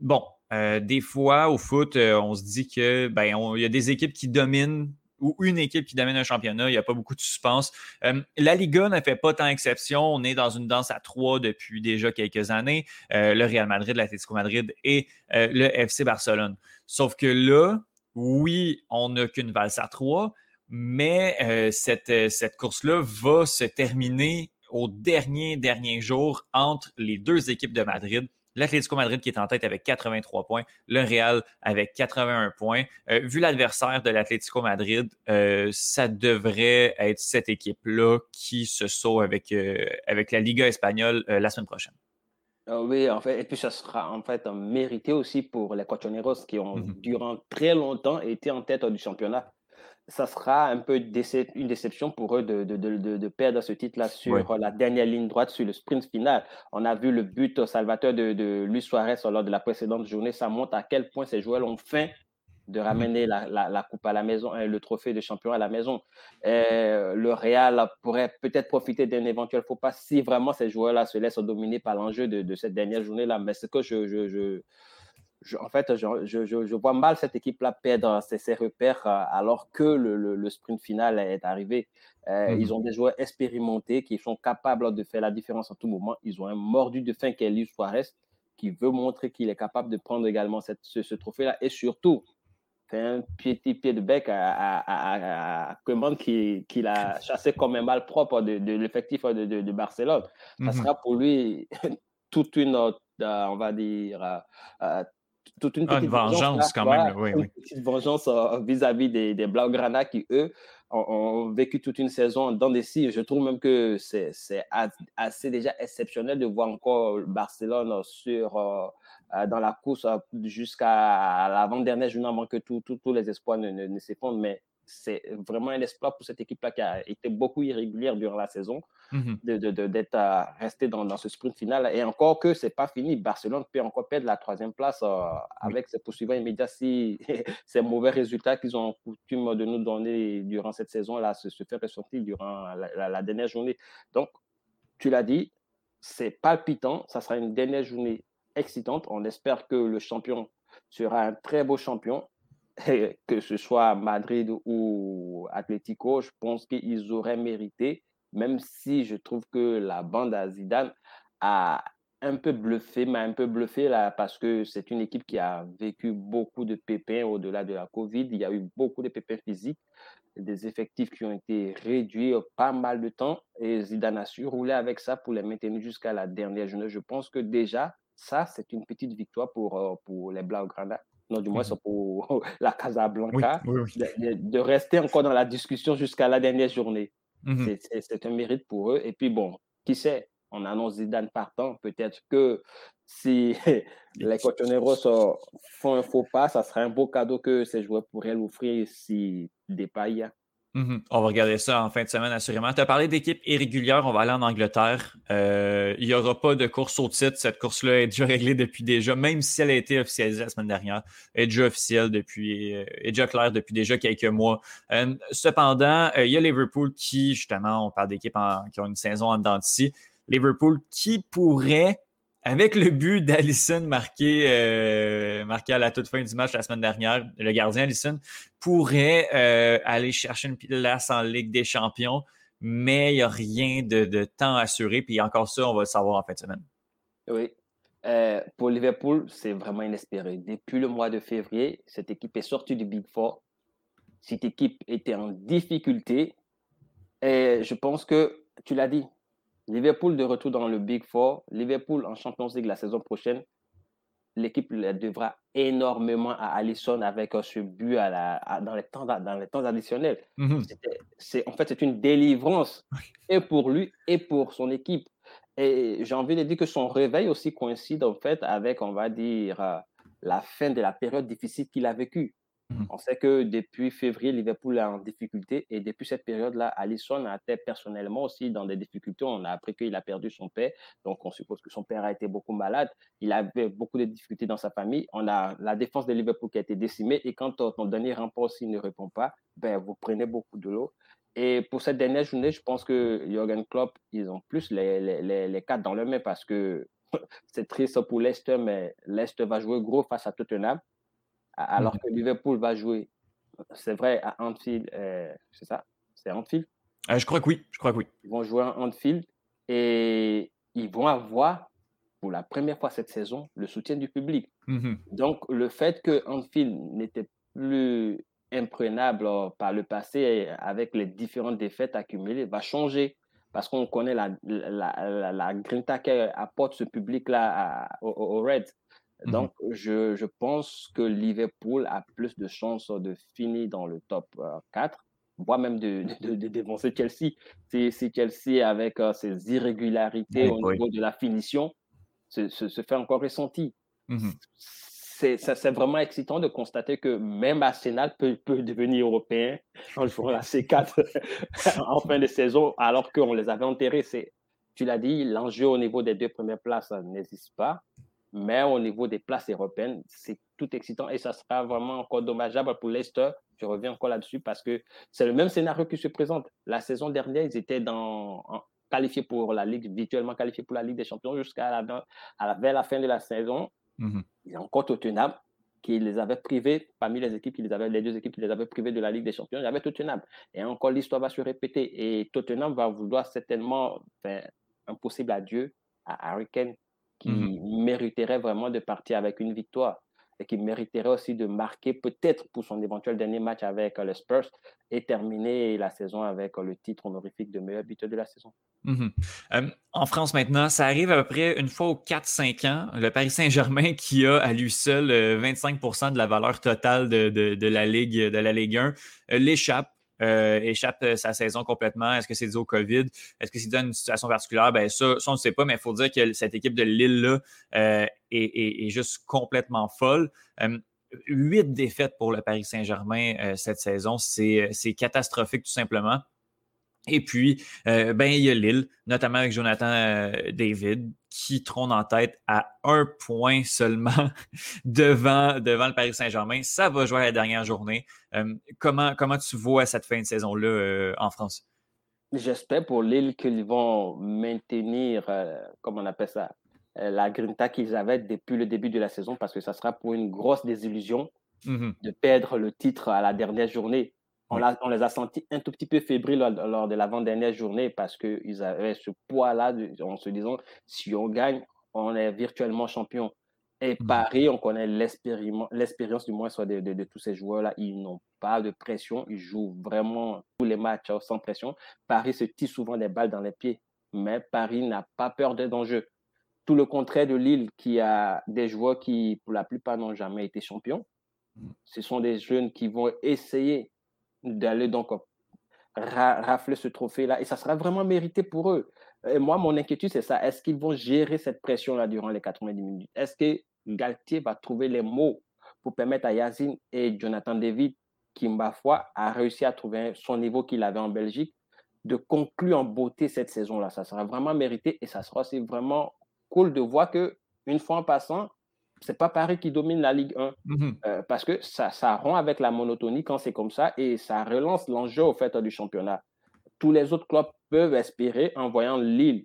bon, des fois, au foot, on se dit que ben, il y a des équipes qui dominent ou une équipe qui domine un championnat, il n'y a pas beaucoup de suspense. Euh, la Liga ne fait pas tant exception. On est dans une danse à trois depuis déjà quelques années. Euh, le Real Madrid, l'Atlético Madrid et euh, le FC Barcelone. Sauf que là, oui, on n'a qu'une valse à trois, mais cette, cette course-là va se terminer au dernier, dernier jour entre les deux équipes de Madrid l'Atlético Madrid qui est en tête avec 83 points, le Real avec 81 points. Euh, vu l'adversaire de l'Atlético Madrid, euh, ça devrait être cette équipe-là qui se sauve avec, euh, avec la Liga espagnole la semaine prochaine. Ah oui, en fait, et puis ça sera en fait mérité aussi pour les Cochoneros qui ont mm-hmm. durant très longtemps été en tête du championnat ça sera un peu une déception pour eux de, de, de, de perdre ce titre-là sur la dernière ligne droite, sur le sprint final. On a vu le but salvateur de, Luis Suarez lors de la précédente journée. Ça montre à quel point ces joueurs ont faim de mmh ramener la, la, coupe à la maison, et le trophée de champion à la maison. le Real pourrait peut-être profiter d'un éventuel faux pas si vraiment ces joueurs-là se laissent dominer par l'enjeu de, cette dernière journée-là. Mais ce que je, je en fait, je, vois mal cette équipe-là perdre ses, repères euh, alors que le, sprint final est arrivé. Euh, ils mhm. ont des joueurs expérimentés qui sont capables de faire la différence en tout moment. Ils ont un mordu de fin qui est Luis Suarez qui veut montrer qu'il est capable de prendre également ce, trophée-là et surtout fait un petit pied de bec à, à, qui, qui l'a chassé comme un mal propre de, l'effectif de, Barcelone. Ça mhm. sera pour lui <laughs> toute une, euh, on va dire, toute une ah, petite vengeance, quand même. Oui, une petite vengeance euh, vis-à-vis des, des Blaugrana qui, eux, ont, vécu toute une saison dans des scies. Je trouve même que c'est assez déjà exceptionnel de voir encore Barcelone sur, euh, euh, dans la course jusqu'à l'avant-dernière journée avant que tous les espoirs ne, ne, ne s'effondrent. Mais c'est vraiment un exploit pour cette équipe-là qui a été beaucoup irrégulière durant la saison, mmh d'être resté dans, dans, ce sprint final. Et encore que ce n'est pas fini, Barcelone peut encore perdre la troisième place euh, avec ses poursuivants immédiats si <laughs> ces mauvais résultats qu'ils ont coutume de nous donner durant cette saison-là se, se fait ressentir durant la, dernière journée. Donc, tu l'as dit, c'est palpitant, ça sera une dernière journée excitante. On espère que le champion sera un très beau champion <laughs> que ce soit Madrid ou Atlético, je pense qu'ils auraient mérité, même si je trouve que la bande à Zidane a un peu bluffé, m'a un peu bluffé là, parce que c'est une équipe qui a vécu beaucoup de pépins au-delà de la Covid. Il y a eu beaucoup de pépins physiques, des effectifs qui ont été réduits pas mal de temps et Zidane a su rouler avec ça pour les maintenir jusqu'à la dernière journée. Je pense que déjà, ça, c'est une petite victoire pour, euh, pour les Blaugrana non du moins mmh c'est pour <laughs> la Casablanca, de, rester encore dans la discussion jusqu'à la dernière journée. Mmh c'est un mérite pour eux. Et puis bon, qui sait, on annonce Zidane partant. Peut-être que si <laughs> les Cochoneros font un faux pas, ça serait un beau cadeau que ces joueurs pourraient l'offrir si départ Mhm. On va regarder ça en fin de semaine, assurément. Tu as parlé d'équipe irrégulière, on va aller en Angleterre. Euh, il n'y aura pas de course au titre. Cette course-là est déjà réglée depuis déjà, même si elle a été officialisée la semaine dernière. Est déjà officielle depuis, euh, est déjà claire depuis déjà quelques mois. Euh, cependant, il y a Liverpool qui, justement, on parle d'équipes qui ont une saison en dents Liverpool qui pourrait avec le but d'Allison marqué, euh, marqué à la toute fin du match la semaine dernière, le gardien Allison pourrait euh, aller chercher une place en Ligue des Champions, mais il n'y a rien de, temps assuré. Puis encore ça, on va le savoir en fin de semaine. Oui. Euh, pour Liverpool, c'est vraiment inespéré. Depuis le mois de février, cette équipe est sortie du Big Four. Cette équipe était en difficulté. Et je pense que, tu l'as dit, Liverpool de retour dans le Big Four, Liverpool en Champions League la saison prochaine, l'équipe devra énormément à Allison avec euh, ce but à la, dans, les temps, dans les temps additionnels. Mhm. C'est, en fait, c'est une délivrance et pour lui et pour son équipe. Et j'ai envie de dire que son réveil aussi coïncide en fait avec, on va dire, euh, la fin de la période difficile qu'il a vécue. Mmh. On sait que depuis février, Liverpool est en difficulté et depuis cette période-là, Allison a été personnellement aussi dans des difficultés. On a appris qu'il a perdu son père, donc on suppose que son père a été beaucoup malade. Il avait beaucoup de difficultés dans sa famille. On a la défense de Liverpool qui a été décimée et quand ton dernier rempart aussi ne répond pas, ben, vous prenez beaucoup de l'eau. Et pour cette dernière journée, je pense que Jürgen Klopp, ils ont plus les, les, les, quatre dans le main parce que <laughs> c'est triste pour Leicester, mais Leicester va jouer gros face à Tottenham alors que Liverpool va jouer, c'est vrai, à Anfield, euh, c'est ça? C'est Anfield? Euh, Je crois que oui, je crois que oui. Ils vont jouer à Anfield et ils vont avoir, pour la première fois cette saison, le soutien du public. Mmh Donc, le fait que Anfield n'était plus imprenable par le passé avec les différentes défaites accumulées va changer parce qu'on connaît la, la, la, grinta qu'apporte ce public-là aux Reds. Mmh Donc, je, je, pense que Liverpool a plus de chances de finir dans le top 4, euh, voire même de, de, de, défoncer Chelsea. Si, Chelsea, avec euh, ses irrégularités au niveau de la finition, se, se, fait encore ressentir. Mmh c'est vraiment excitant de constater que même Arsenal peut, peut devenir européen <laughs> en jouant la <laughs> C4 en fin de saison, alors qu'on les avait enterrés. Tu l'as dit, l'enjeu au niveau des deux premières places n'existe pas. Mais au niveau des places européennes, c'est tout excitant et ça sera vraiment encore dommageable pour Leicester. Je reviens encore là-dessus parce que c'est le même scénario qui se présente. La saison dernière, ils étaient dans, qualifiés pour la Ligue, virtuellement qualifiés pour la Ligue des Champions jusqu'à la, à la, vers la fin de la saison. Mmh Il y a encore Tottenham qui les avait privés, parmi les équipes qui les avaient, les deux équipes qui les avaient privés de la Ligue des Champions, il y avait Tottenham. Et encore l'histoire va se répéter. Et Tottenham va vouloir certainement faire un possible adieu à Harry Kane qui mmh mériterait vraiment de partir avec une victoire et qui mériterait aussi de marquer peut-être pour son éventuel dernier match avec euh, les Spurs et terminer la saison avec euh, le titre honorifique de meilleur buteur de la saison. Mmh en France maintenant, ça arrive à peu près une fois aux 4-5 ans. Le Paris Saint-Germain <laughs> qui a à lui seul 25% euh, de la valeur totale de, de, la Ligue, de la Ligue 1 l'échappe euh, échappe euh, sa saison complètement? Est-ce que c'est dû au COVID? Est-ce que c'est dû à une situation particulière? Ben, ça, on ne sait pas, mais il faut dire que cette équipe de Lille-là euh, est, juste complètement folle. Huit défaites pour le Paris Saint-Germain cette saison, c'est catastrophique tout simplement. Et puis, ben, il y a Lille, notamment avec Jonathan David, qui trône en tête à un point seulement <laughs> devant, devant le Paris Saint-Germain. Ça va jouer à la dernière journée. Euh, comment, comment tu vois cette fin de saison-là euh, en France? J'espère pour Lille qu'ils vont maintenir, euh, comment on appelle ça, la grinta qu'ils avaient depuis le début de la saison parce que ça sera pour une grosse désillusion mmh de perdre le titre à la dernière journée. On, les a sentis un tout petit peu fébriles lors, de l'avant-dernière journée parce qu'ils avaient ce poids-là en se disant si on gagne, on est virtuellement champion. Et mmh. Paris, on connaît l'expérience du moins de, de, tous ces joueurs-là. Ils n'ont pas de pression. Ils jouent vraiment tous les matchs hein, sans pression. Paris se tire souvent des balles dans les pieds. Mais Paris n'a pas peur d'être jeu. Tout le contraire de Lille, qui a des joueurs qui, pour la plupart, n'ont jamais été champions. Mmh. Ce sont des jeunes qui vont essayer d'aller donc rafler ce trophée-là et ça sera vraiment mérité pour eux. Et moi, mon inquiétude, c'est ça. Est-ce qu'ils vont gérer cette pression-là durant les 90 minutes? Est-ce que Galtier va trouver les mots pour permettre à Yazine et Jonathan David, qui, ma foi, a réussi à trouver son niveau qu'il avait en Belgique, de conclure en beauté cette saison-là? Ça sera vraiment mérité et ça sera aussi vraiment cool de voir que une fois en passant, c'est pas Paris qui domine la Ligue 1 mhm. euh, parce que ça, ça rompt avec la monotonie quand c'est comme ça et ça relance l'enjeu au fait du championnat. Tous les autres clubs peuvent espérer en voyant Lille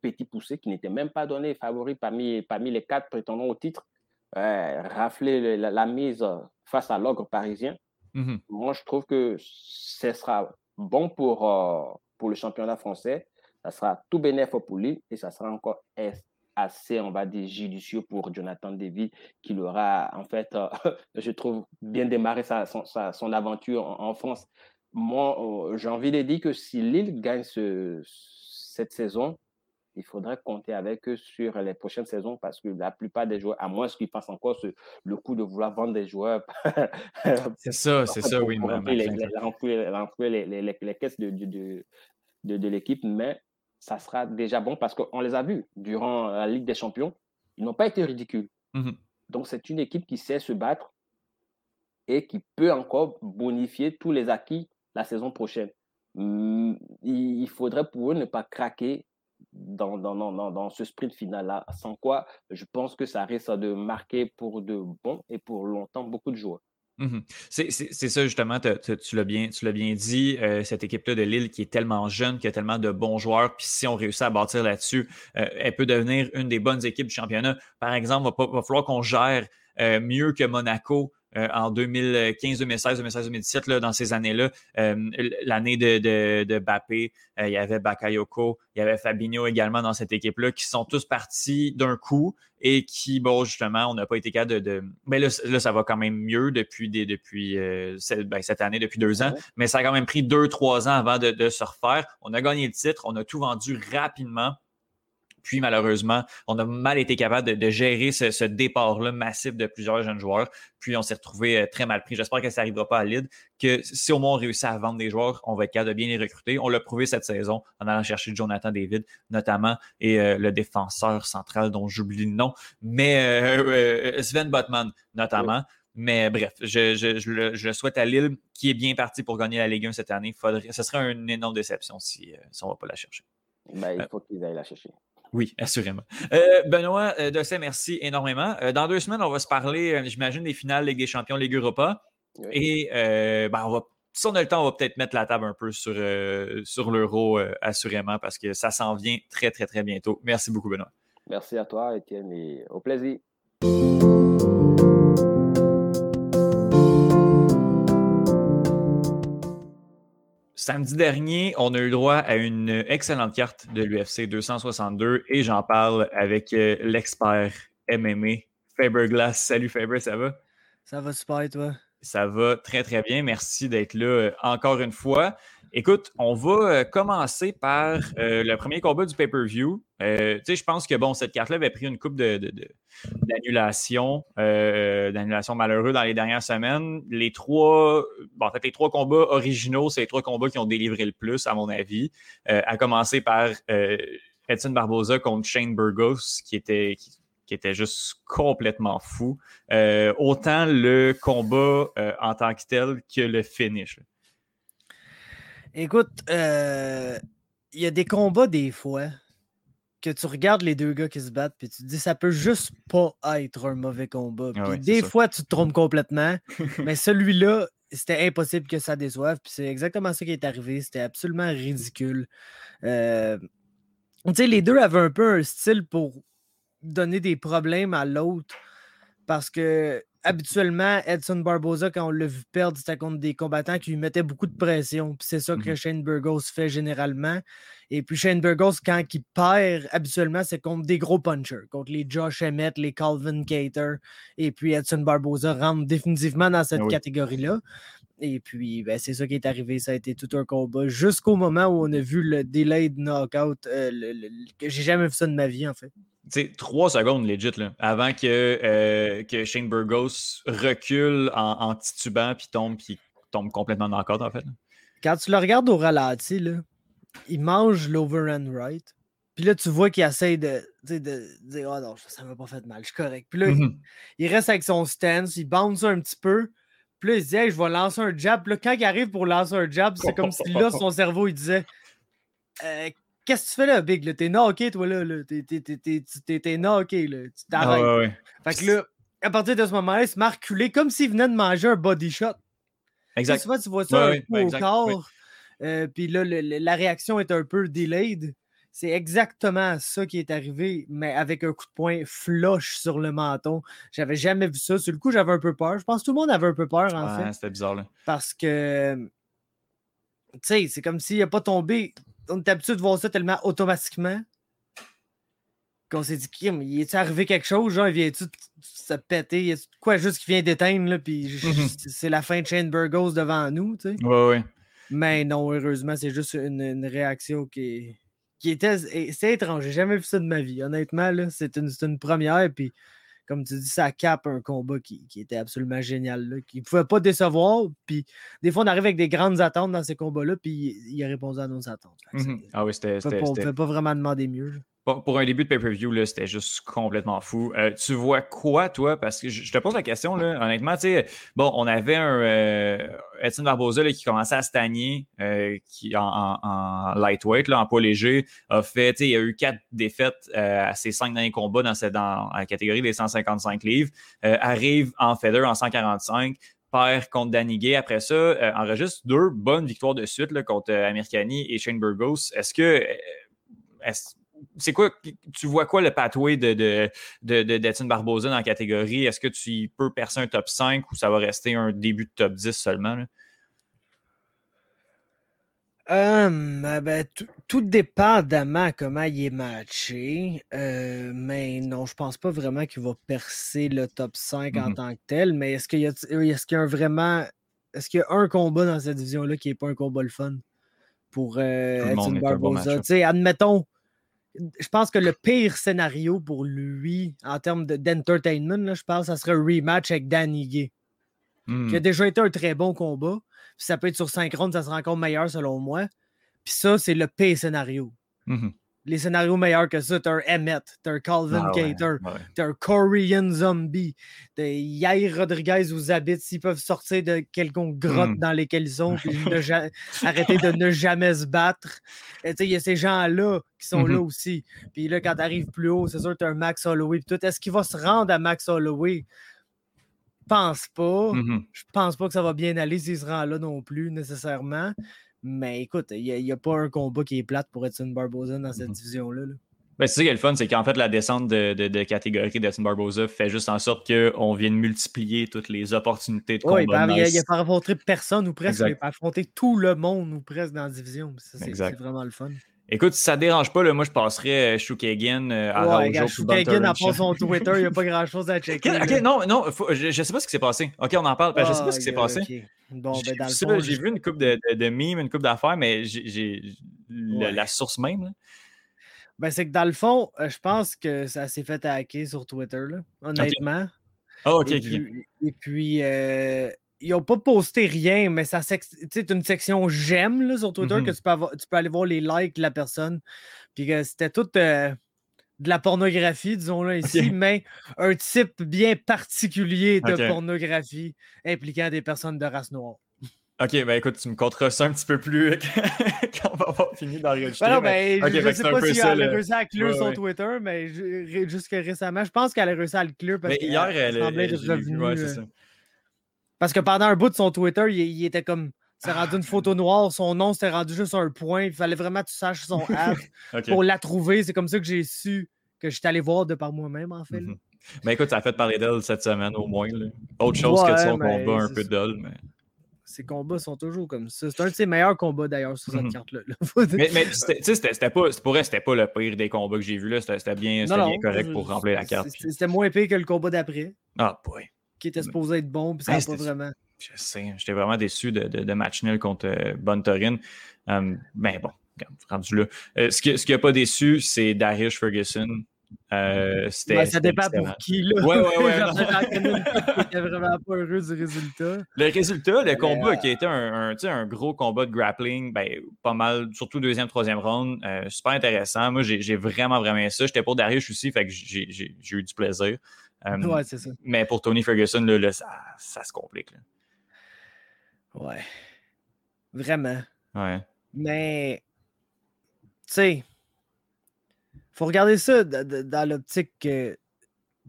petit poussé qui n'était même pas donné favori parmi, parmi les quatre prétendants au titre, rafler la, mise face à l'ogre parisien. Mhm. Moi, je trouve que ce sera bon pour, euh, pour le championnat français. Ça sera tout bénéfique pour Lille et ça sera encore assez, on va dire, judicieux pour Jonathan David, qui aura, en fait, euh, <laughs> je trouve, bien démarré sa, son, aventure en, France. Moi, euh, j'ai envie de dire que si Lille gagne ce, cette saison, il faudrait compter avec eux sur les prochaines saisons parce que la plupart des joueurs, à moins qu'ils fassent encore le coup de vouloir vendre des joueurs. <laughs> c'est ça, c'est ça, oui. les, les, les, caisses de, de, de, de l'équipe, mais ça sera déjà bon parce qu'on les a vus durant la Ligue des Champions. Ils n'ont pas été ridicules. Mmh Donc, c'est une équipe qui sait se battre et qui peut encore bonifier tous les acquis la saison prochaine. Mmh, il faudrait pour eux ne pas craquer dans, dans, dans, dans ce sprint final-là, sans quoi je pense que ça risque de marquer pour de bon et pour longtemps beaucoup de joueurs. Mmh c'est ça, justement, tu l'as bien, dit, euh, cette équipe-là de Lille qui est tellement jeune, qui a tellement de bons joueurs, puis si on réussit à bâtir là-dessus, euh, elle peut devenir une des bonnes équipes du championnat. Par exemple, il va, va, falloir qu'on gère euh, mieux que Monaco euh, en 2015, 2016, 2016, 2017, là, dans ces années-là. Euh, l'année de, de, de Bappé, euh, il y avait Bakayoko, il y avait Fabinho également dans cette équipe-là, qui sont tous partis d'un coup et qui, bon, justement, on n'a pas été capable de. Mais là, là, ça va quand même mieux depuis, des, depuis ben, cette année, depuis deux ans. Mais ça a quand même pris deux, trois ans avant de, de se refaire. On a gagné le titre, on a tout vendu rapidement. Puis malheureusement, on a mal été capable de, gérer ce, départ-là massif de plusieurs jeunes joueurs. Puis on s'est retrouvé euh, très mal pris. J'espère que ça n'arrivera pas à Lille, que si au moins on réussit à vendre des joueurs, on va être capable de bien les recruter. On l'a prouvé cette saison en allant chercher Jonathan David notamment et euh, le défenseur central dont j'oublie le nom, mais euh, Sven Botman notamment. Mais bref, je, le, souhaite à Lille qui est bien parti pour gagner la Ligue 1 cette année. Faudrait, ce serait une énorme déception si, on ne va pas la chercher. Ben, il faut qu'ils aillent la chercher. Oui, assurément. Euh, Benoît euh, Dosset, merci énormément. Euh, dans deux semaines, on va se parler, j'imagine, des finales Ligue des Champions, Ligue Europa. Et ben, on va, si on a le temps, on va peut-être mettre la table un peu sur, sur l'euro, assurément, parce que ça s'en vient très, très, très bientôt. Merci beaucoup, Benoît. Merci à toi, Étienne, et au plaisir. Samedi dernier, on a eu droit à une excellente carte de l'UFC 262 et j'en parle avec euh, l'expert MMA, Faber Glass. Salut Faber, ça va? Ça va super, toi? Ça va très, très bien. Merci d'être là euh, encore une fois. Écoute, on va euh, commencer par euh, le premier combat du pay-per-view. sais, je pense que bon, cette carte-là avait pris une coupe d'annulation, de, d'annulation malheureux dans les dernières semaines. Les trois, bon, en fait, les trois combats originaux, c'est les trois combats qui ont délivré le plus, à mon avis. à commencer par Edson Barboza contre Shane Burgos, qui était, qui était juste complètement fou. Euh, autant le combat euh, en tant que tel que le finish. Écoute, euh, il y a des combats des fois que tu regardes les deux gars qui se battent puis tu te dis ça peut juste pas être un mauvais combat. Ah des fois tu te trompes complètement, <laughs> mais celui-là c'était impossible que ça déçoive puis c'est exactement ça qui est arrivé. C'était absolument ridicule. tu sais les deux avaient un peu un style pour donner des problèmes à l'autre parce que habituellement, Edson Barboza, quand on l'a vu perdre, c'était contre des combattants qui lui mettaient beaucoup de pression. c'est ça que mmh Shane Burgos fait généralement. Et puis Shane Burgos, quand il perd, habituellement, c'est contre des gros punchers, contre les Josh Emmett, les Calvin Cater. Et puis Edson Barboza rentre définitivement dans cette ah catégorie-là. Et puis, ben, c'est ça qui est arrivé. Ça a été tout un combat jusqu'au moment où on a vu le delayed knockout, euh, que j'ai jamais vu ça de ma vie, en fait trois secondes legit, là, avant que, euh, que Shane Burgos recule en, titubant puis tombe, puis tombe complètement dans en fait. quand tu le regardes au ralenti, là, il mange l'overhand right? Puis là, tu vois qu'il essaie de, de, dire Oh non, ça m'a pas fait mal, je suis correct. Puis là, il, reste avec son stance, il bounce un petit peu. Puis là, il se dit Je vais lancer un jab. Puis là, quand il arrive pour lancer un jab, c'est comme si là, son cerveau, il disait euh, Qu'est-ce que tu fais là, Big T'es knocké, toi, là. T'es knocké, là. Tu ah, t'arrêtes. Fait que là, à partir de ce moment-là, il se reculé comme s'il venait de manger un body shot. Exact. Tu vois, tu vois ça un peu au corps. Euh, puis là, la réaction est un peu delayed. C'est exactement ça qui est arrivé, mais avec un coup de poing flush sur le menton. J'avais jamais vu ça. Sur le coup, j'avais un peu peur. Je pense que tout le monde avait un peu peur, en fait. C'était bizarre, là. Parce que, tu sais, c'est comme s'il n'a pas tombé. On est habitué de voir ça tellement automatiquement qu'on s'est dit, Kim, il est arrivé quelque chose? Genre, il vient-tu se péter? Il quoi juste qui vient d'éteindre, là? Puis mhm. c'est la fin de Shane Burgos devant nous, tu sais? Ouais, ouais. Mais non, heureusement, c'est juste une, réaction qui, qui était. C'est étrange. J'ai jamais vu ça de ma vie. Honnêtement, c'est une, une, première. Puis, comme tu dis, ça cape un combat qui, était absolument génial. Là, qui ne pouvait pas décevoir. Puis, des fois, on arrive avec des grandes attentes dans ces combats-là. Puis, il a répondu à nos attentes. Mhm. Ah oui, c'était. On ne peut pas vraiment demander mieux pour un début de pay-per-view, c'était juste complètement fou. Euh, tu vois quoi, toi? Parce que je, te pose la question, là, honnêtement, tu sais, bon, on avait un euh, Etienne Barbosa qui commençait à stagner euh, qui, en, lightweight, là, en poids léger, a fait, il y a eu quatre défaites à ses cinq derniers combats dans, cette, dans, la catégorie des 155 livres. arrive en feather en 145 perd contre Danny Gay. Après ça, enregistre deux bonnes victoires de suite là, contre Americani et Shane Burgos. Est-ce que c'est quoi, tu vois quoi le pathway de, de, de, Barbosa dans la catégorie? Est-ce que tu peux percer un top 5 ou ça va rester un début de top 10 seulement? Hum, ben, tout dépendamment comment il est matché. Euh, mais non, je pense pas vraiment qu'il va percer le top 5 en mm-hmm. tant que tel. Mais est-ce qu'il y, est y a un vraiment. Est-ce qu'il y a un combat dans cette division-là qui n'est pas un combat le fun pour euh, Barbosa? admettons, je pense que le pire scénario pour lui, en termes d'entertainment, je pense que ça serait un rematch avec Danny Gay. Qui a hmm. déjà été un très bon combat. ça peut être sur 5 rounds, ça sera encore meilleur selon moi. Puis ça, c'est le pire scénario. Hmm les scénarios meilleurs que ça. T'as un Emmett, t'as un Calvin ah Cater, t'as un Korean Zombie, t'as Yair Rodriguez aux habits s'ils peuvent sortir de quelconque grotte hmm. dans lesquelles ils sont, puis <laughs> arrêter de ne jamais se battre. Il y a ces gens-là qui sont là mm-hmm. aussi. Puis là, quand t'arrives plus haut, c'est sûr que t'as un Max Holloway. tout. Est-ce qu'il va se rendre à Max Holloway? Je pense pas. Mm-hmm. Je pense pas que ça va bien aller s'il se rend là non plus nécessairement. Mais écoute, il n'y a, pas un combat qui est plate pour Edson Barbosa dans cette mhm. division-là. Ben, c'est ça qui est le fun, c'est qu'en fait, la descente de, de, de catégorie d'Edson Barbosa fait juste en sorte qu'on vienne multiplier toutes les opportunités de combat. Oui, ben, il n'a pas affronté personne ou presque, il a affronté tout le monde ou presque dans la division. C'est vraiment le fun. Écoute, si ça ne dérange pas, moi je passerais euh, Shukagan euh, à ouais, Raojo. Shukagan, à part son Twitter, il n'y a pas <laughs> grand chose à checker. ok, non, non, je ne sais pas ce qui s'est passé. Ok, on en parle. je ne sais pas ce qui s'est passé. Bon, ben, dans le J'ai vu une coupe de, de, mimes, une coupe d'affaires, mais j'ai la source même. Ben, c'est que dans le fond, euh, je pense que ça s'est fait hacker sur Twitter, là, honnêtement. Ah, ok, et Puis, et puis, ils n'ont pas posté rien, mais ça c'est une section j'aime sur Twitter que mm-hmm. tu peux, aller voir les likes de la personne. Puis c'était tout euh, de la pornographie, disons là ici, mais un type bien particulier de pornographie impliquant des personnes de race noire. Ok, ben écoute, tu me compteras ça un petit peu plus <laughs> quand on va avoir fini d'enregistrer. Ben ben, je ne sais pas si elle a réussi à clear son Twitter, mais jusque récemment, je pense qu'elle a réussi à le clear parce que hier, elle, semblait être revenue. Ouais, euh, parce que pendant un bout de son Twitter, il, était comme. C'est rendu une photo noire, son nom s'était rendu juste un point. Il fallait vraiment que tu saches son <laughs> app pour la trouver. C'est comme ça que j'ai su que j'étais allé voir de par moi-même, en fait. Mais ben, écoute, ça a fait parler d'elle cette semaine au moins. Autre chose que son combat un peu d'elle. Mais... Ses combats sont toujours comme ça. C'est un de ses meilleurs combats d'ailleurs sur cette mhm. carte-là. <laughs> mais, mais c'était pas, pour elle, c'était pas le pire des combats que j'ai vus. C'était bien, bien correct pour remplir la carte. C'était moins pire que le combat d'après. Ah, boy qui était supposé être bon, puis ça n'a pas vraiment. Je sais, j'étais vraiment déçu de, de, match nul contre euh, Bonne mais bon, rendu là. Euh, ce qui n'a pas déçu, c'est Darius Ferguson. Euh, ça dépend pour qui. Là. Ouais, ouais, ouais. <laughs> vraiment pas heureux du résultat. Le résultat, le combat qui a été un, un, gros combat de grappling, ben, pas mal, surtout deuxième, troisième round, euh, super intéressant. Moi, j'ai vraiment, vraiment aimé ça. J'étais pour Darius aussi, fait que j'ai eu du plaisir. Euh, ouais, c'est ça. Mais pour Tony Ferguson, là, ça, ça, se complique. Là. Ouais. Vraiment. Ouais. Mais, tu sais, faut regarder ça dans l'optique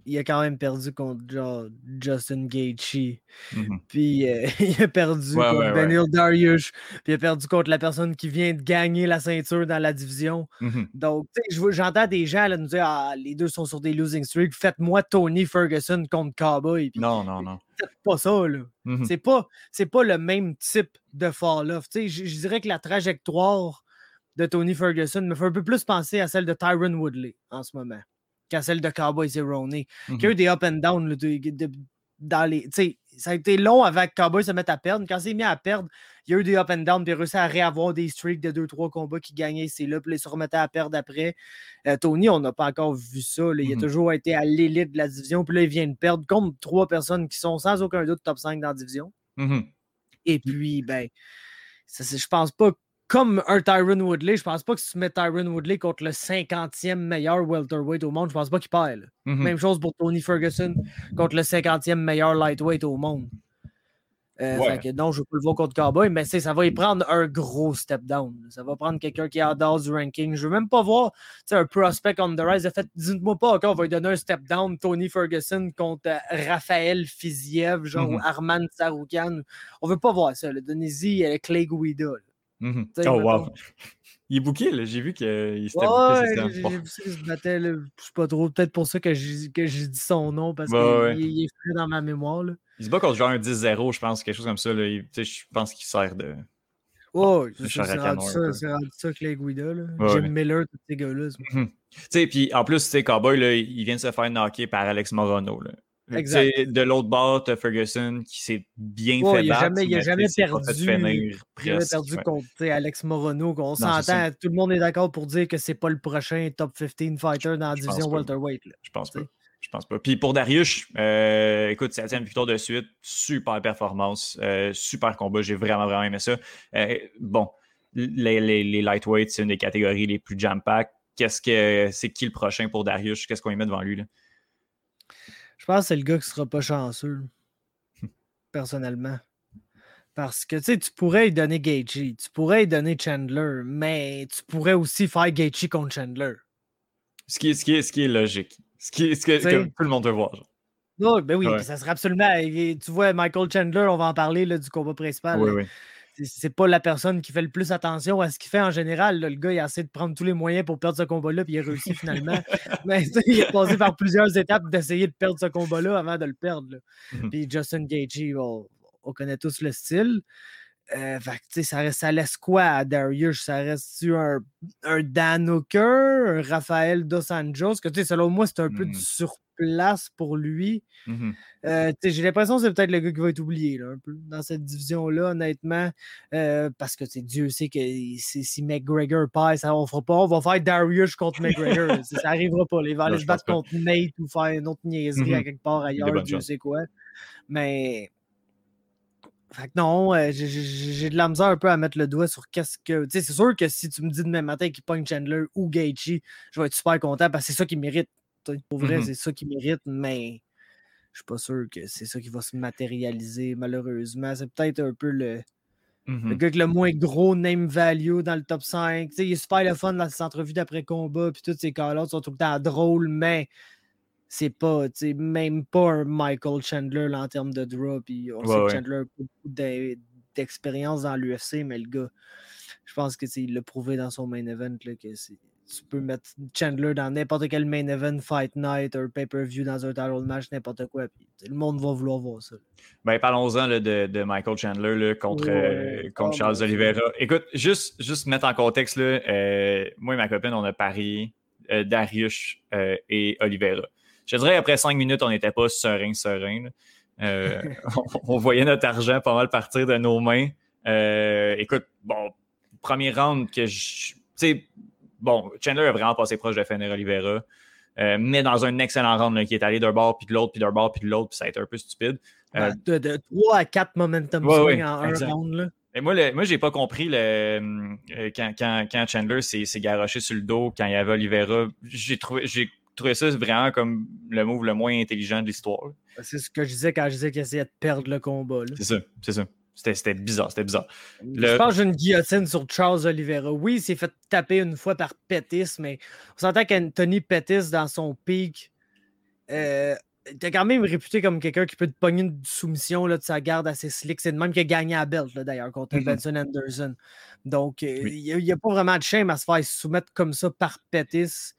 qu'il a quand même perdu contre genre, Justin Gaethje. Mm-hmm. Puis euh, <laughs> il a perdu contre Benil Dariush. Puis il a perdu contre la personne qui vient de gagner la ceinture dans la division. Mm-hmm. Donc, j'entends des gens là, nous dire Ah, les deux sont sur des losing streaks. Faites-moi Tony Ferguson contre Cowboy. non, non, non. C'est pas ça, là. Mm-hmm. C'est pas, pas le même type de fall-off. Je dirais que la trajectoire de Tony Ferguson me fait un peu plus penser à celle de Tyron Woodley en ce moment qu'à celle de Cowboy Cerrone, mm -hmm. qui a eu des up and down dans les. Ça a été long avant que Cowboy se mette à perdre. Quand c'est mis à perdre, il y a eu des up and down, puis il a réussi à réavoir des streaks de 2-3 combats qui gagnaient c'est là, puis il se remettait à perdre après. Euh, Tony, on n'a pas encore vu ça. Il a mm-hmm. toujours été à l'élite de la division, puis là, il vient de perdre contre trois personnes qui sont sans aucun doute top 5 dans la division. Mm-hmm. Et puis, ben, je pense pas comme un Tyron Woodley, je pense pas que si tu mets Tyron Woodley contre le 50e meilleur welterweight au monde, je pense pas qu'il perd. Mm-hmm. Même chose pour Tony Ferguson contre le 50e meilleur lightweight au monde. Euh, non, je peux le voir contre Cowboy, mais ça va y prendre un gros step down. Ça va prendre quelqu'un qui est en dehors du ranking. Je veux même pas voir un prospect on the rise. fait, dites-moi pas encore, on va lui donner un step down, Tony Ferguson contre euh, Raphaël Fiziev, genre mm-hmm. Arman Saroukan. On veut pas voir ça. Donnez-y euh, Clay Guida. Mhm. Oh, wow. Il est bouqué. J'ai vu qu'il s'était ouais, J'ai vu qu'il se battait, Je sais pas trop. Peut-être pour ça que j'ai dit son nom, parce qu'il est frais dans ma mémoire. Là. Il se bat contre genre un 10-0, je pense, quelque chose comme ça. Là. je pense qu'il sert de. Oh, c'est rendu rendu ça Clay Guida, là. Jim Miller, tous ces gars-là. Mhm. Tu sais, puis en plus, tu sais, Cowboy, là, il vient de se faire knocker par Alex Morono, là. De l'autre bord, tu Ferguson qui s'est bien fait il battre. Jamais, il n'a jamais perdu. contre Alex Morono. On s'entend, tout le monde est d'accord pour dire que c'est pas le prochain top 15 fighter dans la division welterweight. Je pense pas. Je pense pas. Puis pour Darius, euh, écoute, septième victoire de suite, super performance, euh, super combat, j'ai vraiment, vraiment aimé ça. Euh, bon, les, les, lightweights, c'est une des catégories les plus jam-pack. Qu'est-ce que c'est qui le prochain pour Darius? Qu'est-ce qu'on y met devant lui? Là? Je pense que c'est le gars qui sera pas chanceux, personnellement. Parce que tu pourrais lui donner Gaethje, tu pourrais lui donner Chandler, mais tu pourrais aussi faire Gaethje contre Chandler. Ce qui est, ce qui est, ce qui est logique. Ce, qui est, ce que, tout le monde veut voir. ben oui, ça serait absolument. Tu vois, Michael Chandler, on va en parler là, du combat principal. Oui, oui c'est pas la personne qui fait le plus attention à ce qu'il fait en général. le gars, il a essayé de prendre tous les moyens pour perdre ce combat-là, puis il a réussi finalement. <laughs> Mais il est passé par plusieurs étapes d'essayer de perdre ce combat-là avant de le perdre. Mmh puis Justin Gaethje, on, connaît tous le style. Euh, ça, ça, laisse quoi à Darius? Ça reste-tu un, un Dan Hooker, un Rafael Dos Anjos? Que selon moi, c'est un peu du mmh. sur place pour lui. Mmh euh, j'ai l'impression que c'est peut-être le gars qui va être oublié un peu dans cette division-là, honnêtement. Euh, parce que Dieu sait que si McGregor passe, on fera pas. On va faire Darius contre McGregor. ça n'arrivera pas. Il va <laughs> aller se battre contre Nate ou faire une autre niaiserie mmh à quelque part ailleurs, Dieu sait quoi. Mais. Fait que non, euh, j'ai de la misère un peu à mettre le doigt sur qu'est-ce que. c'est sûr que si tu me dis demain matin qu'il pogne Chandler ou Gaethje, je vais être super content parce que c'est ça qui mérite pour vrai, mmh c'est ça qui mérite, mais je suis pas sûr que c'est ça qui va se matérialiser, malheureusement. C'est peut-être un peu le, mmh gars avec le moins gros name value dans le top 5. il est super le fun dans cette entrevue d'après-combat, puis tous ces cas-là sont tout le temps drôles, mais c'est pas, même pas un Michael Chandler en termes de draw. Puis on sait que Chandler a beaucoup d'expérience dans l'UFC, mais le gars, je pense que il l'a prouvé dans son main event là, que c'est tu peux mettre Chandler dans n'importe quel main event, fight night, un pay-per-view dans un title match, n'importe quoi. le monde va vouloir voir ça. Ben, parlons-en de, de, Michael Chandler contre, euh, contre oh, Charles Oliveira. Écoute, juste, juste mettre en contexte, là, euh, moi et ma copine, on a parié euh, Darius et Oliveira. Je dirais après cinq minutes, on n'était pas serein, serein. <laughs> on, voyait notre argent pas mal partir de nos mains. écoute, bon, premier round que je. Tu sais, bon, Chandler a vraiment passé proche de finir Oliveira. mais dans un excellent round qui est allé d'un bord, puis de l'autre, puis d'un bord, puis de l'autre, puis ça a été un peu stupide. de, de, 3 à 4 momentum swing en un round. Là. Mais moi, le, moi, j'ai pas compris le, quand, quand, quand, Chandler s'est garoché sur le dos, quand il y avait Oliveira. J'ai trouvé, trouvé ça vraiment comme le move le moins intelligent de l'histoire. C'est ce que je disais quand je disais qu'il essayait de perdre le combat. C'est ça, c'est ça. C'était bizarre, c'était bizarre. Je pense que j'ai une guillotine sur Charles Oliveira. Oui, il s'est fait taper une fois par Pettis, mais on s'entend qu'Anthony Pettis, dans son pic, euh, t'es quand même réputé comme quelqu'un qui peut te pogner une soumission là, de sa garde assez slick. C'est le même qui a gagné à belt, d'ailleurs, contre mm-hmm. Benson Anderson. Donc, euh, il n'y a, pas vraiment de shame à se faire soumettre comme ça par Pettis.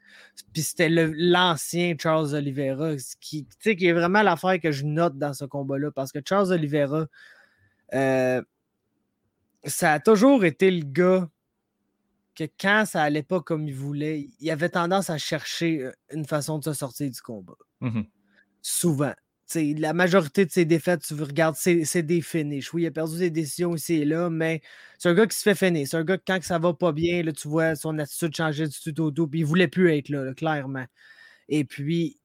Puis c'était l'ancien Charles Oliveira, qui, qui est vraiment l'affaire que je note dans ce combat-là. Parce que Charles Oliveira, euh, ça a toujours été le gars que quand ça allait pas comme il voulait, il avait tendance à chercher euh, une façon de se sortir du combat. Mm-hmm souvent. la majorité de ses défaites, tu regardes, c'est des finishes. Oui, il a perdu des décisions ici et là, mais c'est un gars qui se fait finir. C'est un gars que quand ça va pas bien, là, tu vois son attitude changer du tout au tout, puis il voulait plus être là, clairement. Et puis,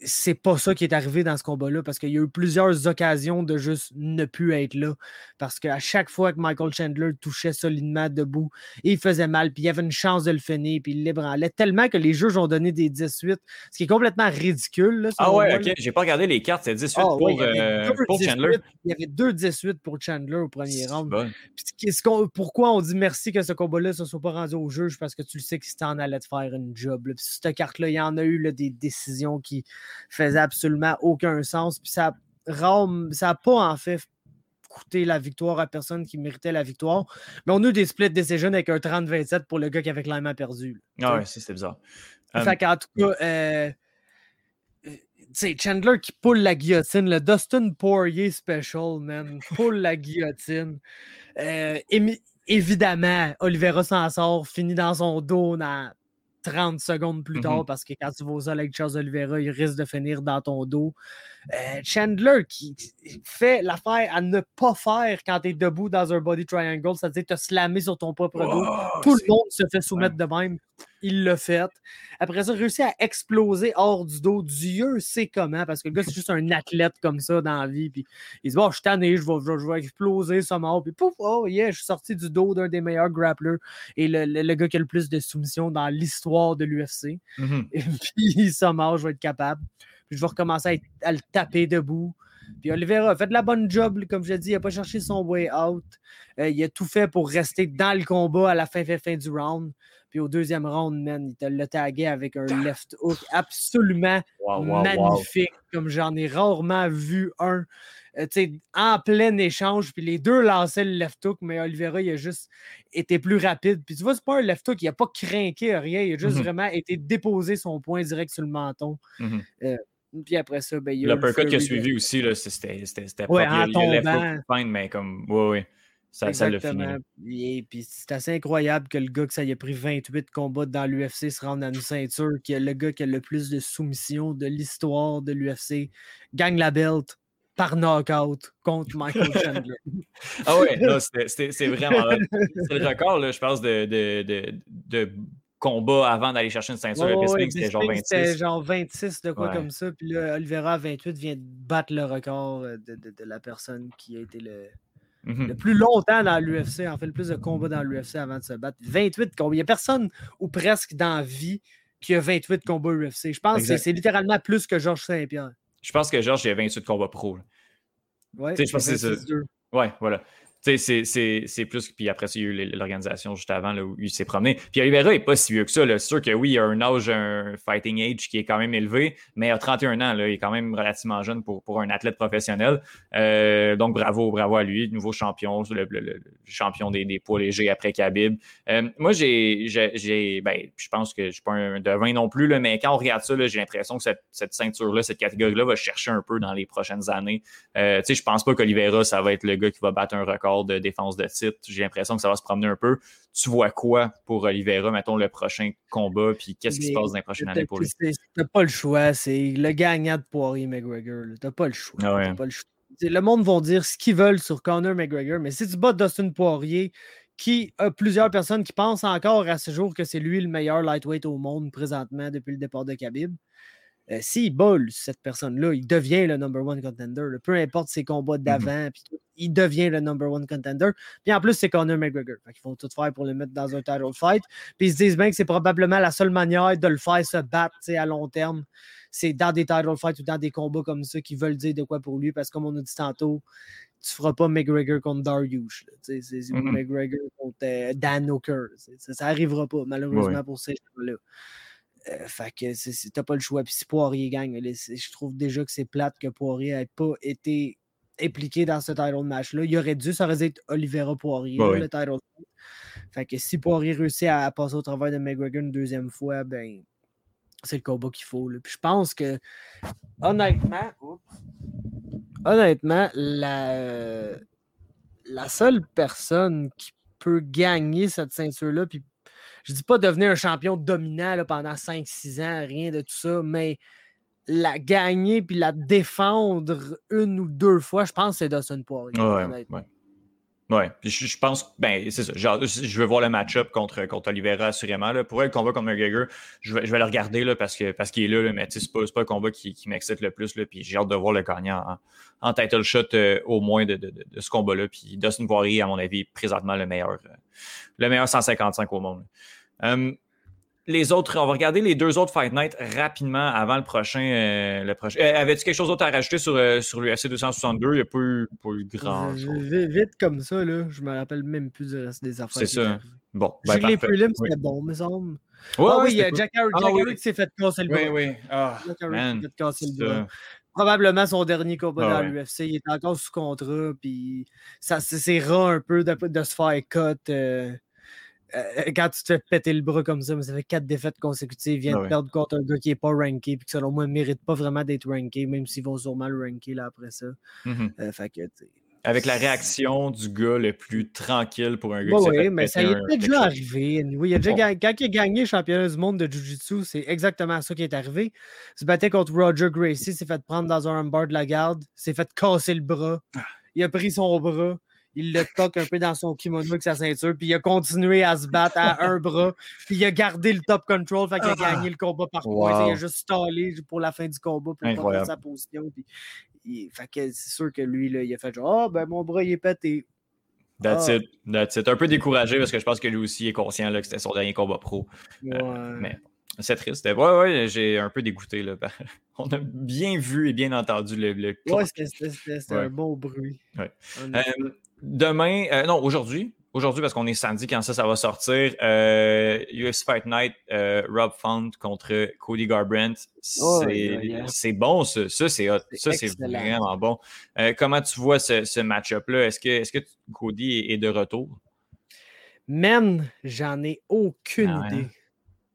c'est pas ça qui est arrivé dans ce combat-là parce qu'il y a eu plusieurs occasions de juste ne plus être là. Parce qu'à chaque fois que Michael Chandler touchait solidement debout, il faisait mal, puis il avait une chance de le finir, puis il l'ébranlait tellement que les juges ont donné des 18, ce qui est complètement ridicule. ah ouais, ok, j'ai pas regardé les cartes, c'est 18 ah pour, euh, pour Chandler. Il y avait deux 18 pour Chandler au premier round. pourquoi on dit merci que ce combat-là ne soit pas rendu au juge parce que tu le sais que c'était en allait te faire une job. cette carte-là, il y en a eu des décisions qui faisait absolument aucun sens. Puis ça n'a pas en fait coûté la victoire à personne qui méritait la victoire. Mais on a eu des splits decisions avec un 30-27 pour le gars qui avait clairement perdu. ah ouais, c'était bizarre. Fait en tout cas, euh, sais, Chandler qui pull la guillotine, le Dustin Poirier special, man, pull la guillotine. Euh, évidemment, Oliveira s'en sort, finit dans son dos dans 30 secondes plus tard mm-hmm. parce que quand tu vas au sol avec Charles Oliveira, il risque de finir dans ton dos. Euh, Chandler qui fait l'affaire à ne pas faire quand tu es debout dans un body triangle, c'est-à-dire te slammer sur ton propre dos. Tout le monde se fait soumettre de même. Il l'a fait. Après ça, réussi à exploser hors du dos. Dieu sait comment, parce que le gars, c'est juste un athlète comme ça dans la vie. Puis il se dit, oh, je suis tanné, je vais, je, vais exploser ça mort. Puis pouf, oh yeah, je suis sorti du dos d'un des meilleurs grapplers et le, gars qui a le plus de soumissions dans l'histoire de l'UFC. Mm-hmm. <laughs> Et puis, ça mort, je vais être capable je vais recommencer à, le taper debout. Puis Oliveira a fait de la bonne job, comme je l'ai dit, il n'a pas cherché son way out. Euh, il a tout fait pour rester dans le combat à la fin, fin, fin du round. Puis au deuxième round, man, il te l'a tagué avec un left hook absolument magnifique, comme j'en ai rarement vu un. Euh, en plein échange, puis les deux lançaient le left hook, mais Oliveira, il a juste été plus rapide. Puis tu vois, c'est pas un left hook, il n'a pas craqué rien, il a juste mm-hmm. vraiment été déposé son point direct sur le menton. Euh, puis après ça, ben, il y a. L'uppercut qui a suivi aussi, c'était ouais, pas il, mais comme. Oui, oui. Ça, ça l'a fini. Et puis c'est assez incroyable que le gars que ça y a pris 28 combats dans l'UFC se rende à une ceinture, qui est le gars qui a le plus de soumissions de l'histoire de l'UFC, gagne la belt par knockout contre Michael <laughs> Chandler. ah ouais, c'est vraiment. c'est le record, là, je pense, de, de, de, de combat avant d'aller chercher une ceinture. Oh, c'était genre 26. C'était genre 26 de quoi comme ça. Puis là, Oliveira à 28 vient de battre le record euh, de, de, la personne qui a été le, mm-hmm. le plus longtemps dans l'UFC, en fait, le plus de combats dans l'UFC avant de se battre. 28 combats. Il n'y a personne ou presque dans la vie qui a 28 combats UFC. Je pense que c'est littéralement plus que Georges Saint-Pierre. Je pense que Georges, il a 28 combats pro. Ouais, je pense que c'est ça. Ouais, voilà c'est plus. Puis après ça, il y a eu l'organisation juste avant où il s'est promené. Puis Oliveira n'est pas si vieux que ça. C'est sûr que oui, il a un âge, un fighting age qui est quand même élevé, mais a 31 ans. Là, il est quand même relativement jeune pour, pour un athlète professionnel. Euh, donc bravo, bravo à lui, nouveau champion, le, champion des, poids légers après Khabib. Euh, moi, j'ai, ben, je pense que je ne suis pas un devin non plus, là, mais quand on regarde ça, j'ai l'impression que cette, cette ceinture-là, cette catégorie-là va chercher un peu dans les prochaines années. Euh, je pense pas qu'Oliveira, ça va être le gars qui va battre un record de défense de titre. J'ai l'impression que ça va se promener un peu. Tu vois quoi pour Oliveira, mettons, le prochain combat, puis qu'est-ce qui se passe dans les prochaines années pour lui? T'as pas le choix. C'est le gagnant de Poirier McGregor. T'as pas le choix. Ah pas le, choix. le monde va dire ce qu'ils veulent sur Conor McGregor, mais si tu bats Dustin Poirier, qui a plusieurs personnes qui pensent encore à ce jour que c'est lui le meilleur lightweight au monde présentement depuis le départ de Khabib. Euh, s'il bolle cette personne-là, il devient le number one contender. Peu importe ses combats d'avant, il devient le number one contender. Puis en plus, c'est Conor McGregor. Ils vont tout faire pour le mettre dans un title fight. Puis ils se disent bien que c'est probablement la seule manière de le faire se battre à long terme. C'est dans des title fights ou dans des combats comme ça qui veulent dire de quoi pour lui. Parce que comme on a dit tantôt, tu feras pas McGregor contre Darius. C'est mm -hmm. McGregor contre euh, Dan Hooker. Ça, ça arrivera pas, malheureusement, pour ces gens-là. Euh, fait que t'as pas le choix. Puis si Poirier gagne, je trouve déjà que c'est plate que Poirier n'ait pas été impliqué dans ce title match-là. Il aurait dû, ça aurait dû être Olivera Poirier, ouais. le title match. Fait que si Poirier réussit à passer au travers de McGregor une deuxième fois, ben c'est le combat qu'il faut. Là. Puis je pense que honnêtement, oups, honnêtement, la, la seule personne qui peut gagner cette ceinture-là, puis je dis pas devenir un champion dominant là, pendant 5-6 ans, rien de tout ça, mais la gagner puis la défendre une ou deux fois, je pense que c'est Dustin Poirier. Ouais, ouais. Ouais, je, je, pense, ben, c'est ça. Genre, je veux voir le match-up contre, contre Oliveira, assurément. Là. Pour elle, le combat contre McGregor, je vais, je vais le regarder là, parce qu'il parce qu'il est là, là mais c'est pas, pas un combat qui, qui m'excite le plus. Là, puis j'ai hâte de voir le gagnant en, en title shot euh, au moins de, de, de, de ce combat-là. Puis Dustin Poirier, à mon avis, est présentement le meilleur, euh, le meilleur 155 au monde. Um, les autres, on va regarder les deux autres Fight Night rapidement avant le prochain. Euh, le prochain. Euh, Avais-tu quelque chose d'autre à rajouter sur, euh, sur l'UFC 262? Il n'y a pas eu, pas eu grand chose. Vite comme ça, là, je me rappelle même plus du reste des affaires. C'est ça. Bon. Ben, les prelims, oui. c'était bon, me semble. Ouais, ah oui, il y a Jack Harris ah, oui. qui s'est fait casser le bras. Oui, oui. Ah, Jack Harris s'est fait casser le bras. Probablement son dernier combat ah, dans ouais. l'UFC. Il est encore sous contrat, puis ça c'est rare un peu de, de se faire cut. Euh, quand tu te fais péter le bras comme ça, mais ça fait quatre défaites consécutives, il vient ah ouais. de perdre contre un gars qui n'est pas ranké, puis qui selon moi ne mérite pas vraiment d'être ranké, même s'ils vont sûrement le ranker là, après ça. Mm -hmm. euh, fait que, Avec la réaction du gars le plus tranquille pour un gars bah qui Oui, mais ça y est déjà arrivé. Il a déjà bon. quand il a gagné le championnat du monde de Jiu-Jitsu, c'est exactement ça qui est arrivé. Il se battait contre Roger Gracie, s'est fait prendre dans un bar de la garde, s'est fait casser le bras. Il a pris son bras il le toque un peu dans son kimono avec sa ceinture, puis il a continué à se battre à un bras, puis il a gardé le top control, fait qu'il a gagné le combat par wow. points. Il a juste stallé pour la fin du combat pour prendre sa position. Puis, il, fait que c'est sûr que lui, là, il a fait genre, ah, oh, ben mon bras, il est pété. That's ah. it. That's it. Un peu découragé parce que je pense que lui aussi est conscient là, que c'était son dernier combat pro. Ouais. Euh, mais c'est triste. Ouais, ouais, j'ai un peu dégoûté. Là. <laughs> On a bien vu et bien entendu le. le ouais, c'était ouais. un bon bruit. Ouais. Euh, demain, euh, non, aujourd'hui, aujourd'hui, parce qu'on est samedi quand ça, ça va sortir, euh, UFC Fight Night, euh, Rob Font contre Cody Garbrandt. C'est oh, yeah, yeah. bon, ça. Ça, c'est Ça, c'est vraiment bon. Euh, comment tu vois ce, ce match-up-là? Est-ce que, est que Cody est de retour? Man, j'en ai aucune ah, idée.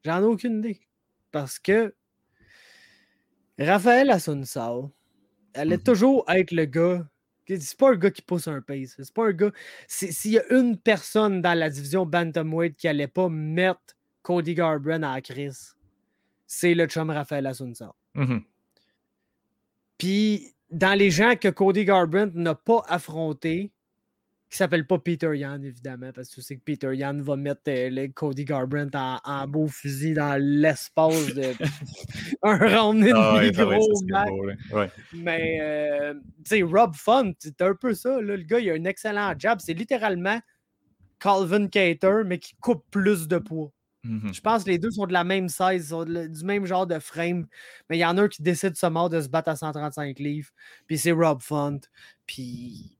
J'en ai aucune idée. Parce que Raphaël Assunção, elle est mm -hmm. toujours être le gars c'est pas un gars qui pousse un pace. C'est pas un gars. S'il y a une personne dans la division Bantamweight qui allait pas mettre Cody Garbrandt à la crise, c'est le chum Raphaël Assunção. Mm -hmm. Puis, dans les gens que Cody Garbrandt n'a pas affronté, qui s'appelle pas Peter Yan, évidemment, parce que tu sais que Peter Yan va mettre euh, Cody Garbrandt en, en, beau fusil dans l'espace de <laughs> un round et ah, demi gros beau, ouais. Mais, euh, tu sais, Rob Fun, c'est un peu ça. Là. Le gars, il a un excellent jab. C'est littéralement Calvin Cater, mais qui coupe plus de poids. Mm -hmm. Je pense que les deux sont de la même size, sont du même genre de frame, mais il y en a un qui décide ce mort de se battre à 135 livres, puis c'est Rob Font. Puis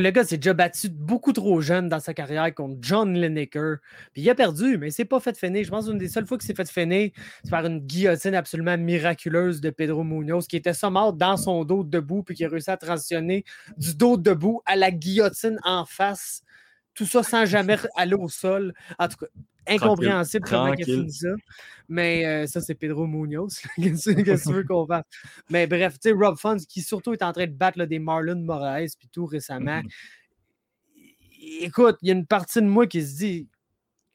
le gars s'est déjà battu beaucoup trop jeune dans sa carrière contre John Lineker. Puis il a perdu, mais il s'est pas fait finir. Je pense qu'une des seules fois qu'il s'est fait finir, c'est par une guillotine absolument miraculeuse de Pedro Munoz, qui était mort dans son dos debout, puis qui a réussi à transitionner du dos debout à la guillotine en face. Tout ça sans jamais aller au sol. En tout cas, incompréhensible comment il a fini ça. Mais euh, ça, c'est Pedro Munoz. <laughs> Qu'est-ce que tu veux qu'on fasse? Mais bref, tu sais, Rob Fons, qui surtout est en train de battre là, des Marlon Moraes, puis tout récemment. Mm -hmm. Écoute, il y a une partie de moi qui se dit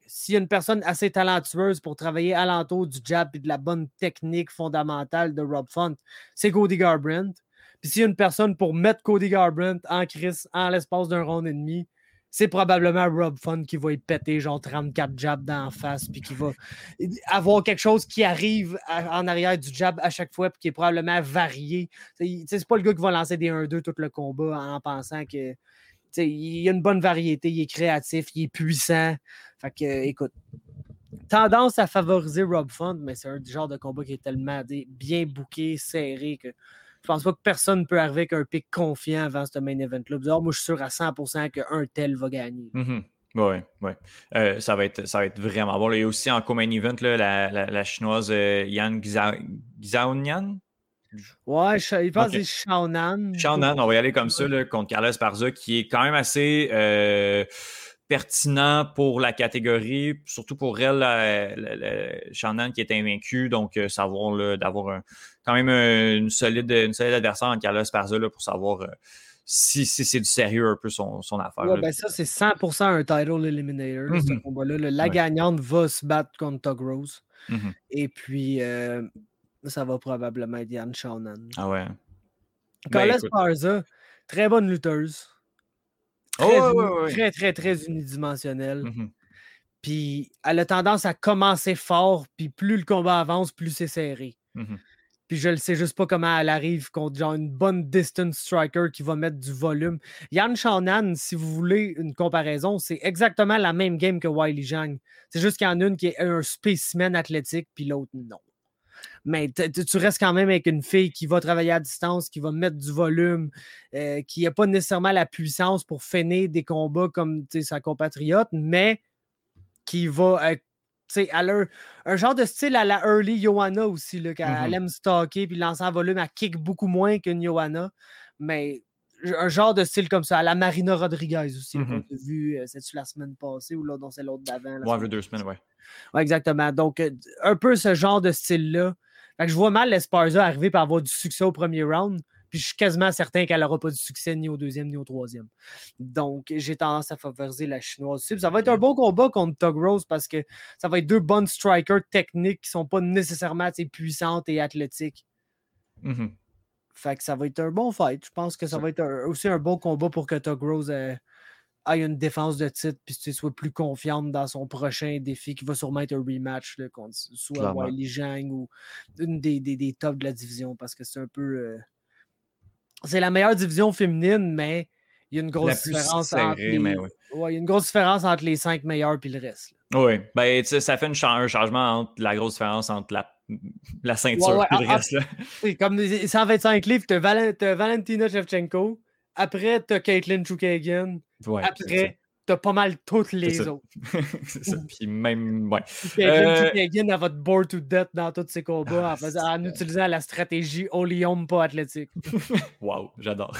s'il y a une personne assez talentueuse pour travailler alentour du jab et de la bonne technique fondamentale de Rob Font, c'est Cody Garbrandt. Puis s'il y a une personne pour mettre Cody Garbrandt en crise en l'espace d'un round et demi, c'est probablement Rob Fun qui va y péter genre 34 jabs d'en face, puis qui va avoir quelque chose qui arrive en arrière du jab à chaque fois, puis qui est probablement varié. C'est pas le gars qui va lancer des 1-2 tout le combat en pensant que il a une bonne variété, il est créatif, il est puissant. Fait que, écoute, tendance à favoriser Rob Fund, mais c'est un genre de combat qui est tellement bien booké, serré que je pense pas que personne peut arriver avec un pic confiant avant ce main event-là. Moi, je suis sûr à 100% qu'un tel va gagner. Mm-hmm. Oui, oui. Euh, ça, va être, ça va être vraiment bon. Il y a aussi en co-main event là, la, la, chinoise euh, Yan Xiaonian. Ouais, il pense que c'est Shaonan. Shaonan, on va y aller comme ça contre Carlos Parza, qui est quand même assez. Euh, pertinent pour la catégorie, surtout pour elle, Shannon qui est invaincue. Donc, euh, savoir d'avoir quand même une solide, une solide adversaire en Carlos Parza pour savoir euh, si, c'est du sérieux un peu son, affaire. ben ça, c'est 100% un title eliminator, ce mm-hmm. combat-là. La gagnante va se battre contre Tug Rose. Mm-hmm. Et puis, euh, ça va probablement être Yann Shannon. Ah ouais. Carlos ben, Parza, très bonne lutteuse. Oh, très, très, très, unidimensionnelle. Mmh puis elle a tendance à commencer fort, puis plus le combat avance, plus c'est serré. Mmh puis je ne sais juste pas comment elle arrive contre genre une bonne distance striker qui va mettre du volume. Yann Shannon, si vous voulez une comparaison, c'est exactement la même game que Wiley Zhang. C'est juste qu'il y en a une qui est un spécimen athlétique, puis l'autre non mais tu restes quand même avec une fille qui va travailler à distance, qui va mettre du volume, euh, qui n'a pas nécessairement la puissance pour finir des combats comme sa compatriote, mais qui va elle un genre de style à la early Johanna aussi, là, qu'elle mm-hmm. aime stocker puis lancer en volume, elle kick beaucoup moins qu'une Johanna, mais un genre de style comme ça, à la Marina Rodriguez aussi, qu'on mm-hmm. a vu, euh, la semaine passée ou là, dans c'est l'autre d'avant. Ouais, deux semaines, ouais. Ouais, exactement. Donc, euh, un peu ce genre de style-là. je vois mal l'Esparza arriver par avoir du succès au premier round. Puis je suis quasiment certain qu'elle n'aura pas du succès ni au deuxième ni au troisième. Donc, j'ai tendance à favoriser la chinoise aussi. ça va être un bon combat contre Tug Rose parce que ça va être deux bonnes strikers techniques qui ne sont pas nécessairement puissantes et athlétiques. Mm-hmm. Fait que ça va être un bon fight. Je pense que ça va être aussi un bon combat pour que Tug Rose euh, ait une défense de titre puis tu soit plus confiante dans son prochain défi qui va sûrement être un rematch contre soit Wiley Zhang ou une des, des, tops de la division parce que c'est un peu. Euh, c'est la meilleure division féminine, mais il y a une grosse différence entre les... il y a une grosse différence entre les cinq meilleurs et le reste. Oui, ben, ça fait un changement entre la grosse différence entre la, la ceinture et le reste. Là. Comme 125 livres, tu as, Valentina Shevchenko, après tu as Caitlin Chukagan, après t'as pas mal toutes les autres. <laughs> c'est ça. <laughs> Puis même, ouais. Euh... à votre board to death dans tous ces combats en, utilisant la stratégie Olium pas athlétique. <laughs> wow, j'adore.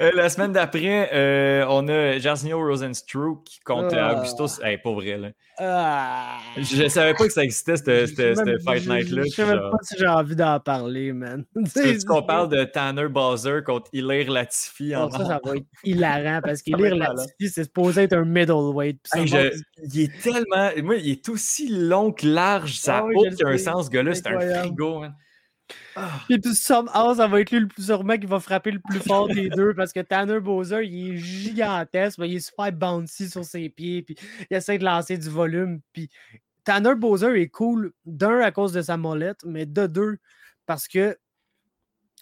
Euh, la semaine d'après, euh, on a Jarzinho Rosenstruck contre uh... Augustus. Hey, pas vrai, là. Ah. Je savais pas que ça existait, cette Fight Night-là. Je même pas si j'ai envie d'en parler, man. Tu qu'on parle de Tanner Bowser contre Hilaire Latifi en ça, ça va être hilarant parce qu'Hilaire Latifi, c'est supposé être un middleweight. il est tellement. Moi, il est aussi long que large. Ça n'a ah aucun sens, ce gars-là. C'est un frigo, man. Ah. Et puis somehow, ça va être lui le plus sûrement qui va frapper le plus fort des deux parce que Tanner Bowser, il est gigantesque, mais il est super bouncy sur ses pieds, puis il essaie de lancer du volume. Puis Tanner Bowser est cool, d'un à cause de sa molette, mais de deux parce que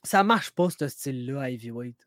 ça marche pas ce style-là à heavyweight.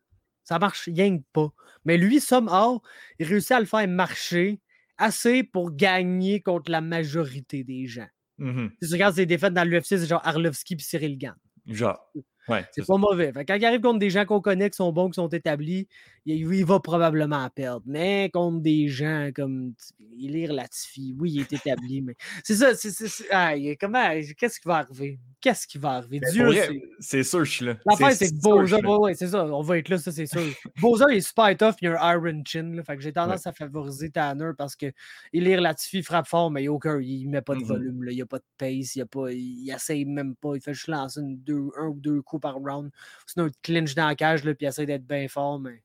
Ça marche rien pas. Mais lui, somehow, il réussit à le faire marcher assez pour gagner contre la majorité des gens. Mm-hmm. Si tu regardes ses défaites dans l'UFC, c'est genre Arlovski puis Cyril Gann. Genre. Ouais, c'est pas mauvais. quand il arrive contre des gens qu'on connaît, qui sont bons, qui sont établis, il, va probablement perdre. Mais contre des gens comme Ilir Latifi, oui, il est établi, mais c'est ça. C'est, comment, qu'est-ce qui va arriver? Qu'est-ce qui va arriver? Ben, Dieu C'est sûr, je suis là. L'affaire, c'est que Boza, ouais, c'est ça, on va être là, ça, c'est sûr. Boza, il est super tough, il a un Iron Chin, là, fait que j'ai tendance à favoriser Tanner parce que Ilir Latifi frappe fort, mais il, aucun, il met pas de mm-hmm. volume, là, il n'y a pas de pace, il, a pas, il, essaye même pas, il fait juste lancer une, deux, un ou deux coups par round. Sinon, il clinch dans la cage, là, puis il essaie d'être bien fort, mais.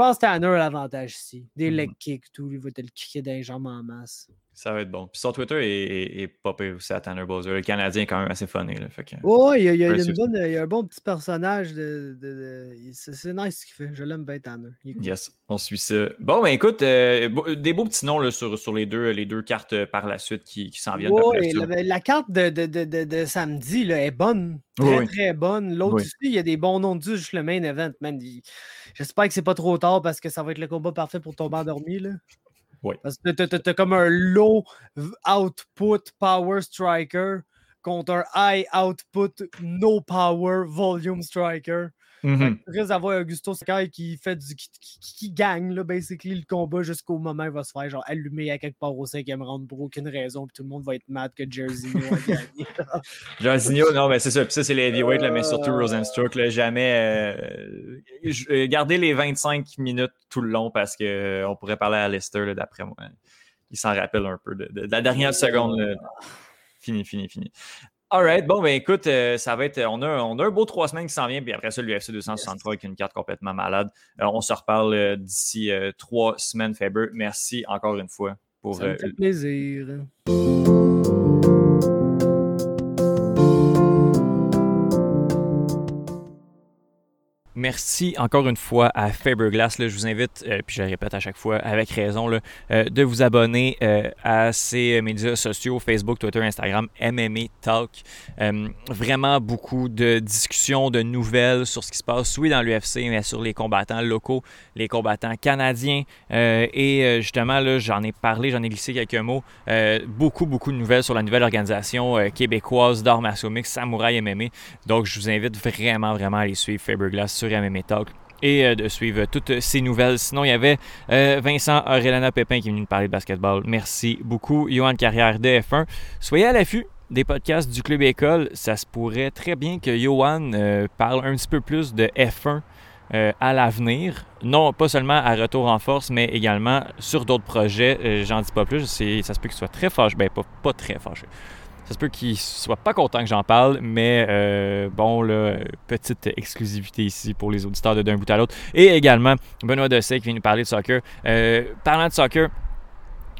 Je pense que Tanner a l'avantage ici. Des mm-hmm. leg kicks, tout. Il va te le kicker dans les jambes en masse. Ça va être bon. Puis son Twitter est, est, popé aussi à Tanner Bowser. Le Canadien est quand même assez funny. Là, fait oh, il, y a, il, y a une bonne, il y a un bon petit personnage. De, de, C'est nice ce qu'il fait. Je l'aime bien, Tanner. Yes, on suit ça. Bon, ben écoute, euh, des beaux petits noms là, sur, sur les, deux, les deux cartes euh, par la suite qui, qui s'en viennent. Oh, la, la, carte de, de samedi là, est bonne. Très, très bonne. L'autre aussi, il y a des bons noms juste le main event. J'espère que c'est pas trop tard parce que ça va être le combat parfait pour tomber endormi. Là. Oui. Parce que comme un low output power striker contre un high output no power volume striker. Mm -hmm. d'avoir Augusto Sakai qui fait du qui, qui, gagne là, basically le combat jusqu'au moment où il va se faire genre allumer à quelque part au cinquième round pour aucune raison, puis tout le monde va être mad que Jerzinho a gagné. <laughs> Non, mais c'est ça. Puis ça, c'est les heavyweight, mais surtout Rosenstruck, là, jamais euh, euh, garder les 25 minutes tout le long parce qu'on euh, pourrait parler à Lester d'après moi. Il s'en rappelle un peu de, la dernière seconde. Fini, fini, fini. Alright, bon, ben écoute, euh, ça va être. On a, on a un beau trois semaines qui s'en vient, puis après ça, l'UFC 263 avec une carte complètement malade. Euh, on se reparle euh, d'ici trois semaines, Faber. Merci encore une fois pour. Ça me fait plaisir. Merci encore une fois à Faberglass. je vous invite, euh, puis je le répète à chaque fois avec raison, là, euh, de vous abonner euh, à ces médias sociaux, Facebook, Twitter, Instagram, MMA Talk. vraiment beaucoup de discussions, de nouvelles sur ce qui se passe, oui, dans l'UFC, mais sur les combattants locaux, les combattants canadiens. et justement, là, j'en ai parlé, j'en ai glissé quelques mots. beaucoup, beaucoup de nouvelles sur la nouvelle organisation québécoise martiaux Samouraï MMA. Donc, je vous invite vraiment, vraiment à aller suivre Faberglass sur Talk et euh, de suivre toutes ces nouvelles. Sinon, il y avait euh, Vincent Aurélana Pépin qui est venu nous parler de basketball. Merci beaucoup. Johan Carrière de F1. Soyez à l'affût des podcasts du Club École. Ça se pourrait très bien que Johan euh, parle un petit peu plus de F1 à l'avenir. Non, pas seulement à Retour en Force, mais également sur d'autres projets. J'en dis pas plus. Ça se peut qu'il soit très fâché. Ben, pas, pas très fâché. Ça se peut qu'il soit pas content que j'en parle, mais euh, bon, là, petite exclusivité ici pour les auditeurs de d'un bout à l'autre. Et également, Benoît Dessay qui vient nous parler de soccer. Euh, parlant de soccer,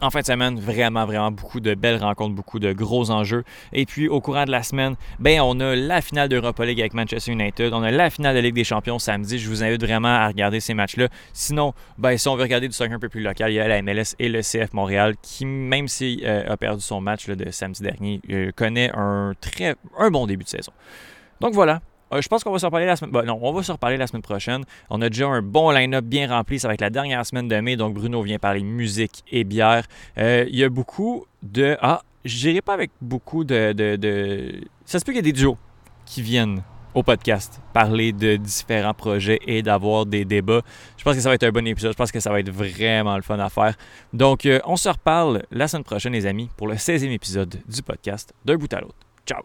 en fin de semaine, vraiment, vraiment beaucoup de belles rencontres, beaucoup de gros enjeux. Et puis, au courant de la semaine, ben, on a la finale d'Europa League avec Manchester United. On a la finale de Ligue des Champions samedi. Je vous invite vraiment à regarder ces matchs-là. Sinon, ben, si on veut regarder du soccer un peu plus local, il y a la MLS et le CF Montréal qui, même s'il euh, a perdu son match de samedi dernier, euh, connaît un très un bon début de saison. Donc voilà, je pense qu'on va se reparler la semaine. Bah, non, on va se reparler la semaine prochaine. On a déjà un bon line-up bien rempli. Ça va être la dernière semaine de mai. Donc, Bruno vient parler musique et bière. Euh, il y a beaucoup de. Ah, je n'irai pas avec beaucoup de, de, Ça se peut qu'il y ait des duos qui viennent au podcast, parler de différents projets et d'avoir des débats. Je pense que ça va être un bon épisode. Je pense que ça va être vraiment le fun à faire. Donc, euh, on se reparle la semaine prochaine, les amis, pour le 16e épisode du podcast d'un bout à l'autre. Ciao!